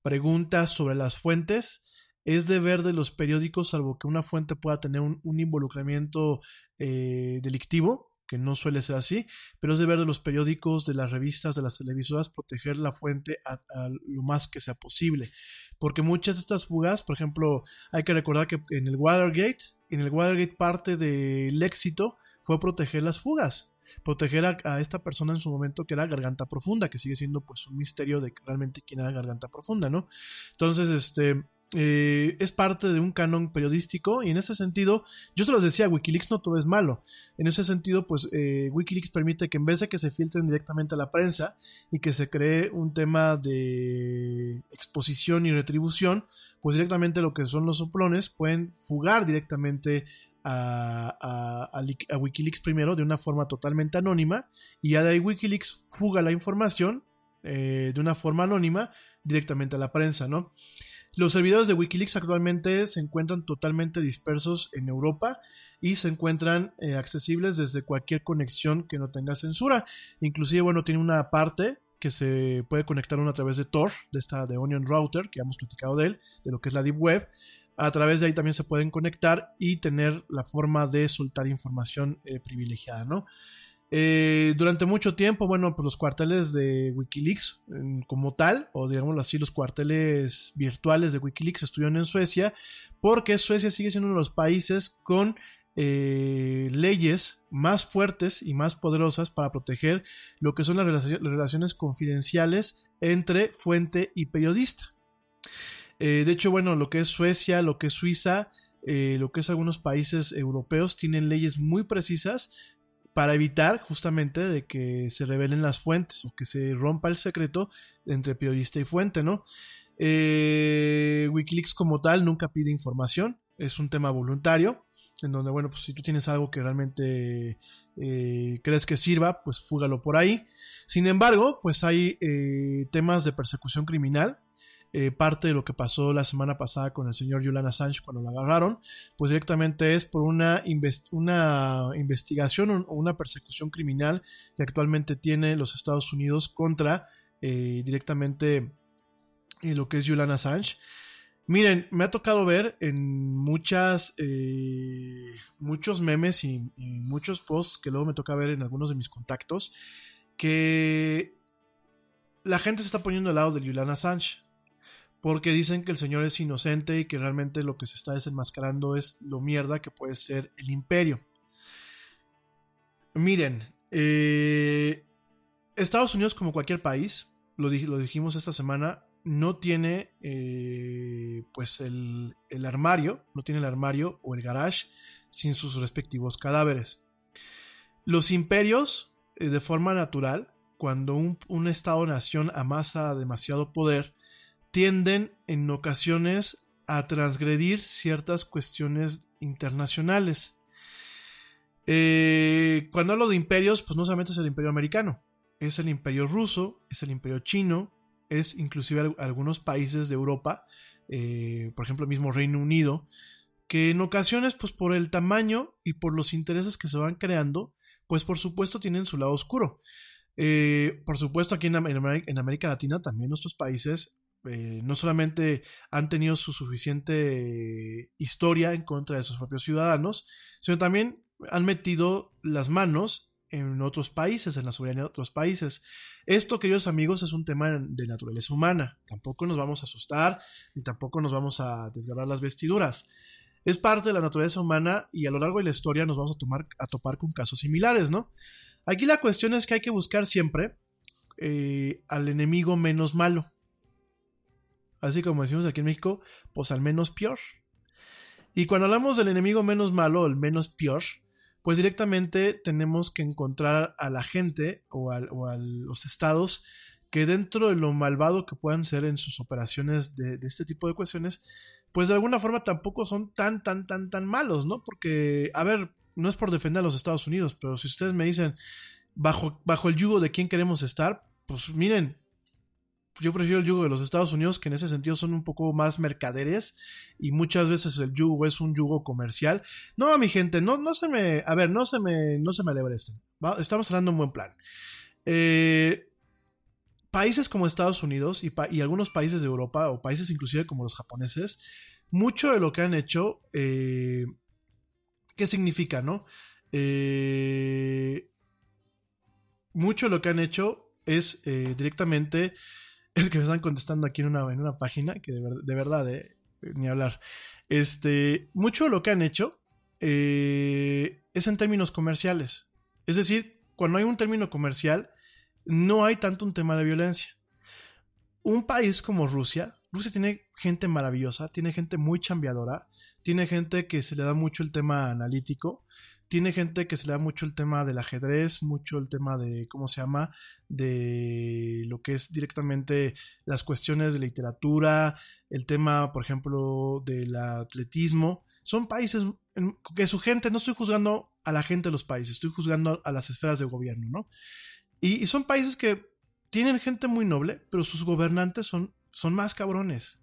preguntas sobre las fuentes, es deber de los periódicos, salvo que una fuente pueda tener un, involucramiento eh, delictivo, que no suele ser así, pero es deber de los periódicos, de las revistas, de las televisoras, proteger la fuente a, lo más que sea posible. Porque muchas de estas fugas, por ejemplo, hay que recordar que en el Watergate, en el Watergate parte del éxito fue proteger las fugas proteger a, esta persona en su momento que era Garganta Profunda, que sigue siendo pues un misterio de realmente quién era Garganta Profunda, ¿no? Entonces, este, eh, es parte de un canon periodístico y en ese sentido, yo se los decía, Wikileaks no todo es malo. En ese sentido, pues eh, Wikileaks permite que en vez de que se filtren directamente a la prensa y que se cree un tema de exposición y retribución, pues directamente lo que son los soplones pueden fugar directamente a, Wikileaks primero de una forma totalmente anónima y ya de ahí Wikileaks fuga la información eh, de una forma anónima directamente a la prensa, ¿no? Los servidores de Wikileaks actualmente se encuentran totalmente dispersos en Europa y se encuentran eh, accesibles desde cualquier conexión que no tenga censura. Inclusive, bueno, tiene una parte que se puede conectar a través de Tor, de esta de Onion Router, que ya hemos platicado de él, de lo que es la Deep Web. A través de ahí también se pueden conectar y tener la forma de soltar información eh, privilegiada, ¿no? Eh, durante mucho tiempo, bueno, pues los cuarteles de Wikileaks como tal, o digámoslo así, los cuarteles virtuales de Wikileaks estuvieron en Suecia, porque Suecia sigue siendo uno de los países con eh, leyes más fuertes y más poderosas para proteger lo que son las relaciones confidenciales entre fuente y periodista. Eh, de hecho, bueno, lo que es Suecia, lo que es Suiza, lo que es algunos países europeos tienen leyes muy precisas para evitar justamente de que se revelen las fuentes o que se rompa el secreto entre periodista y fuente, ¿no? Eh, Wikileaks como tal nunca pide información, es un tema voluntario, en donde, bueno, pues si tú tienes algo que realmente crees que sirva, pues fúgalo por ahí. Sin embargo, pues hay temas de persecución criminal eh, parte de lo que pasó la semana pasada con el señor Julian Assange cuando lo agarraron, pues directamente es por una, una investigación o una persecución criminal que actualmente tiene los Estados Unidos contra eh, directamente eh, lo que es Julian Assange. Miren, me ha tocado ver en muchas, muchos memes y, muchos posts que luego me toca ver en algunos de mis contactos que la gente se está poniendo al lado de Julian Assange. Porque dicen que el señor es inocente y que realmente lo que se está desenmascarando es lo mierda que puede ser el imperio. Miren, eh, Estados Unidos como cualquier país, lo, dijimos esta semana, no tiene eh, pues el, el, armario, no tiene el armario o el garage sin sus respectivos cadáveres. Los imperios, eh, de forma natural, cuando un, un Estado-nación amasa demasiado poder, tienden en ocasiones a transgredir ciertas cuestiones internacionales. Eh, cuando hablo de imperios, pues no solamente es el imperio americano, es el imperio ruso, es el imperio chino, es inclusive algunos países de Europa, eh, por ejemplo el mismo Reino Unido, que en ocasiones, pues por el tamaño y por los intereses que se van creando, pues por supuesto tienen su lado oscuro. Eh, por supuesto aquí en, en, América Latina también nuestros países eh, no solamente han tenido su suficiente historia en contra de sus propios ciudadanos, sino también han metido las manos en otros países, en la soberanía de otros países. Esto, queridos amigos, es un tema de naturaleza humana. Tampoco nos vamos a asustar, ni tampoco nos vamos a desgarrar las vestiduras. Es parte de la naturaleza humana y a lo largo de la historia nos vamos a, tomar, a topar con casos similares, ¿no? Aquí la cuestión es que hay que buscar siempre eh, al enemigo menos malo. Así como decimos aquí en México, pues al menos peor. Y cuando hablamos del enemigo menos malo, el menos peor, pues directamente tenemos que encontrar a la gente o a, los estados que dentro de lo malvado que puedan ser en sus operaciones de, este tipo de cuestiones, pues de alguna forma tampoco son tan, tan, tan, tan malos, ¿no? Porque, a ver, no es por defender a los Estados Unidos, pero si ustedes me dicen, bajo, bajo el yugo de quién queremos estar, pues miren, yo prefiero el yugo de los Estados Unidos, que en ese sentido son un poco más mercaderes y muchas veces el yugo es un yugo comercial. No, mi gente, no, no se me, a ver, no se me, no se me. Estamos hablando de un buen plan. Eh, países como Estados Unidos y, y, algunos países de Europa o países inclusive como los japoneses, mucho de lo que han hecho, eh, ¿qué significa, no? Eh, mucho de lo que han hecho es directamente es que me están contestando aquí en una, en una página que de, verdad, eh, ni hablar. Este, mucho de lo que han hecho eh, es en términos comerciales. Es decir, cuando hay un término comercial, no hay tanto un tema de violencia. Un país como Rusia, Rusia tiene gente maravillosa, tiene gente muy chambeadora, tiene gente que se le da mucho el tema analítico, tiene gente que se le da mucho el tema del ajedrez, mucho el tema de, ¿cómo se llama? De lo que es directamente las cuestiones de literatura, el tema, por ejemplo, del atletismo. Son países que su gente, no estoy juzgando a la gente de los países, estoy juzgando a las esferas de gobierno, ¿no? Y, son países que tienen gente muy noble, pero sus gobernantes son, son más cabrones.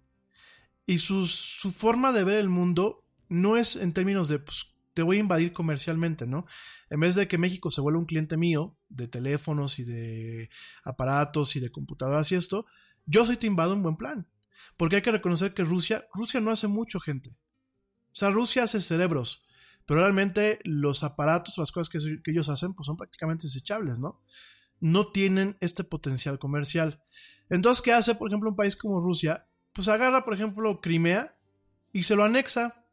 Y su forma de ver el mundo no es en términos de pues, te voy a invadir comercialmente, ¿no? En vez de que México se vuelva un cliente mío de teléfonos y de aparatos y de computadoras y esto, yo soy te invado en buen plan. Porque hay que reconocer que Rusia, Rusia no hace mucho, gente. O sea, Rusia hace cerebros, pero realmente los aparatos, las cosas que, que ellos hacen, pues son prácticamente desechables, ¿no? No tienen este potencial comercial. Entonces, ¿qué hace, por ejemplo, un país como Rusia? Pues agarra, por ejemplo, Crimea y se lo anexa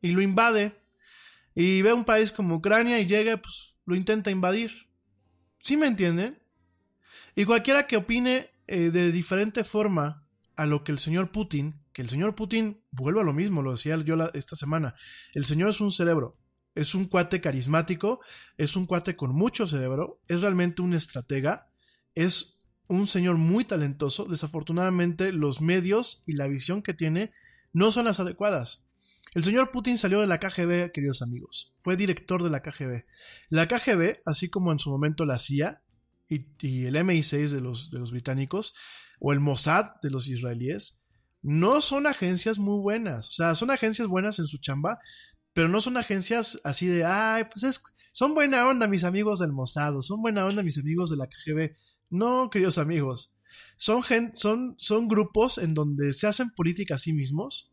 y lo invade y ve un país como Ucrania y llega, pues lo intenta invadir. ¿Sí me entienden? Y cualquiera que opine eh, de diferente forma a lo que el señor Putin, que el señor Putin vuelve a lo mismo, lo decía yo esta semana, el señor es un cerebro, es un cuate carismático, es un cuate con mucho cerebro, es realmente un estratega, es un señor muy talentoso, desafortunadamente los medios y la visión que tiene no son las adecuadas. El señor Putin salió de la KGB, queridos amigos. Fue director de la KGB. La KGB, así como en su momento la CIA y, el MI6 de los, de los británicos, o el Mossad de los israelíes, no son agencias muy buenas. O sea, son agencias buenas en su chamba, pero no son agencias así de, ay, pues es, son buena onda mis amigos del Mossad, son buena onda mis amigos de la KGB. No, queridos amigos. Son, son, son grupos en donde se hacen política a sí mismos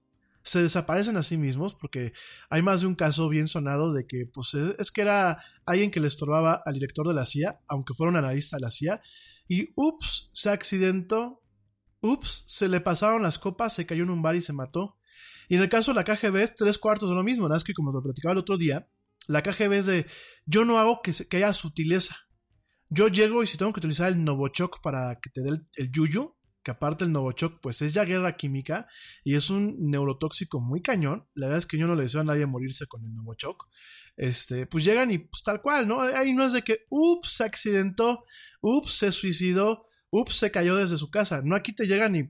se desaparecen a sí mismos porque hay más de un caso bien sonado de que pues es que era alguien que le estorbaba al director de la CIA, aunque fuera un analista de la CIA, y ups, se accidentó ups, se le pasaron las copas, se cayó en un bar y se mató. Y en el caso de la KGB es tres cuartos de lo mismo, nada más que como lo platicaba el otro día, la KGB es de yo no hago que haya sutileza. Yo llego y si tengo que utilizar el Novochok para que te dé el, el yuyu, aparte el Novochok pues es ya guerra química y es un neurotóxico muy cañón. La verdad es que yo no le deseo a nadie morirse con el Novochok. Este, pues llegan y pues tal cual, ¿no? Ahí no es de que, ups, se accidentó, ups, se suicidó, ups, se cayó desde su casa. No, aquí te llegan y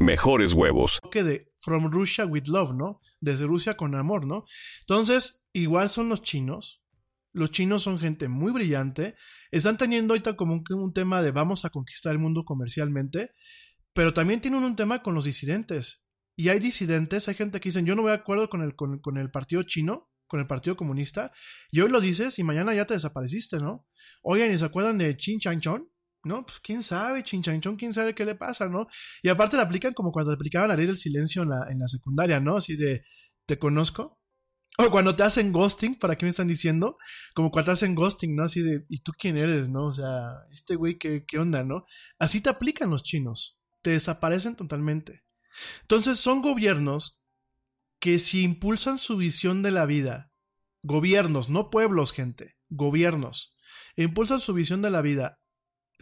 mejores huevos. toque de From Russia with Love, ¿no? Desde Rusia con amor, ¿no? Entonces, igual son los chinos. Los chinos son gente muy brillante. Están teniendo ahorita como un, un tema de vamos a conquistar el mundo comercialmente. Pero también tienen un tema con los disidentes. Y hay disidentes, hay gente que dicen, yo no voy de acuerdo con el, con, el partido chino, con el partido comunista. Y hoy lo dices y mañana ya te desapareciste, ¿no? Oigan, ¿y se acuerdan de Chin Chan Chon? No, pues quién sabe, chinchanchón, quién sabe qué le pasa, ¿no? Y aparte le aplican como cuando aplicaban la ley del silencio en la, en la secundaria, ¿no? Así de, ¿te conozco? O cuando te hacen ghosting, ¿para qué me están diciendo? Como cuando te hacen ghosting, ¿no? Así de, ¿y tú quién eres, no? O sea, este güey, ¿qué, qué onda, no? Así te aplican los chinos, te desaparecen totalmente. Entonces son gobiernos que si impulsan su visión de la vida, gobiernos, no pueblos, gente, gobiernos, impulsan su visión de la vida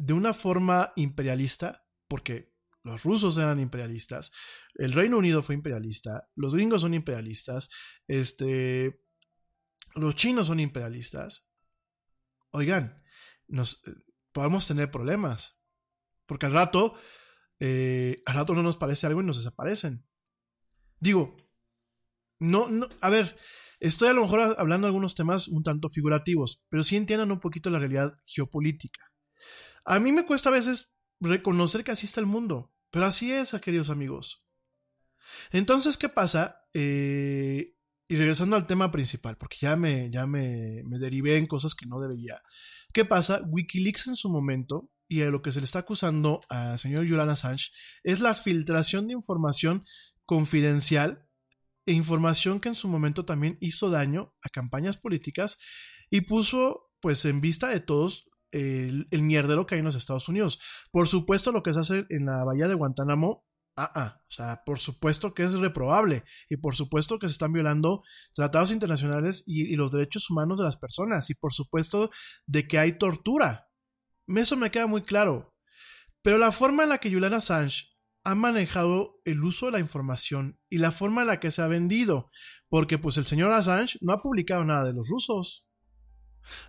de una forma imperialista, porque los rusos eran imperialistas, el Reino Unido fue imperialista, los gringos son imperialistas, este, los chinos son imperialistas. Oigan, nos eh, podemos tener problemas, porque al rato, eh, al rato no nos parece algo y nos desaparecen. Digo, no, no, a ver, estoy a lo mejor hablando de algunos temas un tanto figurativos, pero sí entiendan un poquito la realidad geopolítica. A mí me cuesta a veces reconocer que así está el mundo, pero así es, queridos amigos. Entonces, ¿qué pasa? Eh, y regresando al tema principal, porque ya me, ya me, me derivé en cosas que no debería. ¿Qué pasa? Wikileaks en su momento, y a lo que se le está acusando al señor Julian Assange, es la filtración de información confidencial e información que en su momento también hizo daño a campañas políticas y puso pues en vista de todos el, mierdero que hay en los Estados Unidos. Por supuesto, lo que se hace en la bahía de Guantánamo, ah, ah, o sea, por supuesto que es reprobable y por supuesto que se están violando tratados internacionales y, y los derechos humanos de las personas y por supuesto de que hay tortura. Eso me queda muy claro. Pero la forma en la que Julian Assange ha manejado el uso de la información y la forma en la que se ha vendido, porque pues el señor Assange no ha publicado nada de los rusos.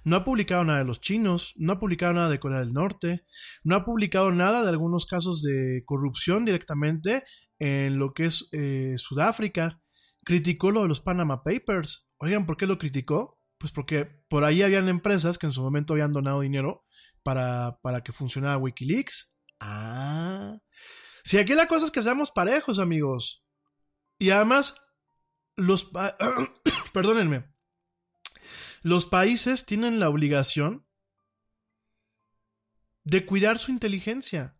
No ha publicado nada de los chinos, no ha publicado nada de Corea del Norte, no ha publicado nada de algunos casos de corrupción directamente en lo que es eh, Sudáfrica. Criticó lo de los Panama Papers. Oigan, ¿por qué lo criticó? Pues porque por ahí habían empresas que en su momento habían donado dinero para, para que funcionara Wikileaks. Ah. Si aquí la cosa es que seamos parejos, amigos. Y además, los... <coughs> Perdónenme los países tienen la obligación de cuidar su inteligencia.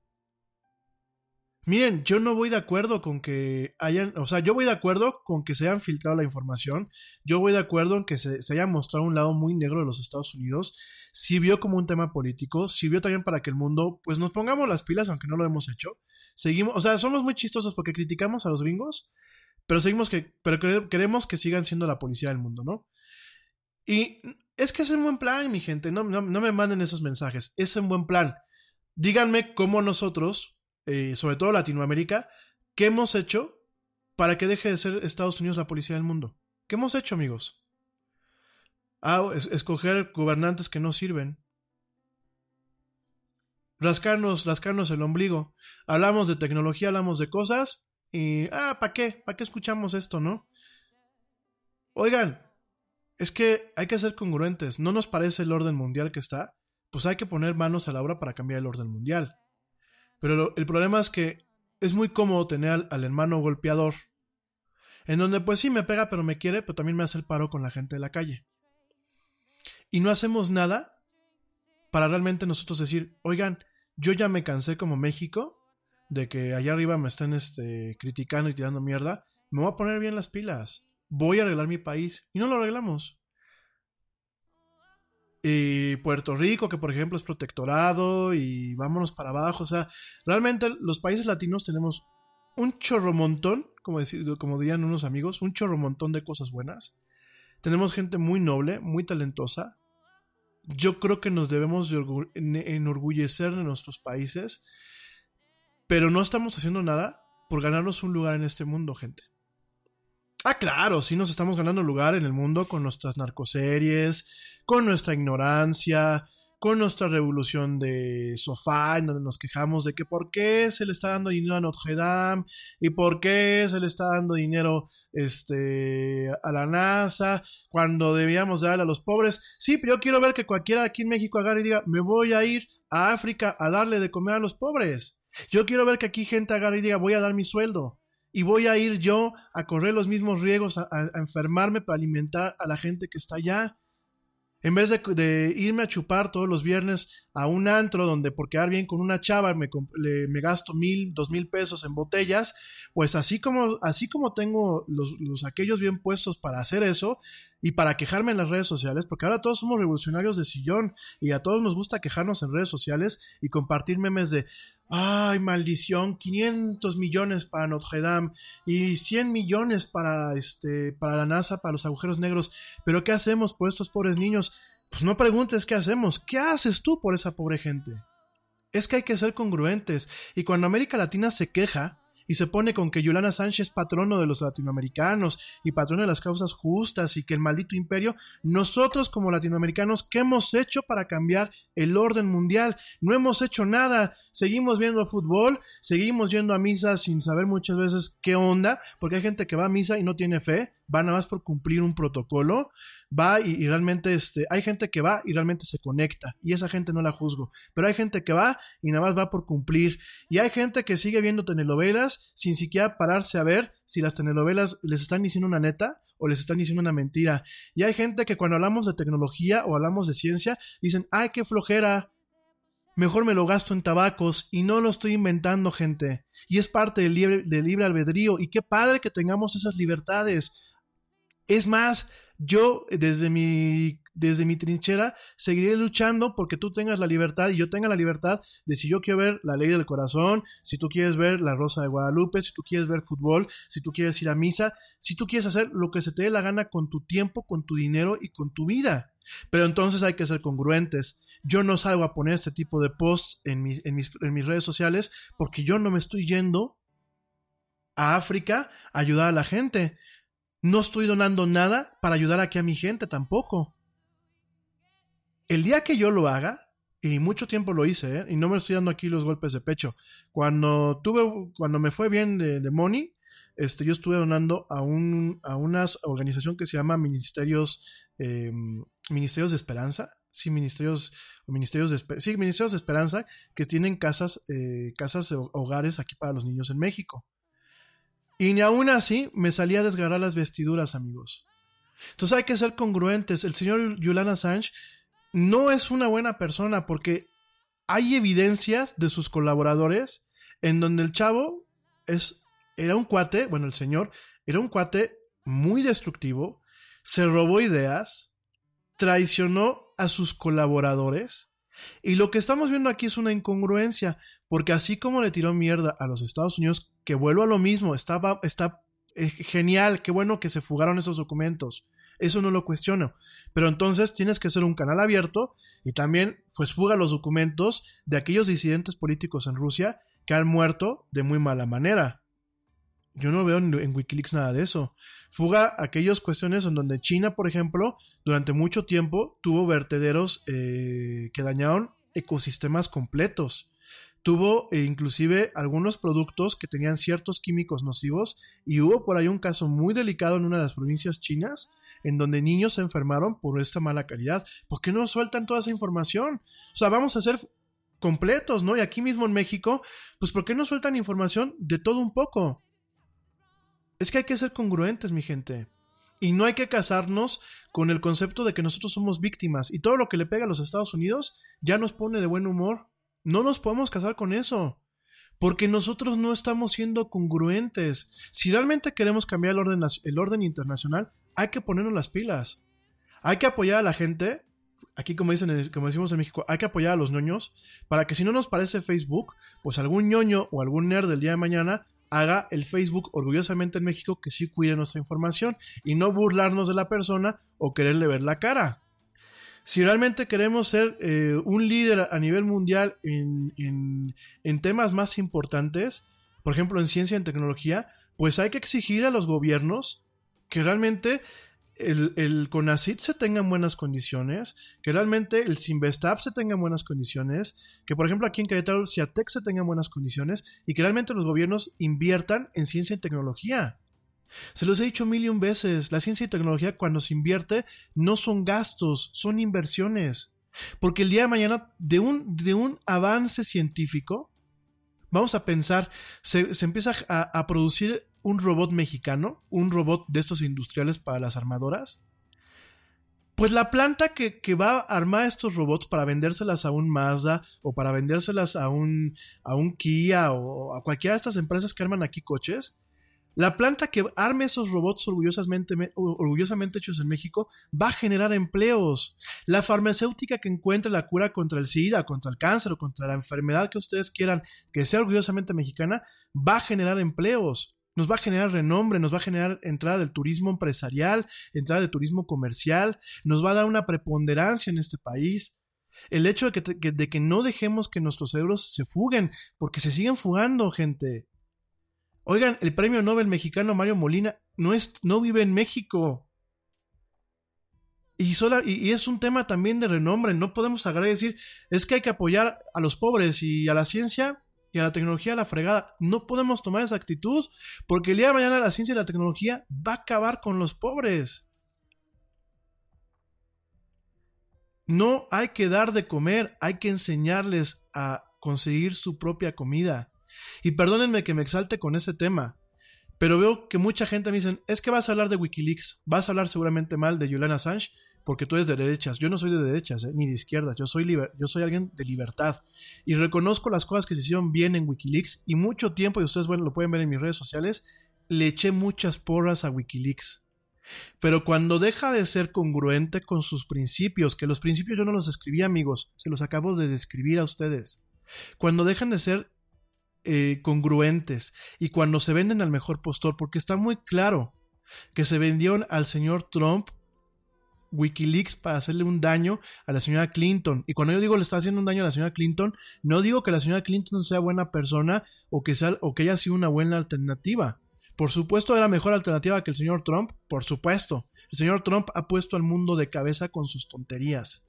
Miren, yo no voy de acuerdo con que hayan, o sea, yo voy de acuerdo con que se hayan filtrado la información, yo voy de acuerdo en que se, haya mostrado un lado muy negro de los Estados Unidos, sirvió como un tema político, sirvió también para que el mundo, pues nos pongamos las pilas, aunque no lo hemos hecho, seguimos, o sea, somos muy chistosos porque criticamos a los gringos, pero seguimos que, pero queremos que sigan siendo la policía del mundo, ¿no? Y es que es en buen plan, mi gente. No, no, no, me manden esos mensajes. Es en buen plan. Díganme cómo nosotros eh, sobre todo Latinoamérica, ¿qué hemos hecho para que deje de ser Estados Unidos la policía del mundo? ¿Qué hemos hecho, amigos? Ah, es- escoger gobernantes que no sirven. Rascarnos, rascarnos el ombligo. Hablamos de tecnología, hablamos de cosas y, ah, ¿para qué? ¿Para qué escuchamos esto, no? Oigan, es que hay que ser congruentes. ¿No nos parece el orden mundial que está? Pues hay que poner manos a la obra para cambiar el orden mundial. Pero el problema es que es muy cómodo tener al, al hermano golpeador. En donde pues sí me pega pero me quiere, pero también me hace el paro con la gente de la calle. Y no hacemos nada para realmente nosotros decir, oigan, yo ya me cansé como México de que allá arriba me estén este, criticando y tirando mierda. Me voy a poner bien las pilas. Voy a arreglar mi país. Y no lo arreglamos. Y Puerto Rico, que por ejemplo es protectorado, y vámonos para abajo. O sea, realmente los países latinos tenemos un chorro montón, como, como dirían unos amigos, un chorro montón de cosas buenas. Tenemos gente muy noble, muy talentosa. Yo creo que nos debemos de orgu- en- enorgullecer de nuestros países, pero no estamos haciendo nada por ganarnos un lugar en este mundo, gente. Ah, claro, sí nos estamos ganando lugar en el mundo con nuestras narcoseries, con nuestra ignorancia, con nuestra revolución de sofá, en donde nos quejamos de que por qué se le está dando dinero a Notre Dame y por qué se le está dando dinero este, a la NASA cuando debíamos darle a los pobres. Sí, pero yo quiero ver que cualquiera aquí en México agarre y diga, me voy a ir a África a darle de comer a los pobres. Yo quiero ver que aquí gente agarre y diga, voy a dar mi sueldo. Y voy a ir yo a correr los mismos riesgos, a, enfermarme para alimentar a la gente que está allá. En vez de, irme a chupar todos los viernes a un antro donde por quedar bien con una chava me gasto mil, dos mil pesos en botellas, pues así como, así como tengo los, los aquellos bien puestos para hacer eso y para quejarme en las redes sociales, porque ahora todos somos revolucionarios de sillón y a todos nos gusta quejarnos en redes sociales y compartir memes de, ay, maldición, 500 millones para Notre Dame y 100 millones para, este, para la NASA, para los agujeros negros, pero ¿qué hacemos por estos pobres niños? Pues no preguntes qué hacemos, ¿qué haces tú por esa pobre gente? Es que hay que ser congruentes y cuando América Latina se queja, y se pone con que Yolanda Sánchez es patrono de los latinoamericanos y patrono de las causas justas y que el maldito imperio, nosotros como latinoamericanos, ¿qué hemos hecho para cambiar el orden mundial? No hemos hecho nada, seguimos viendo fútbol, seguimos yendo a misa sin saber muchas veces qué onda, porque hay gente que va a misa y no tiene fe, va nada más por cumplir un protocolo, va y, realmente este, hay gente que va y realmente se conecta y esa gente no la juzgo, pero hay gente que va y nada más va por cumplir y hay gente que sigue viendo telenovelas sin siquiera pararse a ver si las telenovelas les están diciendo una neta o les están diciendo una mentira. Y hay gente que cuando hablamos de tecnología o hablamos de ciencia dicen, ay, qué flojera, mejor me lo gasto en tabacos y no lo estoy inventando, gente. Y es parte del libre, del libre albedrío y qué padre que tengamos esas libertades. Es más, yo desde mi desde mi trinchera seguiré luchando porque tú tengas la libertad y yo tenga la libertad de si yo quiero ver la ley del corazón, si tú quieres ver la Rosa de Guadalupe, si tú quieres ver fútbol, si tú quieres ir a misa, si tú quieres hacer lo que se te dé la gana con tu tiempo, con tu dinero y con tu vida. Pero entonces hay que ser congruentes. Yo no salgo a poner este tipo de posts en mis, en mis, en mis redes sociales porque yo no me estoy yendo a África a ayudar a la gente. No estoy donando nada para ayudar aquí a mi gente tampoco. El día que yo lo haga, y mucho tiempo lo hice, ¿eh? y no me estoy dando aquí los golpes de pecho. Cuando tuve, cuando me fue bien de, de money, este, yo estuve donando a un, a una organización que se llama Ministerios, eh, Ministerios de Esperanza, sí, Ministerios, Ministerios de, sí, Ministerios de Esperanza, que tienen casas, eh, casas, hogares aquí para los niños en México. Y ni aún así me salía a desgarrar las vestiduras, amigos. Entonces hay que ser congruentes. El señor Yulana Sánchez no es una buena persona porque hay evidencias de sus colaboradores en donde el chavo es, era un cuate, bueno, el señor era un cuate muy destructivo, se robó ideas, traicionó a sus colaboradores y lo que estamos viendo aquí es una incongruencia porque así como le tiró mierda a los Estados Unidos, que vuelvo a lo mismo, estaba, está eh, genial, qué bueno que se fugaron esos documentos. eso no lo cuestiono. Pero entonces tienes que ser un canal abierto y también pues fuga los documentos de aquellos disidentes políticos en Rusia que han muerto de muy mala manera. Yo no veo en, Wikileaks nada de eso. Fuga aquellas cuestiones en donde China, por ejemplo, durante mucho tiempo tuvo vertederos eh, que dañaron ecosistemas completos. Tuvo eh, inclusive algunos productos que tenían ciertos químicos nocivos y hubo por ahí un caso muy delicado en una de las provincias chinas en donde niños se enfermaron por esta mala calidad. ¿Por qué no sueltan toda esa información? O sea, vamos a ser completos, ¿no? Y aquí mismo en México, pues ¿por qué no sueltan información de todo un poco? Es que hay que ser congruentes, mi gente. Y no hay que casarnos con el concepto de que nosotros somos víctimas y todo lo que le pega a los Estados Unidos ya nos pone de buen humor. No nos podemos casar con eso. Porque nosotros no estamos siendo congruentes. Si realmente queremos cambiar el orden, el orden internacional, hay que ponernos las pilas. Hay que apoyar a la gente. Aquí, como, dicen, como decimos en México, hay que apoyar a los ñoños para que si no nos parece Facebook, pues algún ñoño o algún nerd del día de mañana haga el Facebook orgullosamente en México que sí cuide nuestra información y no burlarnos de la persona o quererle ver la cara. Si realmente queremos ser eh, un líder a nivel mundial en, en temas más importantes, por ejemplo en ciencia y en tecnología, pues hay que exigir a los gobiernos que realmente el, el CONACIT se tenga en buenas condiciones, que realmente el Sinvestab se tenga en buenas condiciones, que por ejemplo aquí en Querétaro el CIATEC se tenga en buenas condiciones y que realmente los gobiernos inviertan en ciencia y tecnología. Se los he dicho mil y un veces, la ciencia y tecnología cuando se invierte no son gastos, son inversiones. Porque el día de mañana de un, de un avance científico, vamos a pensar, se, se empieza a, producir un robot mexicano, un robot de estos industriales para las armadoras, pues la planta que, va a armar estos robots para vendérselas a un Mazda o para vendérselas a un, a un Kia o a cualquiera de estas empresas que arman aquí coches, la planta que arme esos robots orgullosamente, hechos en México va a generar empleos. La farmacéutica que encuentre la cura contra el SIDA, contra el cáncer o contra la enfermedad que ustedes quieran que sea orgullosamente mexicana, va a generar empleos nos va a generar renombre, nos va a generar entrada del turismo empresarial, entrada de turismo comercial, nos va a dar una preponderancia en este país. El hecho de que, de que no dejemos que nuestros euros se fuguen, porque se siguen fugando, gente. Oigan, el premio Nobel mexicano Mario Molina no, es, no vive en México. Y, sola, y, es un tema también de renombre. No podemos agarrar y decir, es que hay que apoyar a los pobres y a la ciencia y a la tecnología a la fregada. No podemos tomar esa actitud porque el día de mañana la ciencia y la tecnología va a acabar con los pobres. No hay que dar de comer, hay que enseñarles a conseguir su propia comida. Y perdónenme que me exalte con ese tema, pero veo que mucha gente me dice, es que vas a hablar de Wikileaks, vas a hablar seguramente mal de Julian Assange, porque tú eres de derechas. Yo no soy de derechas, ¿eh? ni de izquierdas. Yo soy, yo soy alguien de libertad. Y reconozco las cosas que se hicieron bien en Wikileaks. Y mucho tiempo, y ustedes bueno, lo pueden ver en mis redes sociales, le eché muchas porras a Wikileaks. Pero cuando deja de ser congruente con sus principios, que los principios yo no los escribí amigos, se los acabo de describir a ustedes. Cuando dejan de ser eh, congruentes y cuando se venden al mejor postor, porque está muy claro que se vendieron al señor Trump Wikileaks para hacerle un daño a la señora Clinton. Y cuando yo digo le está haciendo un daño a la señora Clinton, no digo que la señora Clinton sea buena persona o que, sea, o que haya sido una buena alternativa. Por supuesto era mejor alternativa que el señor Trump, por supuesto. El señor Trump ha puesto al mundo de cabeza con sus tonterías.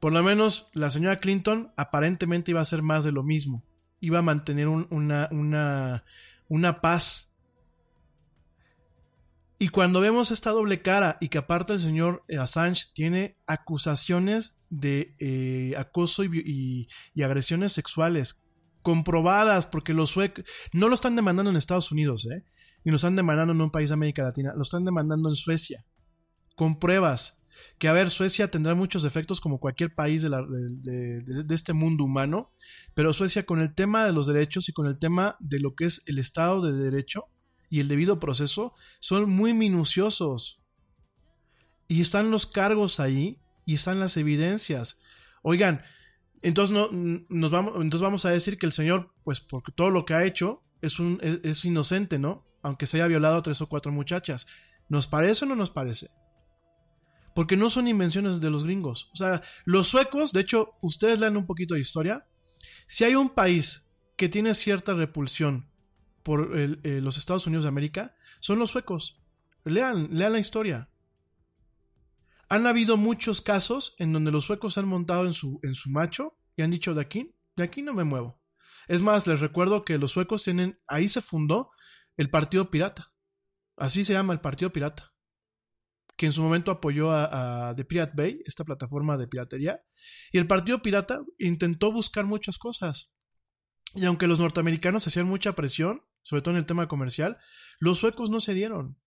Por lo menos la señora Clinton aparentemente iba a hacer más de lo mismo. Iba a mantener una, una, una paz y cuando vemos esta doble cara y que aparte el señor Assange tiene acusaciones de eh, acoso y, agresiones sexuales comprobadas, porque los suecos no lo están demandando en Estados Unidos, ¿eh? ni lo están demandando en un país de América Latina, lo están demandando en Suecia, con pruebas. Que a ver, Suecia tendrá muchos efectos como cualquier país de, este mundo humano, pero Suecia con el tema de los derechos y con el tema de lo que es el Estado de Derecho, y el debido proceso son muy minuciosos. Y están los cargos ahí y están las evidencias. Oigan, entonces, no, nos vamos, entonces vamos a decir que el Señor, pues porque todo lo que ha hecho es, un, es, inocente, ¿no? aunque se haya violado a tres o cuatro muchachas. ¿Nos parece o no nos parece? Porque no son invenciones de los gringos. O sea, los suecos, de hecho, ustedes lean un poquito de historia. Si hay un país que tiene cierta repulsión por eh, los Estados Unidos de América, son los suecos. Lean, lean la historia. Han habido muchos casos en donde los suecos se han montado en su, en su macho y han dicho de aquí, de aquí no me muevo. Es más, les recuerdo que los suecos tienen, ahí se fundó el Partido Pirata. Así se llama el Partido Pirata. Que en su momento apoyó a, a The Pirate Bay, esta plataforma de piratería. Y el Partido Pirata intentó buscar muchas cosas. Y aunque los norteamericanos hacían mucha presión, sobre todo en el tema comercial, los suecos no se dieron.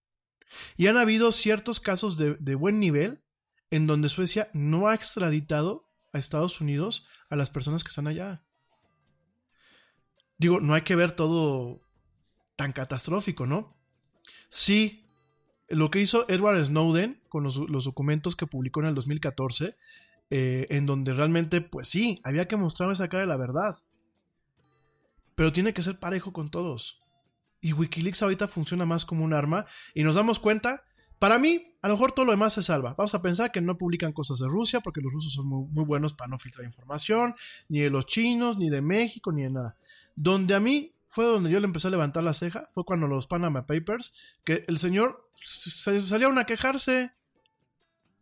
Y han habido ciertos casos de buen nivel en donde Suecia no ha extraditado a Estados Unidos a las personas que están allá. Digo, no hay que ver todo tan catastrófico, ¿no? Sí, lo que hizo Edward Snowden con los, documentos que publicó en el 2014, eh, en donde realmente, pues sí, había que mostrar esa cara de la verdad. Pero tiene que ser parejo con todos. Y Wikileaks ahorita funciona más como un arma y nos damos cuenta, para mí, a lo mejor todo lo demás se salva. Vamos a pensar que no publican cosas de Rusia porque los rusos son muy, muy buenos para no filtrar información, ni de los chinos, ni de México, ni de nada. Donde a mí fue donde yo le empecé a levantar la ceja, fue cuando los Panama Papers, que el señor se salieron a quejarse.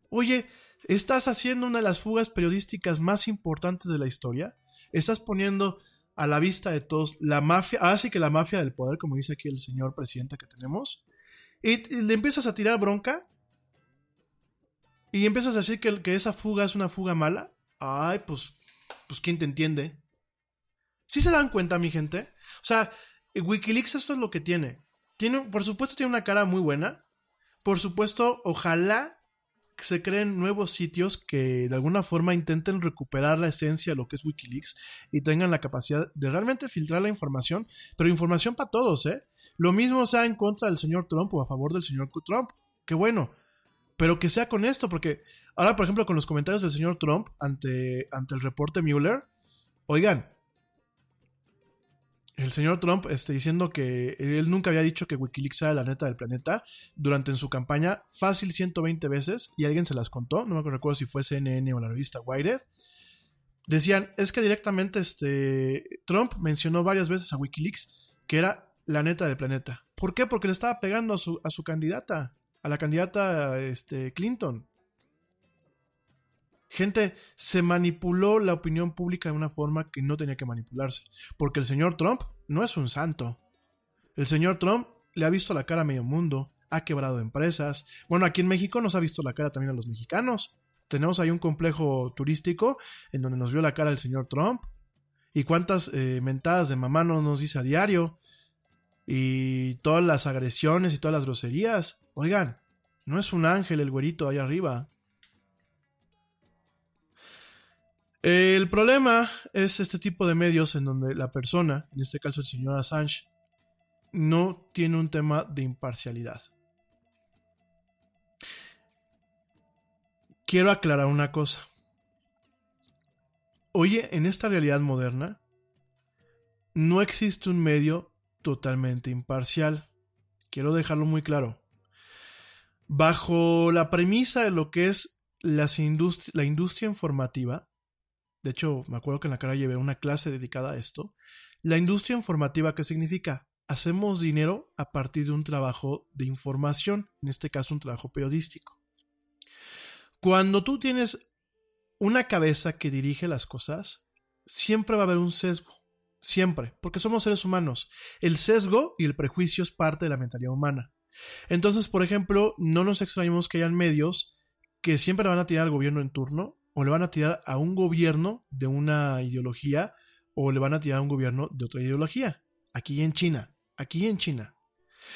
Oye, estás haciendo una de las fugas periodísticas más importantes de la historia. Estás poniendo a la vista de todos la mafia, así que la mafia del poder, como dice aquí el señor presidente que tenemos. Y, le empiezas a tirar bronca. Y empiezas a decir que, esa fuga es una fuga mala. Ay, pues, pues ¿quién te entiende? ¿Sí se dan cuenta, mi gente? O sea, Wikileaks esto es lo que tiene. tiene. Por supuesto tiene una cara muy buena. Por supuesto, ojalá se creen nuevos sitios que de alguna forma intenten recuperar la esencia de lo que es Wikileaks y tengan la capacidad de realmente filtrar la información, pero información para todos, ¿eh? Lo mismo sea en contra del señor Trump o a favor del señor Trump. Qué bueno. Pero que sea con esto, porque ahora, por ejemplo, con los comentarios del señor Trump ante, ante el reporte Mueller, oigan, el señor Trump este, diciendo que él nunca había dicho que Wikileaks era la neta del planeta durante en su campaña fácil 120 veces y alguien se las contó, no me recuerdo si fue CNN o la revista Wired. Decían, es que directamente este, Trump mencionó varias veces a Wikileaks que era la neta del planeta. ¿Por qué? Porque le estaba pegando a su, a su candidata, a la candidata este, Clinton. Gente, se manipuló la opinión pública de una forma que no tenía que manipularse. Porque el señor Trump no es un santo. El señor Trump le ha visto la cara a medio mundo, ha quebrado empresas. Bueno, aquí en México nos ha visto la cara también a los mexicanos. Tenemos ahí un complejo turístico en donde nos vio la cara el señor Trump. Y cuántas eh, mentadas de mamá no nos dice a diario. Y todas las agresiones y todas las groserías. Oigan, no es un ángel el güerito ahí arriba. El problema es este tipo de medios en donde la persona, en este caso el señor Assange, no tiene un tema de imparcialidad. Quiero aclarar una cosa. Oye, en esta realidad moderna, no existe un medio totalmente imparcial. Quiero dejarlo muy claro. Bajo la premisa de lo que es la industria informativa, de hecho, me acuerdo que en la cara llevé una clase dedicada a esto. La industria informativa, ¿qué significa? Hacemos dinero a partir de un trabajo de información, en este caso un trabajo periodístico. Cuando tú tienes una cabeza que dirige las cosas, siempre va a haber un sesgo. Siempre, porque somos seres humanos. El sesgo y el prejuicio es parte de la mentalidad humana. Entonces, por ejemplo, no nos extrañemos que hayan medios que siempre van a tirar al gobierno en turno o le van a tirar a un gobierno de una ideología o le van a tirar a un gobierno de otra ideología. Aquí en China, aquí en China.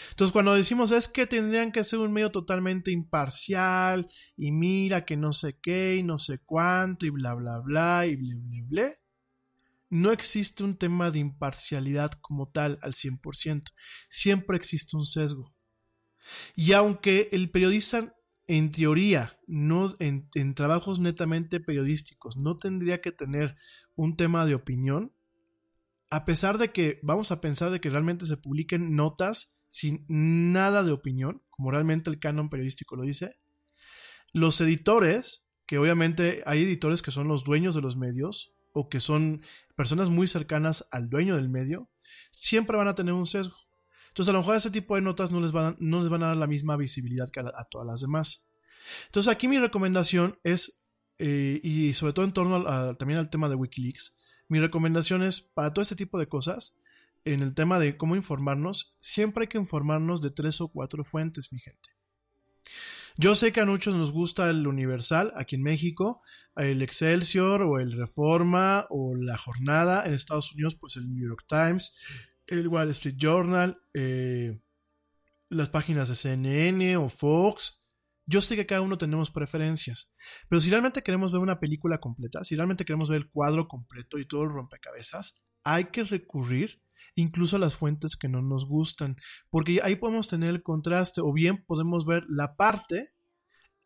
Entonces cuando decimos es que tendrían que ser un medio totalmente imparcial y mira que no sé qué y no sé cuánto y bla bla bla y bla bla bla, no existe un tema de imparcialidad como tal al 100%. Siempre existe un sesgo. Y aunque el periodista en teoría, no en, trabajos netamente periodísticos, no tendría que tener un tema de opinión, a pesar de que vamos a pensar de que realmente se publiquen notas sin nada de opinión, como realmente el canon periodístico lo dice. Los editores, que obviamente hay editores que son los dueños de los medios o que son personas muy cercanas al dueño del medio, siempre van a tener un sesgo. Entonces a lo mejor ese tipo de notas no les van a, dar la misma visibilidad que a, todas las demás. Entonces aquí mi recomendación es, eh, y sobre todo en torno también al tema de Wikileaks, mi recomendación es para todo este tipo de cosas, en el tema de cómo informarnos, siempre hay que informarnos de tres o cuatro fuentes, mi gente. Yo sé que a muchos nos gusta el Universal aquí en México, el Excelsior o el Reforma o la Jornada en Estados Unidos, pues el New York Times, el Wall Street Journal, eh, las páginas de CNN o Fox. Yo sé que cada uno tenemos preferencias, pero si realmente queremos ver una película completa, si realmente queremos ver el cuadro completo y todo el rompecabezas, hay que recurrir incluso a las fuentes que no nos gustan, porque ahí podemos tener el contraste o bien podemos ver la parte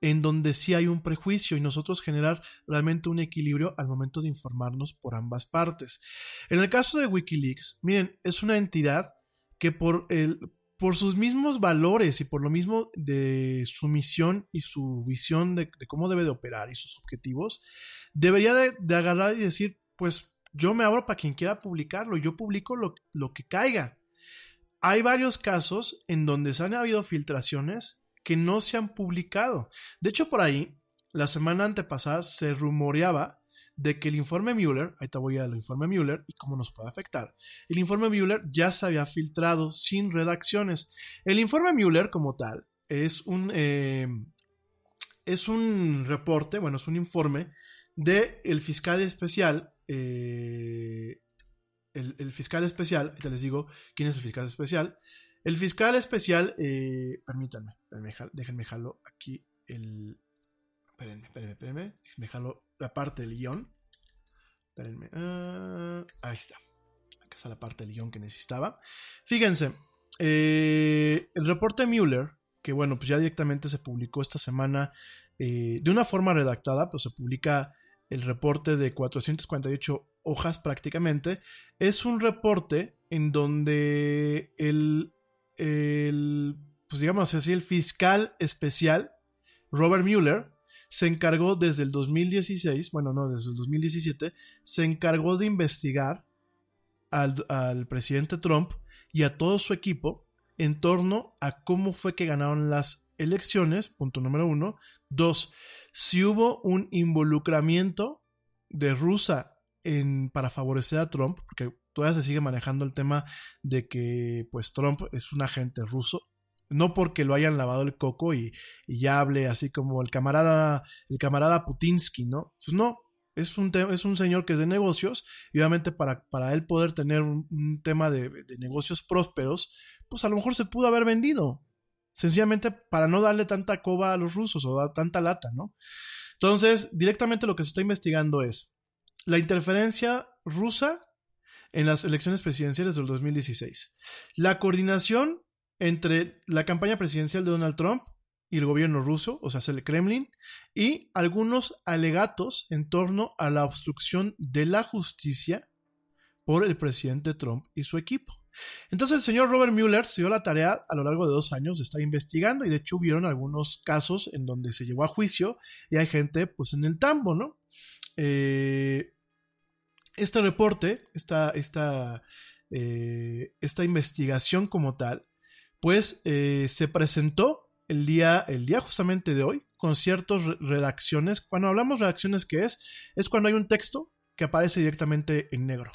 en donde sí hay un prejuicio y nosotros generar realmente un equilibrio al momento de informarnos por ambas partes. En el caso de Wikileaks, miren, es una entidad que por el por sus mismos valores y por lo mismo de su misión y su visión de, cómo debe de operar y sus objetivos, debería de, de agarrar y decir, pues yo me abro para quien quiera publicarlo, yo publico lo, lo que caiga. Hay varios casos en donde se han habido filtraciones que no se han publicado. De hecho, por ahí, la semana antepasada se rumoreaba de que el informe Mueller, ahí te voy al informe Mueller y cómo nos puede afectar. El informe Mueller ya se había filtrado sin redacciones. El informe Mueller como tal es un, eh, es un reporte, bueno, es un informe de el fiscal especial, eh, el, el, fiscal especial, ya les digo quién es el fiscal especial. El fiscal especial, eh, permítanme, déjenme jalo aquí el, espérenme, espérenme, espérenme, déjenme jalo la parte del guion. Espérenme, uh, ahí está. Acá está la parte del guion que necesitaba. Fíjense, eh, el reporte Mueller, que bueno, pues ya directamente se publicó esta semana eh, de una forma redactada, pues se publica el reporte de 448 hojas prácticamente, es un reporte en donde el, el pues digamos así, el fiscal especial, Robert Mueller, se encargó desde el 2016, bueno, no, desde el 2017, se encargó de investigar al, al presidente Trump y a todo su equipo en torno a cómo fue que ganaron las elecciones, punto número uno. Dos, si hubo un involucramiento de Rusia en, para favorecer a Trump, porque todavía se sigue manejando el tema de que pues Trump es un agente ruso, no porque lo hayan lavado el coco y, y ya hable así como el camarada, el camarada Putinsky, ¿no? Pues no, es un, es un señor que es de negocios y obviamente para, para él poder tener un, tema de, de, negocios prósperos, pues a lo mejor se pudo haber vendido. Sencillamente para no darle tanta coba a los rusos o tanta lata, ¿no? Entonces, directamente lo que se está investigando es la interferencia rusa en las elecciones presidenciales del 2016. La coordinación entre la campaña presidencial de Donald Trump y el gobierno ruso, o sea, el Kremlin, y algunos alegatos en torno a la obstrucción de la justicia por el presidente Trump y su equipo. Entonces el señor Robert Mueller se dio la tarea a lo largo de dos años estar investigando y de hecho hubieron algunos casos en donde se llegó a juicio y hay gente pues en el tambo, ¿no? Eh, este reporte, esta, esta, eh, esta investigación como tal, pues eh, se presentó el día, el día justamente de hoy con ciertas redacciones. Cuando hablamos redacciones, ¿qué es? Es cuando hay un texto que aparece directamente en negro.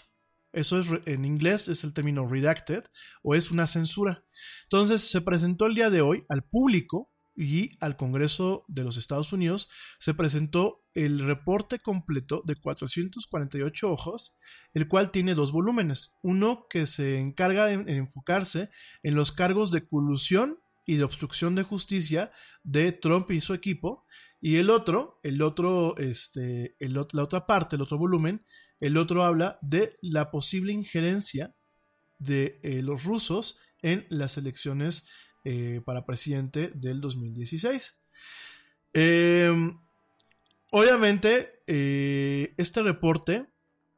Eso es en inglés es el término redacted o es una censura. Entonces se presentó el día de hoy al público y al Congreso de los Estados Unidos se presentó el reporte completo de 448 ojos, el cual tiene dos volúmenes. Uno que se encarga de enfocarse en los cargos de colusión y de obstrucción de justicia de Trump y su equipo, y el otro, el otro, este, el, la otra parte, el otro volumen, el otro habla de la posible injerencia de eh, los rusos en las elecciones eh, para presidente del 2016. Eh, obviamente, este reporte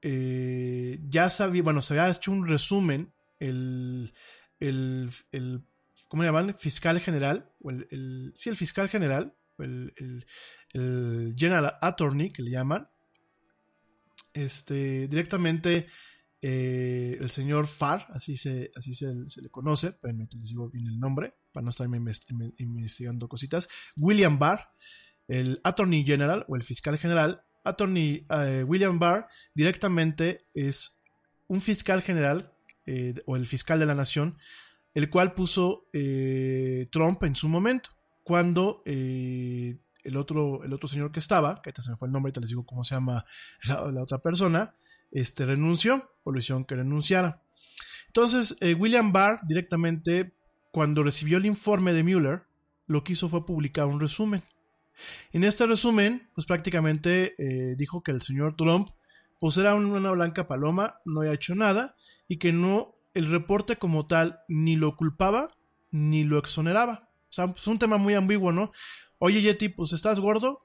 eh, ya sabía, bueno, se había hecho un resumen el, el, el ¿cómo le llaman? Fiscal general, o el, el- sí, el fiscal general, el- el General Attorney, que le llaman, este, directamente eh, el señor Farr, así se, así se, se le conoce, espérenme que les digo bien el nombre, para no estarme inves- inve- investigando cositas, William Barr, el Attorney General o el fiscal general, Attorney eh, William Barr directamente es un fiscal general eh, o el fiscal de la nación, el cual puso Trump en su momento, cuando el, otro, el otro señor que estaba, que ahorita se me fue el nombre, ahorita les digo cómo se llama la, la otra persona, este renunció, o le hicieron que renunciara. Entonces, eh, William Barr directamente, cuando recibió el informe de Mueller, lo que hizo fue publicar un resumen. En este resumen, pues prácticamente eh, dijo que el señor Trump pues era un- una blanca paloma, no había hecho nada y que no, el reporte como tal ni lo culpaba ni lo exoneraba. O sea, es un tema muy ambiguo, ¿no? Oye, Yeti, pues estás gordo,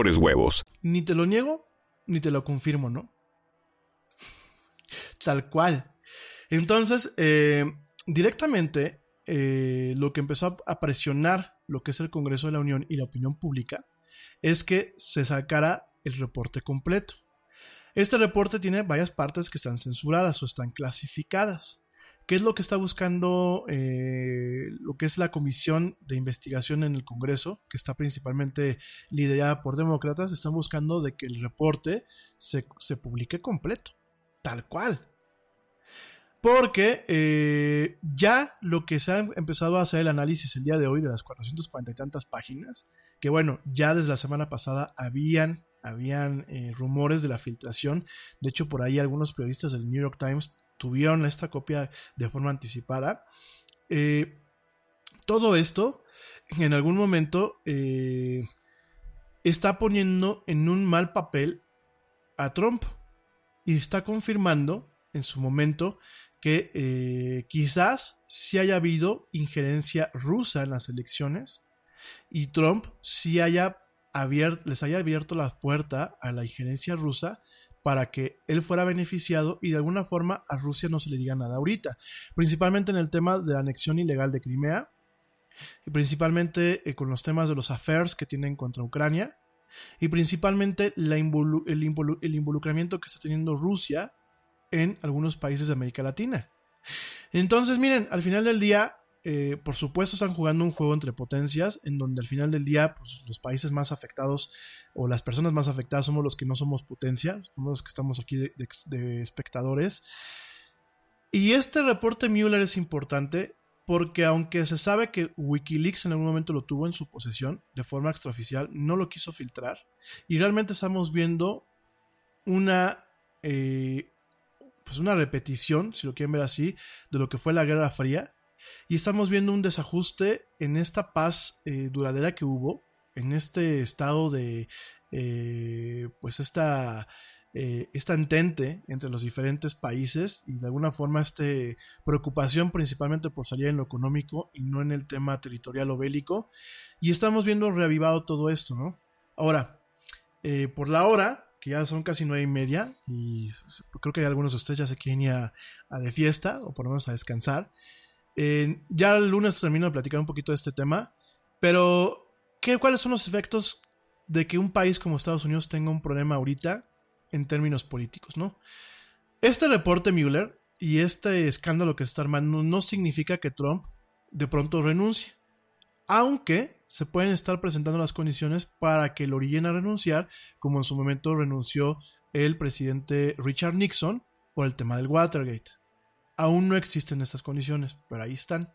huevos. ni te lo niego, ni te lo confirmo, ¿no? Tal cual. Entonces, eh, directamente, eh, lo que empezó a presionar lo que es el Congreso de la Unión y la opinión pública es que se sacara el reporte completo. Este reporte tiene varias partes que están censuradas o están clasificadas. ¿Qué es lo que está buscando eh, lo que es la comisión de investigación en el Congreso, que está principalmente liderada por demócratas? Están buscando de que el reporte se, se publique completo, tal cual. Porque eh, ya lo que se ha empezado a hacer el análisis el día de hoy de las 440 y tantas páginas, que bueno, ya desde la semana pasada habían, habían eh, rumores de la filtración. De hecho, por ahí algunos periodistas del New York Times tuvieron esta copia de forma anticipada. Eh, todo esto, en algún momento, eh, está poniendo en un mal papel a Trump y está confirmando en su momento que eh, quizás sí haya habido injerencia rusa en las elecciones y Trump sí haya abierto, les haya abierto la puerta a la injerencia rusa para que él fuera beneficiado y de alguna forma a Rusia no se le diga nada ahorita, principalmente en el tema de la anexión ilegal de Crimea y principalmente eh, con los temas de los affairs que tienen contra Ucrania y principalmente el, el involucramiento que está teniendo Rusia en algunos países de América Latina. Entonces, miren, al final del día, eh, por supuesto, están jugando un juego entre potencias, en donde al final del día, pues, los países más afectados o las personas más afectadas somos los que no somos potencia, somos los que estamos aquí de, espectadores. Y este reporte Mueller es importante porque aunque se sabe que Wikileaks en algún momento lo tuvo en su posesión de forma extraoficial, no lo quiso filtrar. Y realmente estamos viendo una, eh, pues una repetición, si lo quieren ver así, de lo que fue la Guerra Fría. Y estamos viendo un desajuste en esta paz eh, duradera que hubo, en este estado de, eh, pues esta, eh, esta entente entre los diferentes países y de alguna forma esta preocupación principalmente por salir en lo económico y no en el tema territorial o bélico. Y estamos viendo reavivado todo esto, ¿no? Ahora, por la hora, que ya son casi nueve y media, y creo que algunos de ustedes ya se quieren ir a, a de fiesta, o por lo menos a descansar. Eh, ya el lunes termino de platicar un poquito de este tema, pero ¿qué, ¿cuáles son los efectos de que un país como Estados Unidos tenga un problema ahorita en términos políticos, ¿no? Este reporte Mueller y este escándalo que se está armando no significa que Trump de pronto renuncie. aunque se pueden estar presentando las condiciones para que lo orillen a renunciar, como en su momento renunció el presidente Richard Nixon por el tema del Watergate. Aún no existen estas condiciones, pero ahí están.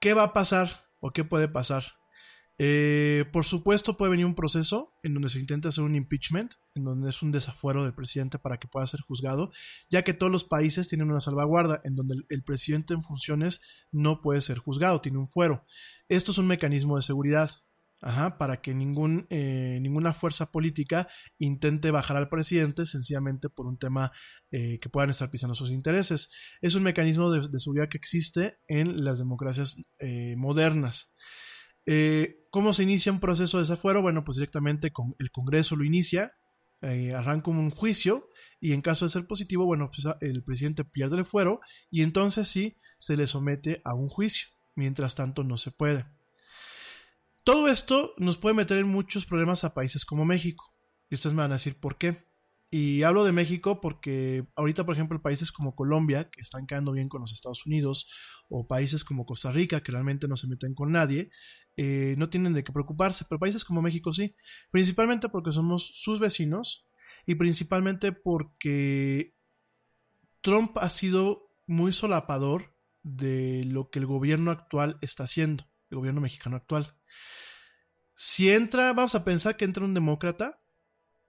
¿Qué va a pasar o qué puede pasar? Eh, por supuesto puede venir un proceso en donde se intenta hacer un impeachment, en donde es un desafuero del presidente para que pueda ser juzgado, ya que todos los países tienen una salvaguarda en donde el, el presidente en funciones no puede ser juzgado, tiene un fuero. Esto es un mecanismo de seguridad. Ajá, para que ningún, eh, ninguna fuerza política intente bajar al presidente sencillamente por un tema eh, que puedan estar pisando sus intereses. Es un mecanismo de, seguridad que existe en las democracias eh, modernas. Eh, ¿Cómo se inicia un proceso de desafuero? Bueno, pues directamente con el Congreso lo inicia, arranca un juicio y en caso de ser positivo, bueno, pues el presidente pierde el fuero y entonces sí se le somete a un juicio. Mientras tanto no se puede. Todo esto nos puede meter en muchos problemas a países como México. Y ustedes me van a decir por qué. Y hablo de México porque ahorita, por ejemplo, países como Colombia, que están quedando bien con los Estados Unidos, o países como Costa Rica, que realmente no se meten con nadie, eh, no tienen de qué preocuparse, pero países como México sí, principalmente porque somos sus vecinos y principalmente porque Trump ha sido muy solapador de lo que el gobierno actual está haciendo, el gobierno mexicano actual. Si entra, vamos a pensar que entra un demócrata,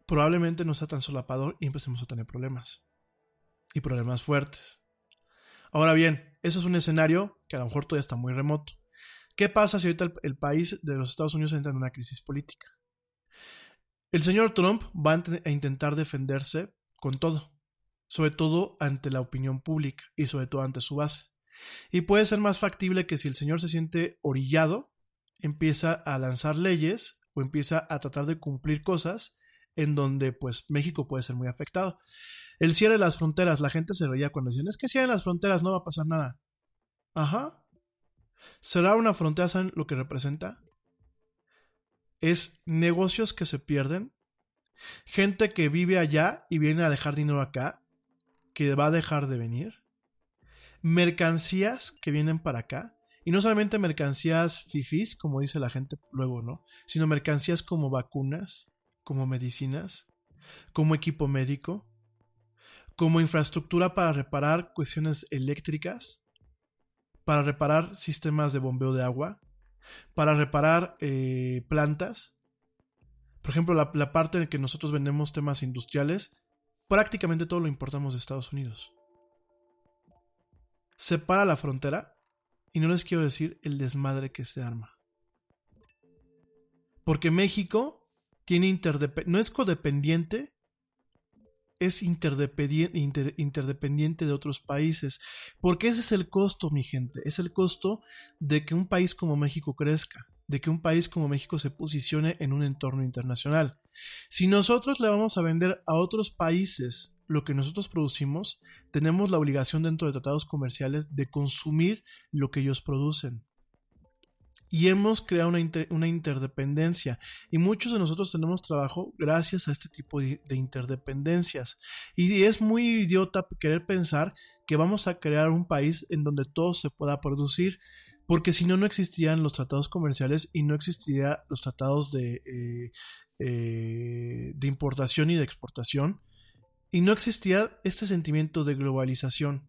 probablemente no sea tan solapador y empecemos a tener problemas. Y problemas fuertes. Ahora bien, eso es un escenario que a lo mejor todavía está muy remoto. ¿Qué pasa si ahorita el, el país de los Estados Unidos entra en una crisis política? El señor Trump va a intentar defenderse con todo, sobre todo ante la opinión pública y sobre todo ante su base. Y puede ser más factible que si el señor se siente orillado, empieza a lanzar leyes o empieza a tratar de cumplir cosas en donde pues México puede ser muy afectado. El cierre de las fronteras, la gente se reía cuando decían, es que cierren las fronteras, no va a pasar nada. Ajá. ¿Será una frontera, saben lo que representa? Es negocios que se pierden, gente que vive allá y viene a dejar dinero acá, que va a dejar de venir, mercancías que vienen para acá, y no solamente mercancías fifis, como dice la gente luego, ¿no? Sino mercancías como vacunas, como medicinas, como equipo médico, como infraestructura para reparar cuestiones eléctricas, para reparar sistemas de bombeo de agua, para reparar eh, plantas. Por ejemplo, la, la parte en que nosotros vendemos temas industriales, prácticamente todo lo importamos de Estados Unidos. Se para la frontera y no les quiero decir el desmadre que se arma. Porque México tiene no es codependiente, es interdependiente, inter interdependiente de otros países. Porque ese es el costo, mi gente. Es el costo de que un país como México crezca, de que un país como México se posicione en un entorno internacional. Si nosotros le vamos a vender a otros países lo que nosotros producimos, tenemos la obligación dentro de tratados comerciales de consumir lo que ellos producen y hemos creado una, inter, una, interdependencia. Y muchos de nosotros tenemos trabajo gracias a este tipo de, de, interdependencias. Y es muy idiota querer pensar que vamos a crear un país en donde todo se pueda producir. Porque si no, no existirían los tratados comerciales y no existirían los tratados eh, eh, de importación y de exportación. Y no existía este sentimiento de globalización.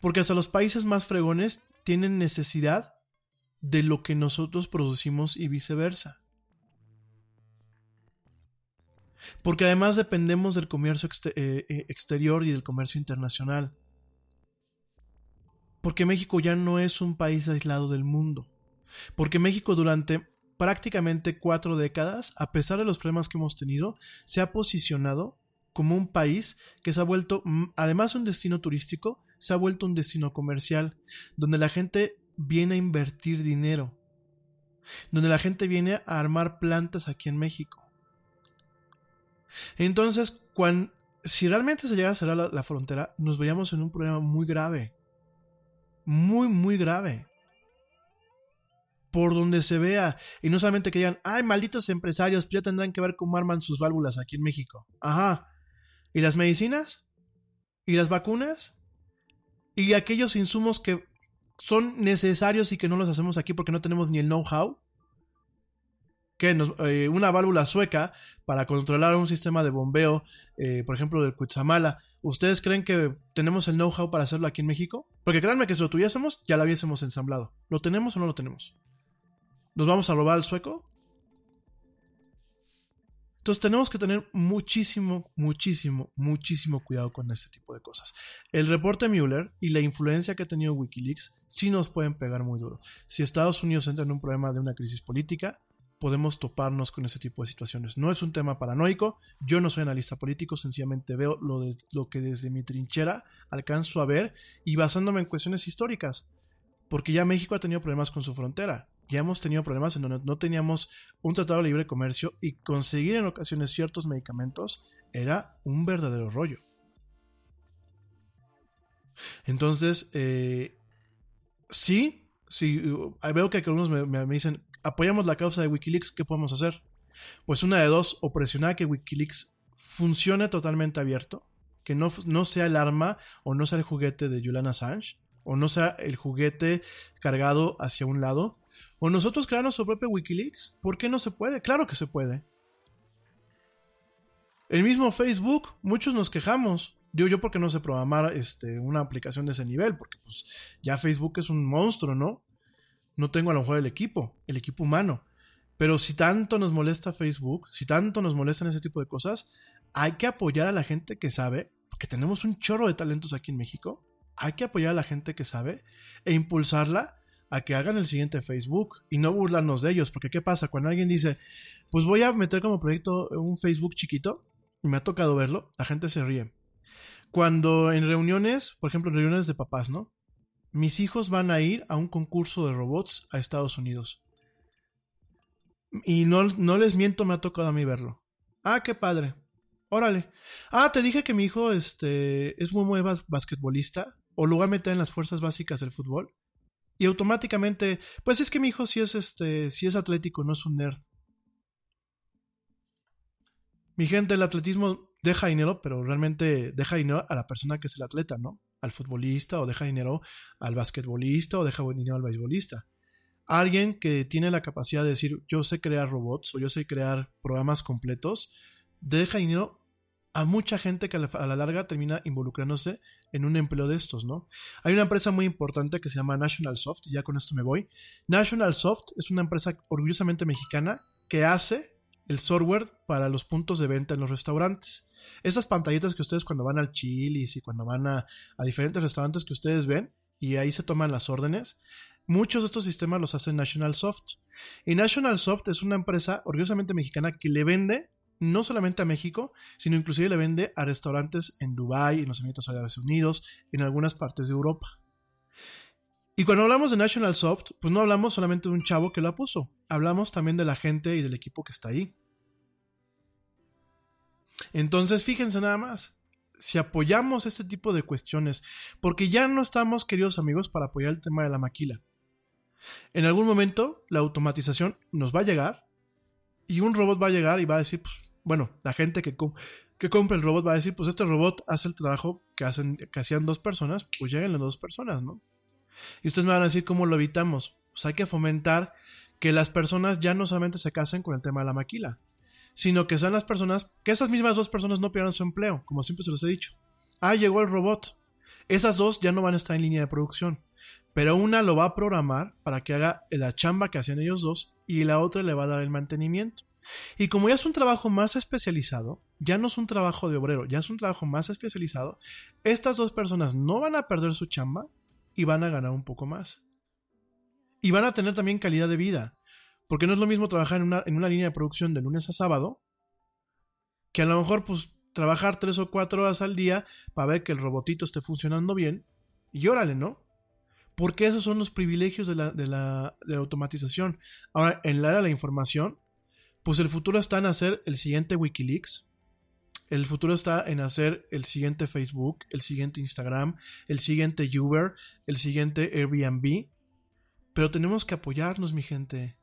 Porque hasta los países más fregones tienen necesidad de lo que nosotros producimos y viceversa. Porque además dependemos del comercio exter eh, exterior y del comercio internacional. Porque México ya no es un país aislado del mundo. Porque México durante prácticamente cuatro décadas, a pesar de los problemas que hemos tenido, se ha posicionado como un país que se ha vuelto, además de un destino turístico, se ha vuelto un destino comercial, donde la gente viene a invertir dinero, donde la gente viene a armar plantas aquí en México. Entonces, cuando, si realmente se llega a cerrar la, la frontera, nos veríamos en un problema muy grave. Muy, muy grave. Por donde se vea. Y no solamente que digan, ay, malditos empresarios, ya tendrán que ver cómo arman sus válvulas aquí en México. Ajá. ¿Y las medicinas? ¿Y las vacunas? ¿Y aquellos insumos que son necesarios y que no los hacemos aquí porque no tenemos ni el know-how. Que eh, una válvula sueca para controlar un sistema de bombeo, eh, por ejemplo, del Cutzamala. ¿Ustedes creen que tenemos el know-how para hacerlo aquí en México? Porque créanme que si lo tuviésemos, ya lo hubiésemos ensamblado. ¿Lo tenemos o no lo tenemos? ¿Nos vamos a robar al sueco? Entonces tenemos que tener muchísimo, muchísimo, muchísimo cuidado con este tipo de cosas. El reporte Mueller y la influencia que ha tenido Wikileaks sí nos pueden pegar muy duro. Si Estados Unidos entra en un problema de una crisis política, podemos toparnos con ese tipo de situaciones. No es un tema paranoico, yo no soy analista político, sencillamente veo lo, lo que desde mi trinchera alcanzo a ver y basándome en cuestiones históricas, porque ya México ha tenido problemas con su frontera ya hemos tenido problemas en donde no teníamos un tratado de libre comercio y conseguir en ocasiones ciertos medicamentos era un verdadero rollo. Entonces, eh, sí, sí, veo que algunos me, dicen, apoyamos la causa de Wikileaks, ¿qué podemos hacer? Pues una de dos, o presionar que Wikileaks funcione totalmente abierto, que no, no sea el arma o no sea el juguete de Julian Assange, o no sea el juguete cargado hacia un lado, o nosotros crear nuestro propio Wikileaks. ¿Por qué no se puede? Claro que se puede. El mismo Facebook, muchos nos quejamos. Digo yo porque no sé programar este, una aplicación de ese nivel, porque pues ya Facebook es un monstruo, ¿no? No tengo a lo mejor el equipo, el equipo humano. Pero si tanto nos molesta Facebook, si tanto nos molestan ese tipo de cosas, hay que apoyar a la gente que sabe, porque tenemos un chorro de talentos aquí en México, hay que apoyar a la gente que sabe e impulsarla a que hagan el siguiente Facebook y no burlarnos de ellos, porque ¿qué pasa? Cuando alguien dice, pues voy a meter como proyecto un Facebook chiquito, y me ha tocado verlo, la gente se ríe. Cuando en reuniones, por ejemplo, en reuniones de papás, ¿no? Mis hijos van a ir a un concurso de robots a Estados Unidos. Y no, no les miento, me ha tocado a mí verlo. Ah, qué padre. Órale. Ah, te dije que mi hijo este, es muy buen basquetbolista. O lo voy a meter en las fuerzas básicas del fútbol. Y automáticamente, pues es que mi hijo sí es este, sí es atlético, no es un nerd. Mi gente, el atletismo deja dinero, pero realmente deja dinero a la persona que es el atleta, ¿no? Al futbolista, o deja dinero al basquetbolista, o deja dinero al beisbolista. Alguien que tiene la capacidad de decir, yo sé crear robots, o yo sé crear programas completos, deja dinero a mucha gente que a la, larga termina involucrándose en un empleo de estos, ¿no? Hay una empresa muy importante que se llama National Soft, ya con esto me voy. National Soft es una empresa orgullosamente mexicana que hace el software para los puntos de venta en los restaurantes. Esas pantallitas que ustedes cuando van al Chili's y cuando van a diferentes restaurantes que ustedes ven y ahí se toman las órdenes, muchos de estos sistemas los hace National Soft. Y National Soft es una empresa orgullosamente mexicana que le vende no solamente a México, sino inclusive le vende a restaurantes en Dubái, en los Emiratos Árabes Unidos, en algunas partes de Europa. Y cuando hablamos de National Soft, pues no hablamos solamente de un chavo que la puso, hablamos también de la gente y del equipo que está ahí. Entonces, fíjense nada más, si apoyamos este tipo de cuestiones, porque ya no estamos, queridos amigos, para apoyar el tema de la maquila. En algún momento, la automatización nos va a llegar y un robot va a llegar y va a decir, pues, bueno, la gente que, que compra el robot va a decir, pues este robot hace el trabajo que, hacen, que hacían dos personas, pues lleguen las dos personas, ¿no? Y ustedes me van a decir cómo lo evitamos. Pues hay que fomentar que las personas ya no solamente se casen con el tema de la maquila, sino que sean las personas, que esas mismas dos personas no pierdan su empleo, como siempre se los he dicho. Ah, llegó el robot. Esas dos ya no van a estar en línea de producción, pero una lo va a programar para que haga la chamba que hacían ellos dos y la otra le va a dar el mantenimiento. Y como ya es un trabajo más especializado, ya no es un trabajo de obrero, ya es un trabajo más especializado, estas dos personas no van a perder su chamba y van a ganar un poco más. Y van a tener también calidad de vida, porque no es lo mismo trabajar en una, en una línea de producción de lunes a sábado, que a lo mejor pues trabajar tres o cuatro horas al día para ver que el robotito esté funcionando bien, y órale, ¿no? Porque esos son los privilegios de la, de la, de la automatización. Ahora, en la era de la información, pues el futuro está en hacer el siguiente Wikileaks. El futuro está en hacer el siguiente Facebook, el siguiente Instagram, el siguiente Uber, el siguiente Airbnb. Pero tenemos que apoyarnos, mi gente.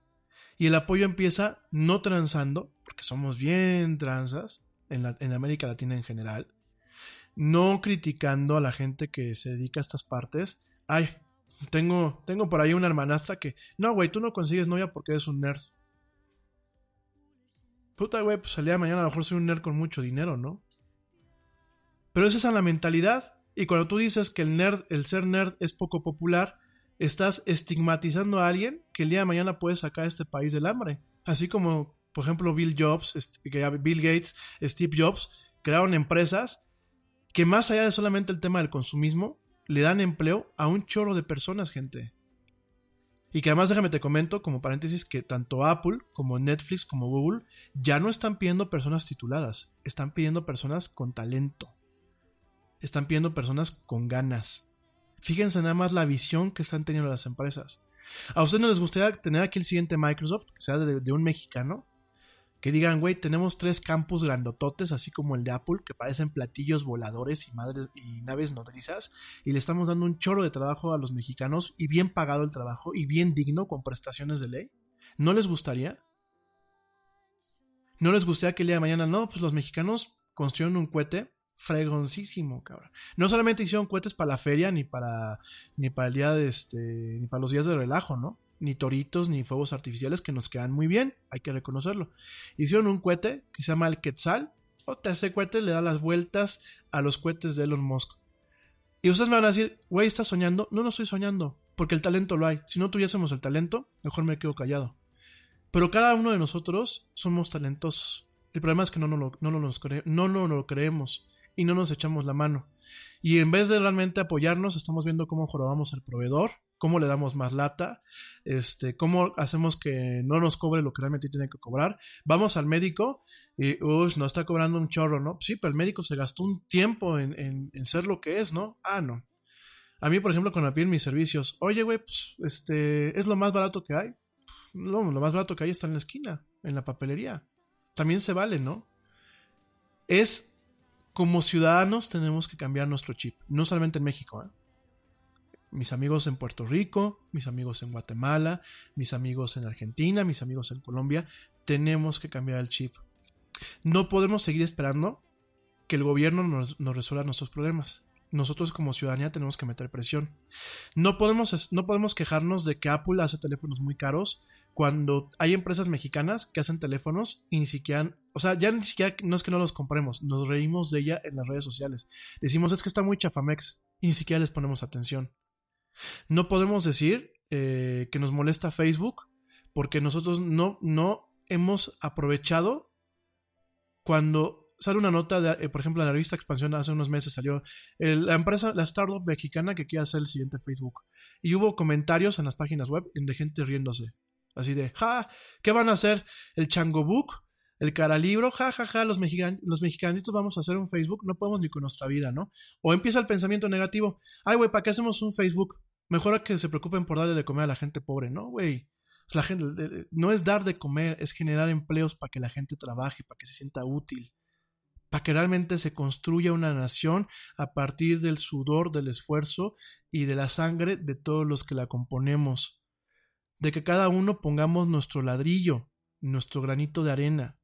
Y el apoyo empieza no transando, porque somos bien transas en, en América Latina en general. No criticando a la gente que se dedica a estas partes. Ay, Tengo, tengo por ahí una hermanastra que, no, güey, tú no consigues novia porque eres un nerd. Puta, güey, pues al día de mañana a lo mejor soy un nerd con mucho dinero, ¿no? Pero esa es la mentalidad. Y cuando tú dices que el nerd, el ser nerd es poco popular, estás estigmatizando a alguien que el día de mañana puede sacar a este país del hambre. Así como, por ejemplo, Bill Jobs, Bill Gates, Steve Jobs, crearon empresas que más allá de solamente el tema del consumismo, le dan empleo a un chorro de personas, gente. Y que además déjame te comento, como paréntesis, que tanto Apple como Netflix como Google ya no están pidiendo personas tituladas, están pidiendo personas con talento. Están pidiendo personas con ganas. Fíjense nada más la visión que están teniendo las empresas. ¿A ustedes no les gustaría tener aquí el siguiente Microsoft, que sea de, de un mexicano? Que digan, güey, tenemos tres campus grandototes, así como el de Apple, que parecen platillos voladores y, madres, y naves nodrizas, y le estamos dando un chorro de trabajo a los mexicanos, y bien pagado el trabajo, y bien digno, con prestaciones de ley. ¿No les gustaría? ¿No les gustaría que el día de mañana, no, pues los mexicanos construyeron un cohete fregoncísimo, cabrón. No solamente hicieron cohetes para la feria, ni para, ni para el día de este, ni para los días de relajo, ¿no? Ni toritos, ni fuegos artificiales que nos quedan muy bien, hay que reconocerlo. Hicieron un cohete que se llama el Quetzal, o ese cohete le da las vueltas a los cohetes de Elon Musk. Y ustedes me van a decir, güey, ¿estás soñando? No, no estoy soñando, porque el talento lo hay. Si no tuviésemos el talento, mejor me quedo callado. Pero cada uno de nosotros somos talentosos. El problema es que no, no, no, no, nos no, no lo creemos y no nos echamos la mano. Y en vez de realmente apoyarnos, estamos viendo cómo jorobamos el proveedor, cómo le damos más lata, este, cómo hacemos que no nos cobre lo que realmente tiene que cobrar. Vamos al médico y, uff, nos está cobrando un chorro, ¿no? Sí, pero el médico se gastó un tiempo en, ser lo que es, ¿no? Ah, no. A mí, por ejemplo, cuando piden mis servicios, oye, güey, pues, este, es lo más barato que hay. No, lo más barato que hay está en la esquina, en la papelería. También se vale, ¿no? Es como ciudadanos tenemos que cambiar nuestro chip, no solamente en México, ¿eh? Mis amigos en Puerto Rico, mis amigos en Guatemala, mis amigos en Argentina, mis amigos en Colombia, tenemos que cambiar el chip. No podemos seguir esperando que el gobierno nos, resuelva nuestros problemas. Nosotros como ciudadanía tenemos que meter presión. No podemos, no podemos quejarnos de que Apple hace teléfonos muy caros cuando hay empresas mexicanas que hacen teléfonos y ni siquiera, o sea, ya ni siquiera no es que no los compremos, nos reímos de ella en las redes sociales. Decimos es que está muy chafamex y ni siquiera les ponemos atención. No podemos decir eh, que nos molesta Facebook porque nosotros no, no hemos aprovechado cuando sale una nota, de, eh, por ejemplo, en la revista Expansión hace unos meses salió la empresa, la startup mexicana que quiere hacer el siguiente Facebook. Y hubo comentarios en las páginas web de gente riéndose. Así de, ja, ¿qué van a hacer? ¿El Chango Book? ¿El Caralibro? Ja, ja, ja, los, mexican los mexicanitos vamos a hacer un Facebook, no podemos ni con nuestra vida, ¿no? O empieza el pensamiento negativo. Ay, güey, ¿para qué hacemos un Facebook? Mejor a que se preocupen por darle de comer a la gente pobre, ¿no, güey? La gente, no es dar de comer, es generar empleos para que la gente trabaje, para que se sienta útil, para que realmente se construya una nación a partir del sudor, del esfuerzo y de la sangre de todos los que la componemos. De que cada uno pongamos nuestro ladrillo, nuestro granito de arena,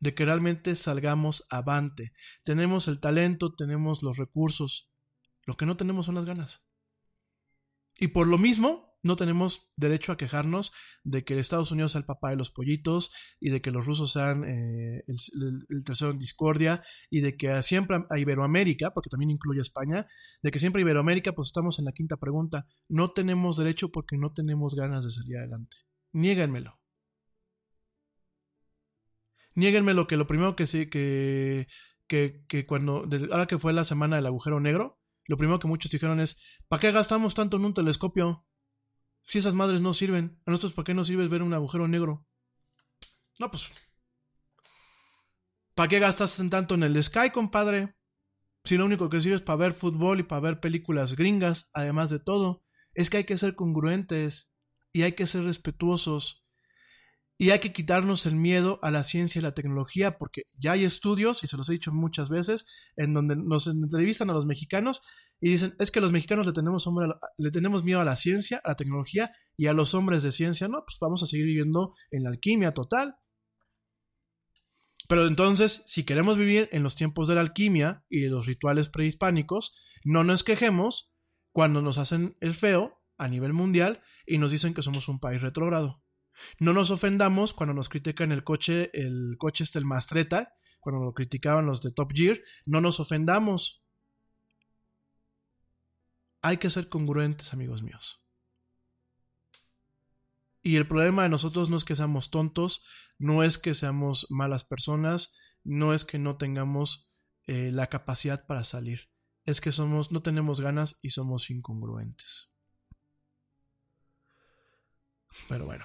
de que realmente salgamos avante. Tenemos el talento, tenemos los recursos, lo que no tenemos son las ganas. Y por lo mismo, no tenemos derecho a quejarnos de que Estados Unidos sea el papá de los pollitos y de que los rusos sean eh, el, tercero en discordia y de que siempre a Iberoamérica, porque también incluye a España, de que siempre a Iberoamérica, pues estamos en la quinta pregunta. No tenemos derecho porque no tenemos ganas de salir adelante. Niéguenmelo. Niéguenmelo que lo primero que sí, que, que, que cuando, ahora que fue la semana del agujero negro, lo primero que muchos dijeron es, ¿para qué gastamos tanto en un telescopio? Si esas madres no sirven, a nosotros ¿para qué nos sirve ver un agujero negro? No, pues... ¿Para qué gastas tanto en el Sky, compadre? Si lo único que sirve es para ver fútbol y para ver películas gringas, además de todo, es que hay que ser congruentes y hay que ser respetuosos y hay que quitarnos el miedo a la ciencia y la tecnología, porque ya hay estudios, y se los he dicho muchas veces, en donde nos entrevistan a los mexicanos y dicen, es que los mexicanos le tenemos, le tenemos miedo a la ciencia, a la tecnología y a los hombres de ciencia. No, pues vamos a seguir viviendo en la alquimia total. Pero entonces, si queremos vivir en los tiempos de la alquimia y de los rituales prehispánicos, no nos quejemos cuando nos hacen el feo a nivel mundial y nos dicen que somos un país retrógrado. No nos ofendamos cuando nos critican el coche, el coche este el Mastreta, cuando lo criticaban los de Top Gear, no nos ofendamos. Hay que ser congruentes, amigos míos. Y el problema de nosotros no es que seamos tontos, no es que seamos malas personas, no es que no tengamos eh, la capacidad para salir, es que somos, no tenemos ganas y somos incongruentes. Pero bueno.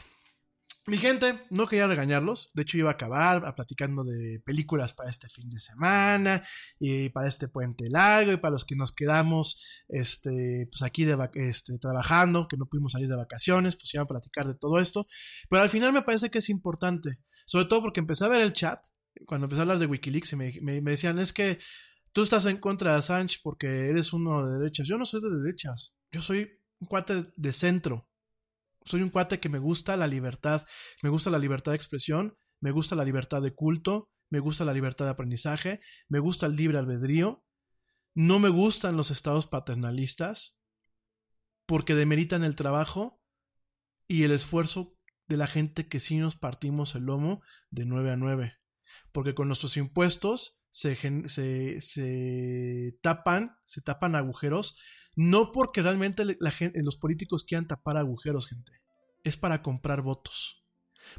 Mi gente, no quería regañarlos. De hecho, iba a acabar platicando de películas para este fin de semana y para este puente largo y para los que nos quedamos este, pues aquí de, este, trabajando, que no pudimos salir de vacaciones, pues iba a platicar de todo esto. Pero al final me parece que es importante, sobre todo porque empecé a ver el chat, cuando empecé a hablar de Wikileaks y me, me decían, es que tú estás en contra de Assange porque eres uno de derechas. Yo no soy de derechas, yo soy un cuate de centro soy un cuate que me gusta la libertad, me gusta la libertad de expresión, me gusta la libertad de culto, me gusta la libertad de aprendizaje, me gusta el libre albedrío, no me gustan los estados paternalistas porque demeritan el trabajo y el esfuerzo de la gente que sí nos partimos el lomo de 9 a 9. Porque con nuestros impuestos se, se, se tapan, se tapan agujeros no porque realmente la los políticos quieran tapar agujeros, gente. Es para comprar votos.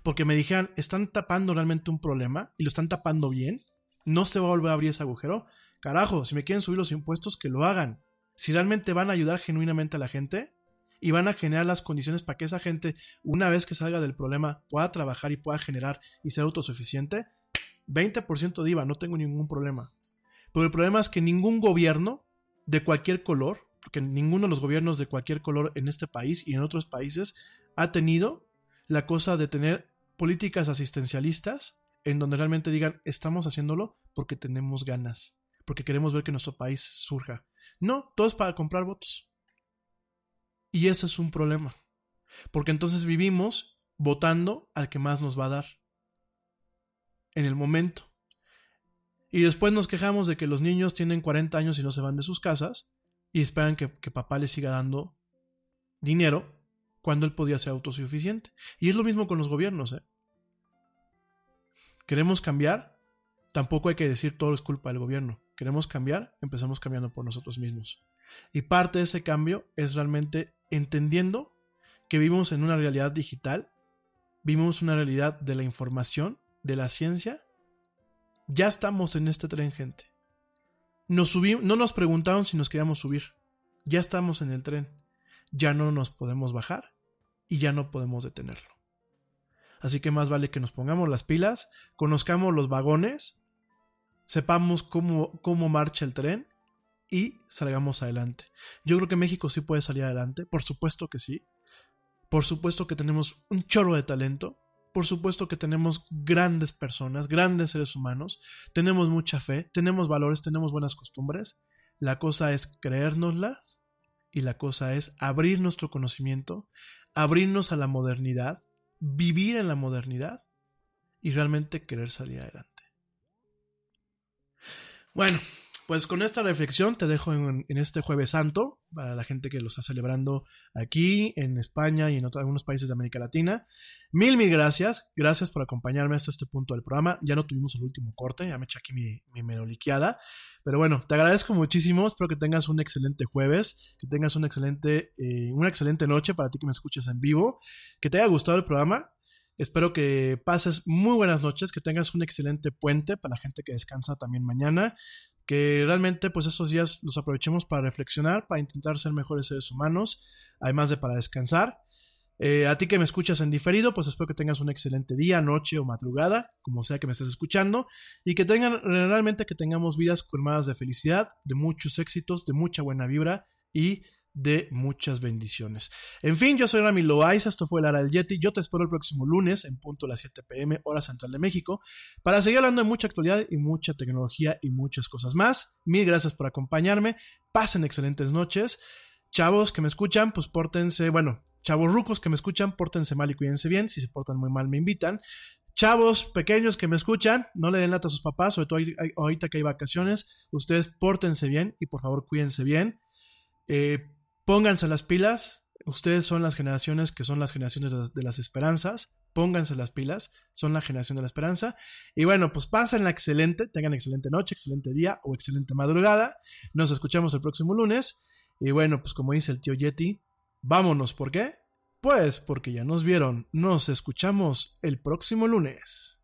Porque me dijeron, están tapando realmente un problema y lo están tapando bien. No se va a volver a abrir ese agujero. Carajo, si me quieren subir los impuestos, que lo hagan. Si realmente van a ayudar genuinamente a la gente y van a generar las condiciones para que esa gente, una vez que salga del problema, pueda trabajar y pueda generar y ser autosuficiente, 20% de IVA, no tengo ningún problema. Pero el problema es que ningún gobierno de cualquier color porque ninguno de los gobiernos de cualquier color en este país y en otros países ha tenido la cosa de tener políticas asistencialistas en donde realmente digan estamos haciéndolo porque tenemos ganas, porque queremos ver que nuestro país surja. No, todo es para comprar votos. Y ese es un problema, porque entonces vivimos votando al que más nos va a dar en el momento. Y después nos quejamos de que los niños tienen 40 años y no se van de sus casas, y esperan que, papá le siga dando dinero cuando él podía ser autosuficiente. Y es lo mismo con los gobiernos. ¿eh? ¿Queremos cambiar? Tampoco hay que decir todo es culpa del gobierno. ¿Queremos cambiar? Empezamos cambiando por nosotros mismos. Y parte de ese cambio es realmente entendiendo que vivimos en una realidad digital, vivimos una realidad de la información, de la ciencia. Ya estamos en este tren, gente. No nos preguntaron si nos queríamos subir. Ya estamos en el tren. Ya no nos podemos bajar y ya no podemos detenerlo. Así que más vale que nos pongamos las pilas, conozcamos los vagones, sepamos cómo, cómo marcha el tren y salgamos adelante. Yo creo que México sí puede salir adelante, por supuesto que sí. Por supuesto que tenemos un chorro de talento, por supuesto que tenemos grandes personas, grandes seres humanos, tenemos mucha fe, tenemos valores, tenemos buenas costumbres. La cosa es creérnoslas y la cosa es abrir nuestro conocimiento, abrirnos a la modernidad, vivir en la modernidad y realmente querer salir adelante. Bueno, pues con esta reflexión te dejo en, este jueves santo, para la gente que lo está celebrando aquí, en España y en algunos países de América Latina. Mil, mil gracias. Gracias por acompañarme hasta este punto del programa. Ya no tuvimos el último corte, ya me eché aquí mi, mi medoliqueada. Pero bueno, te agradezco muchísimo. Espero que tengas un excelente jueves, que tengas un excelente, eh, una excelente noche para ti que me escuches en vivo, que te haya gustado el programa. Espero que pases muy buenas noches, que tengas un excelente puente para la gente que descansa también mañana que realmente pues estos días los aprovechemos para reflexionar, para intentar ser mejores seres humanos, además de para descansar. Eh, a ti que me escuchas en diferido, pues espero que tengas un excelente día, noche o madrugada, como sea que me estés escuchando, y que tengan realmente que tengamos vidas colmadas de felicidad, de muchos éxitos, de mucha buena vibra y de muchas bendiciones. En fin, yo soy Rami Loaiza, esto fue Lara del Yeti. Yo te espero el próximo lunes en punto a las 7 pm, hora central de México, para seguir hablando de mucha actualidad y mucha tecnología y muchas cosas más. Mil gracias por acompañarme. Pasen excelentes noches. Chavos que me escuchan, pues pórtense, bueno, chavos rucos que me escuchan, pórtense mal y cuídense bien. Si se portan muy mal, me invitan. Chavos pequeños que me escuchan, no le den lata a sus papás, sobre todo ahorita que hay vacaciones. Ustedes pórtense bien y por favor cuídense bien. Eh, pónganse las pilas. Ustedes son las generaciones que son las generaciones de las, esperanzas. Pónganse las pilas. Son la generación de la esperanza. Y bueno, pues pásenla excelente. Tengan excelente noche, excelente día o excelente madrugada. Nos escuchamos el próximo lunes. Y bueno, pues como dice el tío Yeti, vámonos. ¿Por qué? Pues porque ya nos vieron. Nos escuchamos el próximo lunes.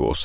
Skywars.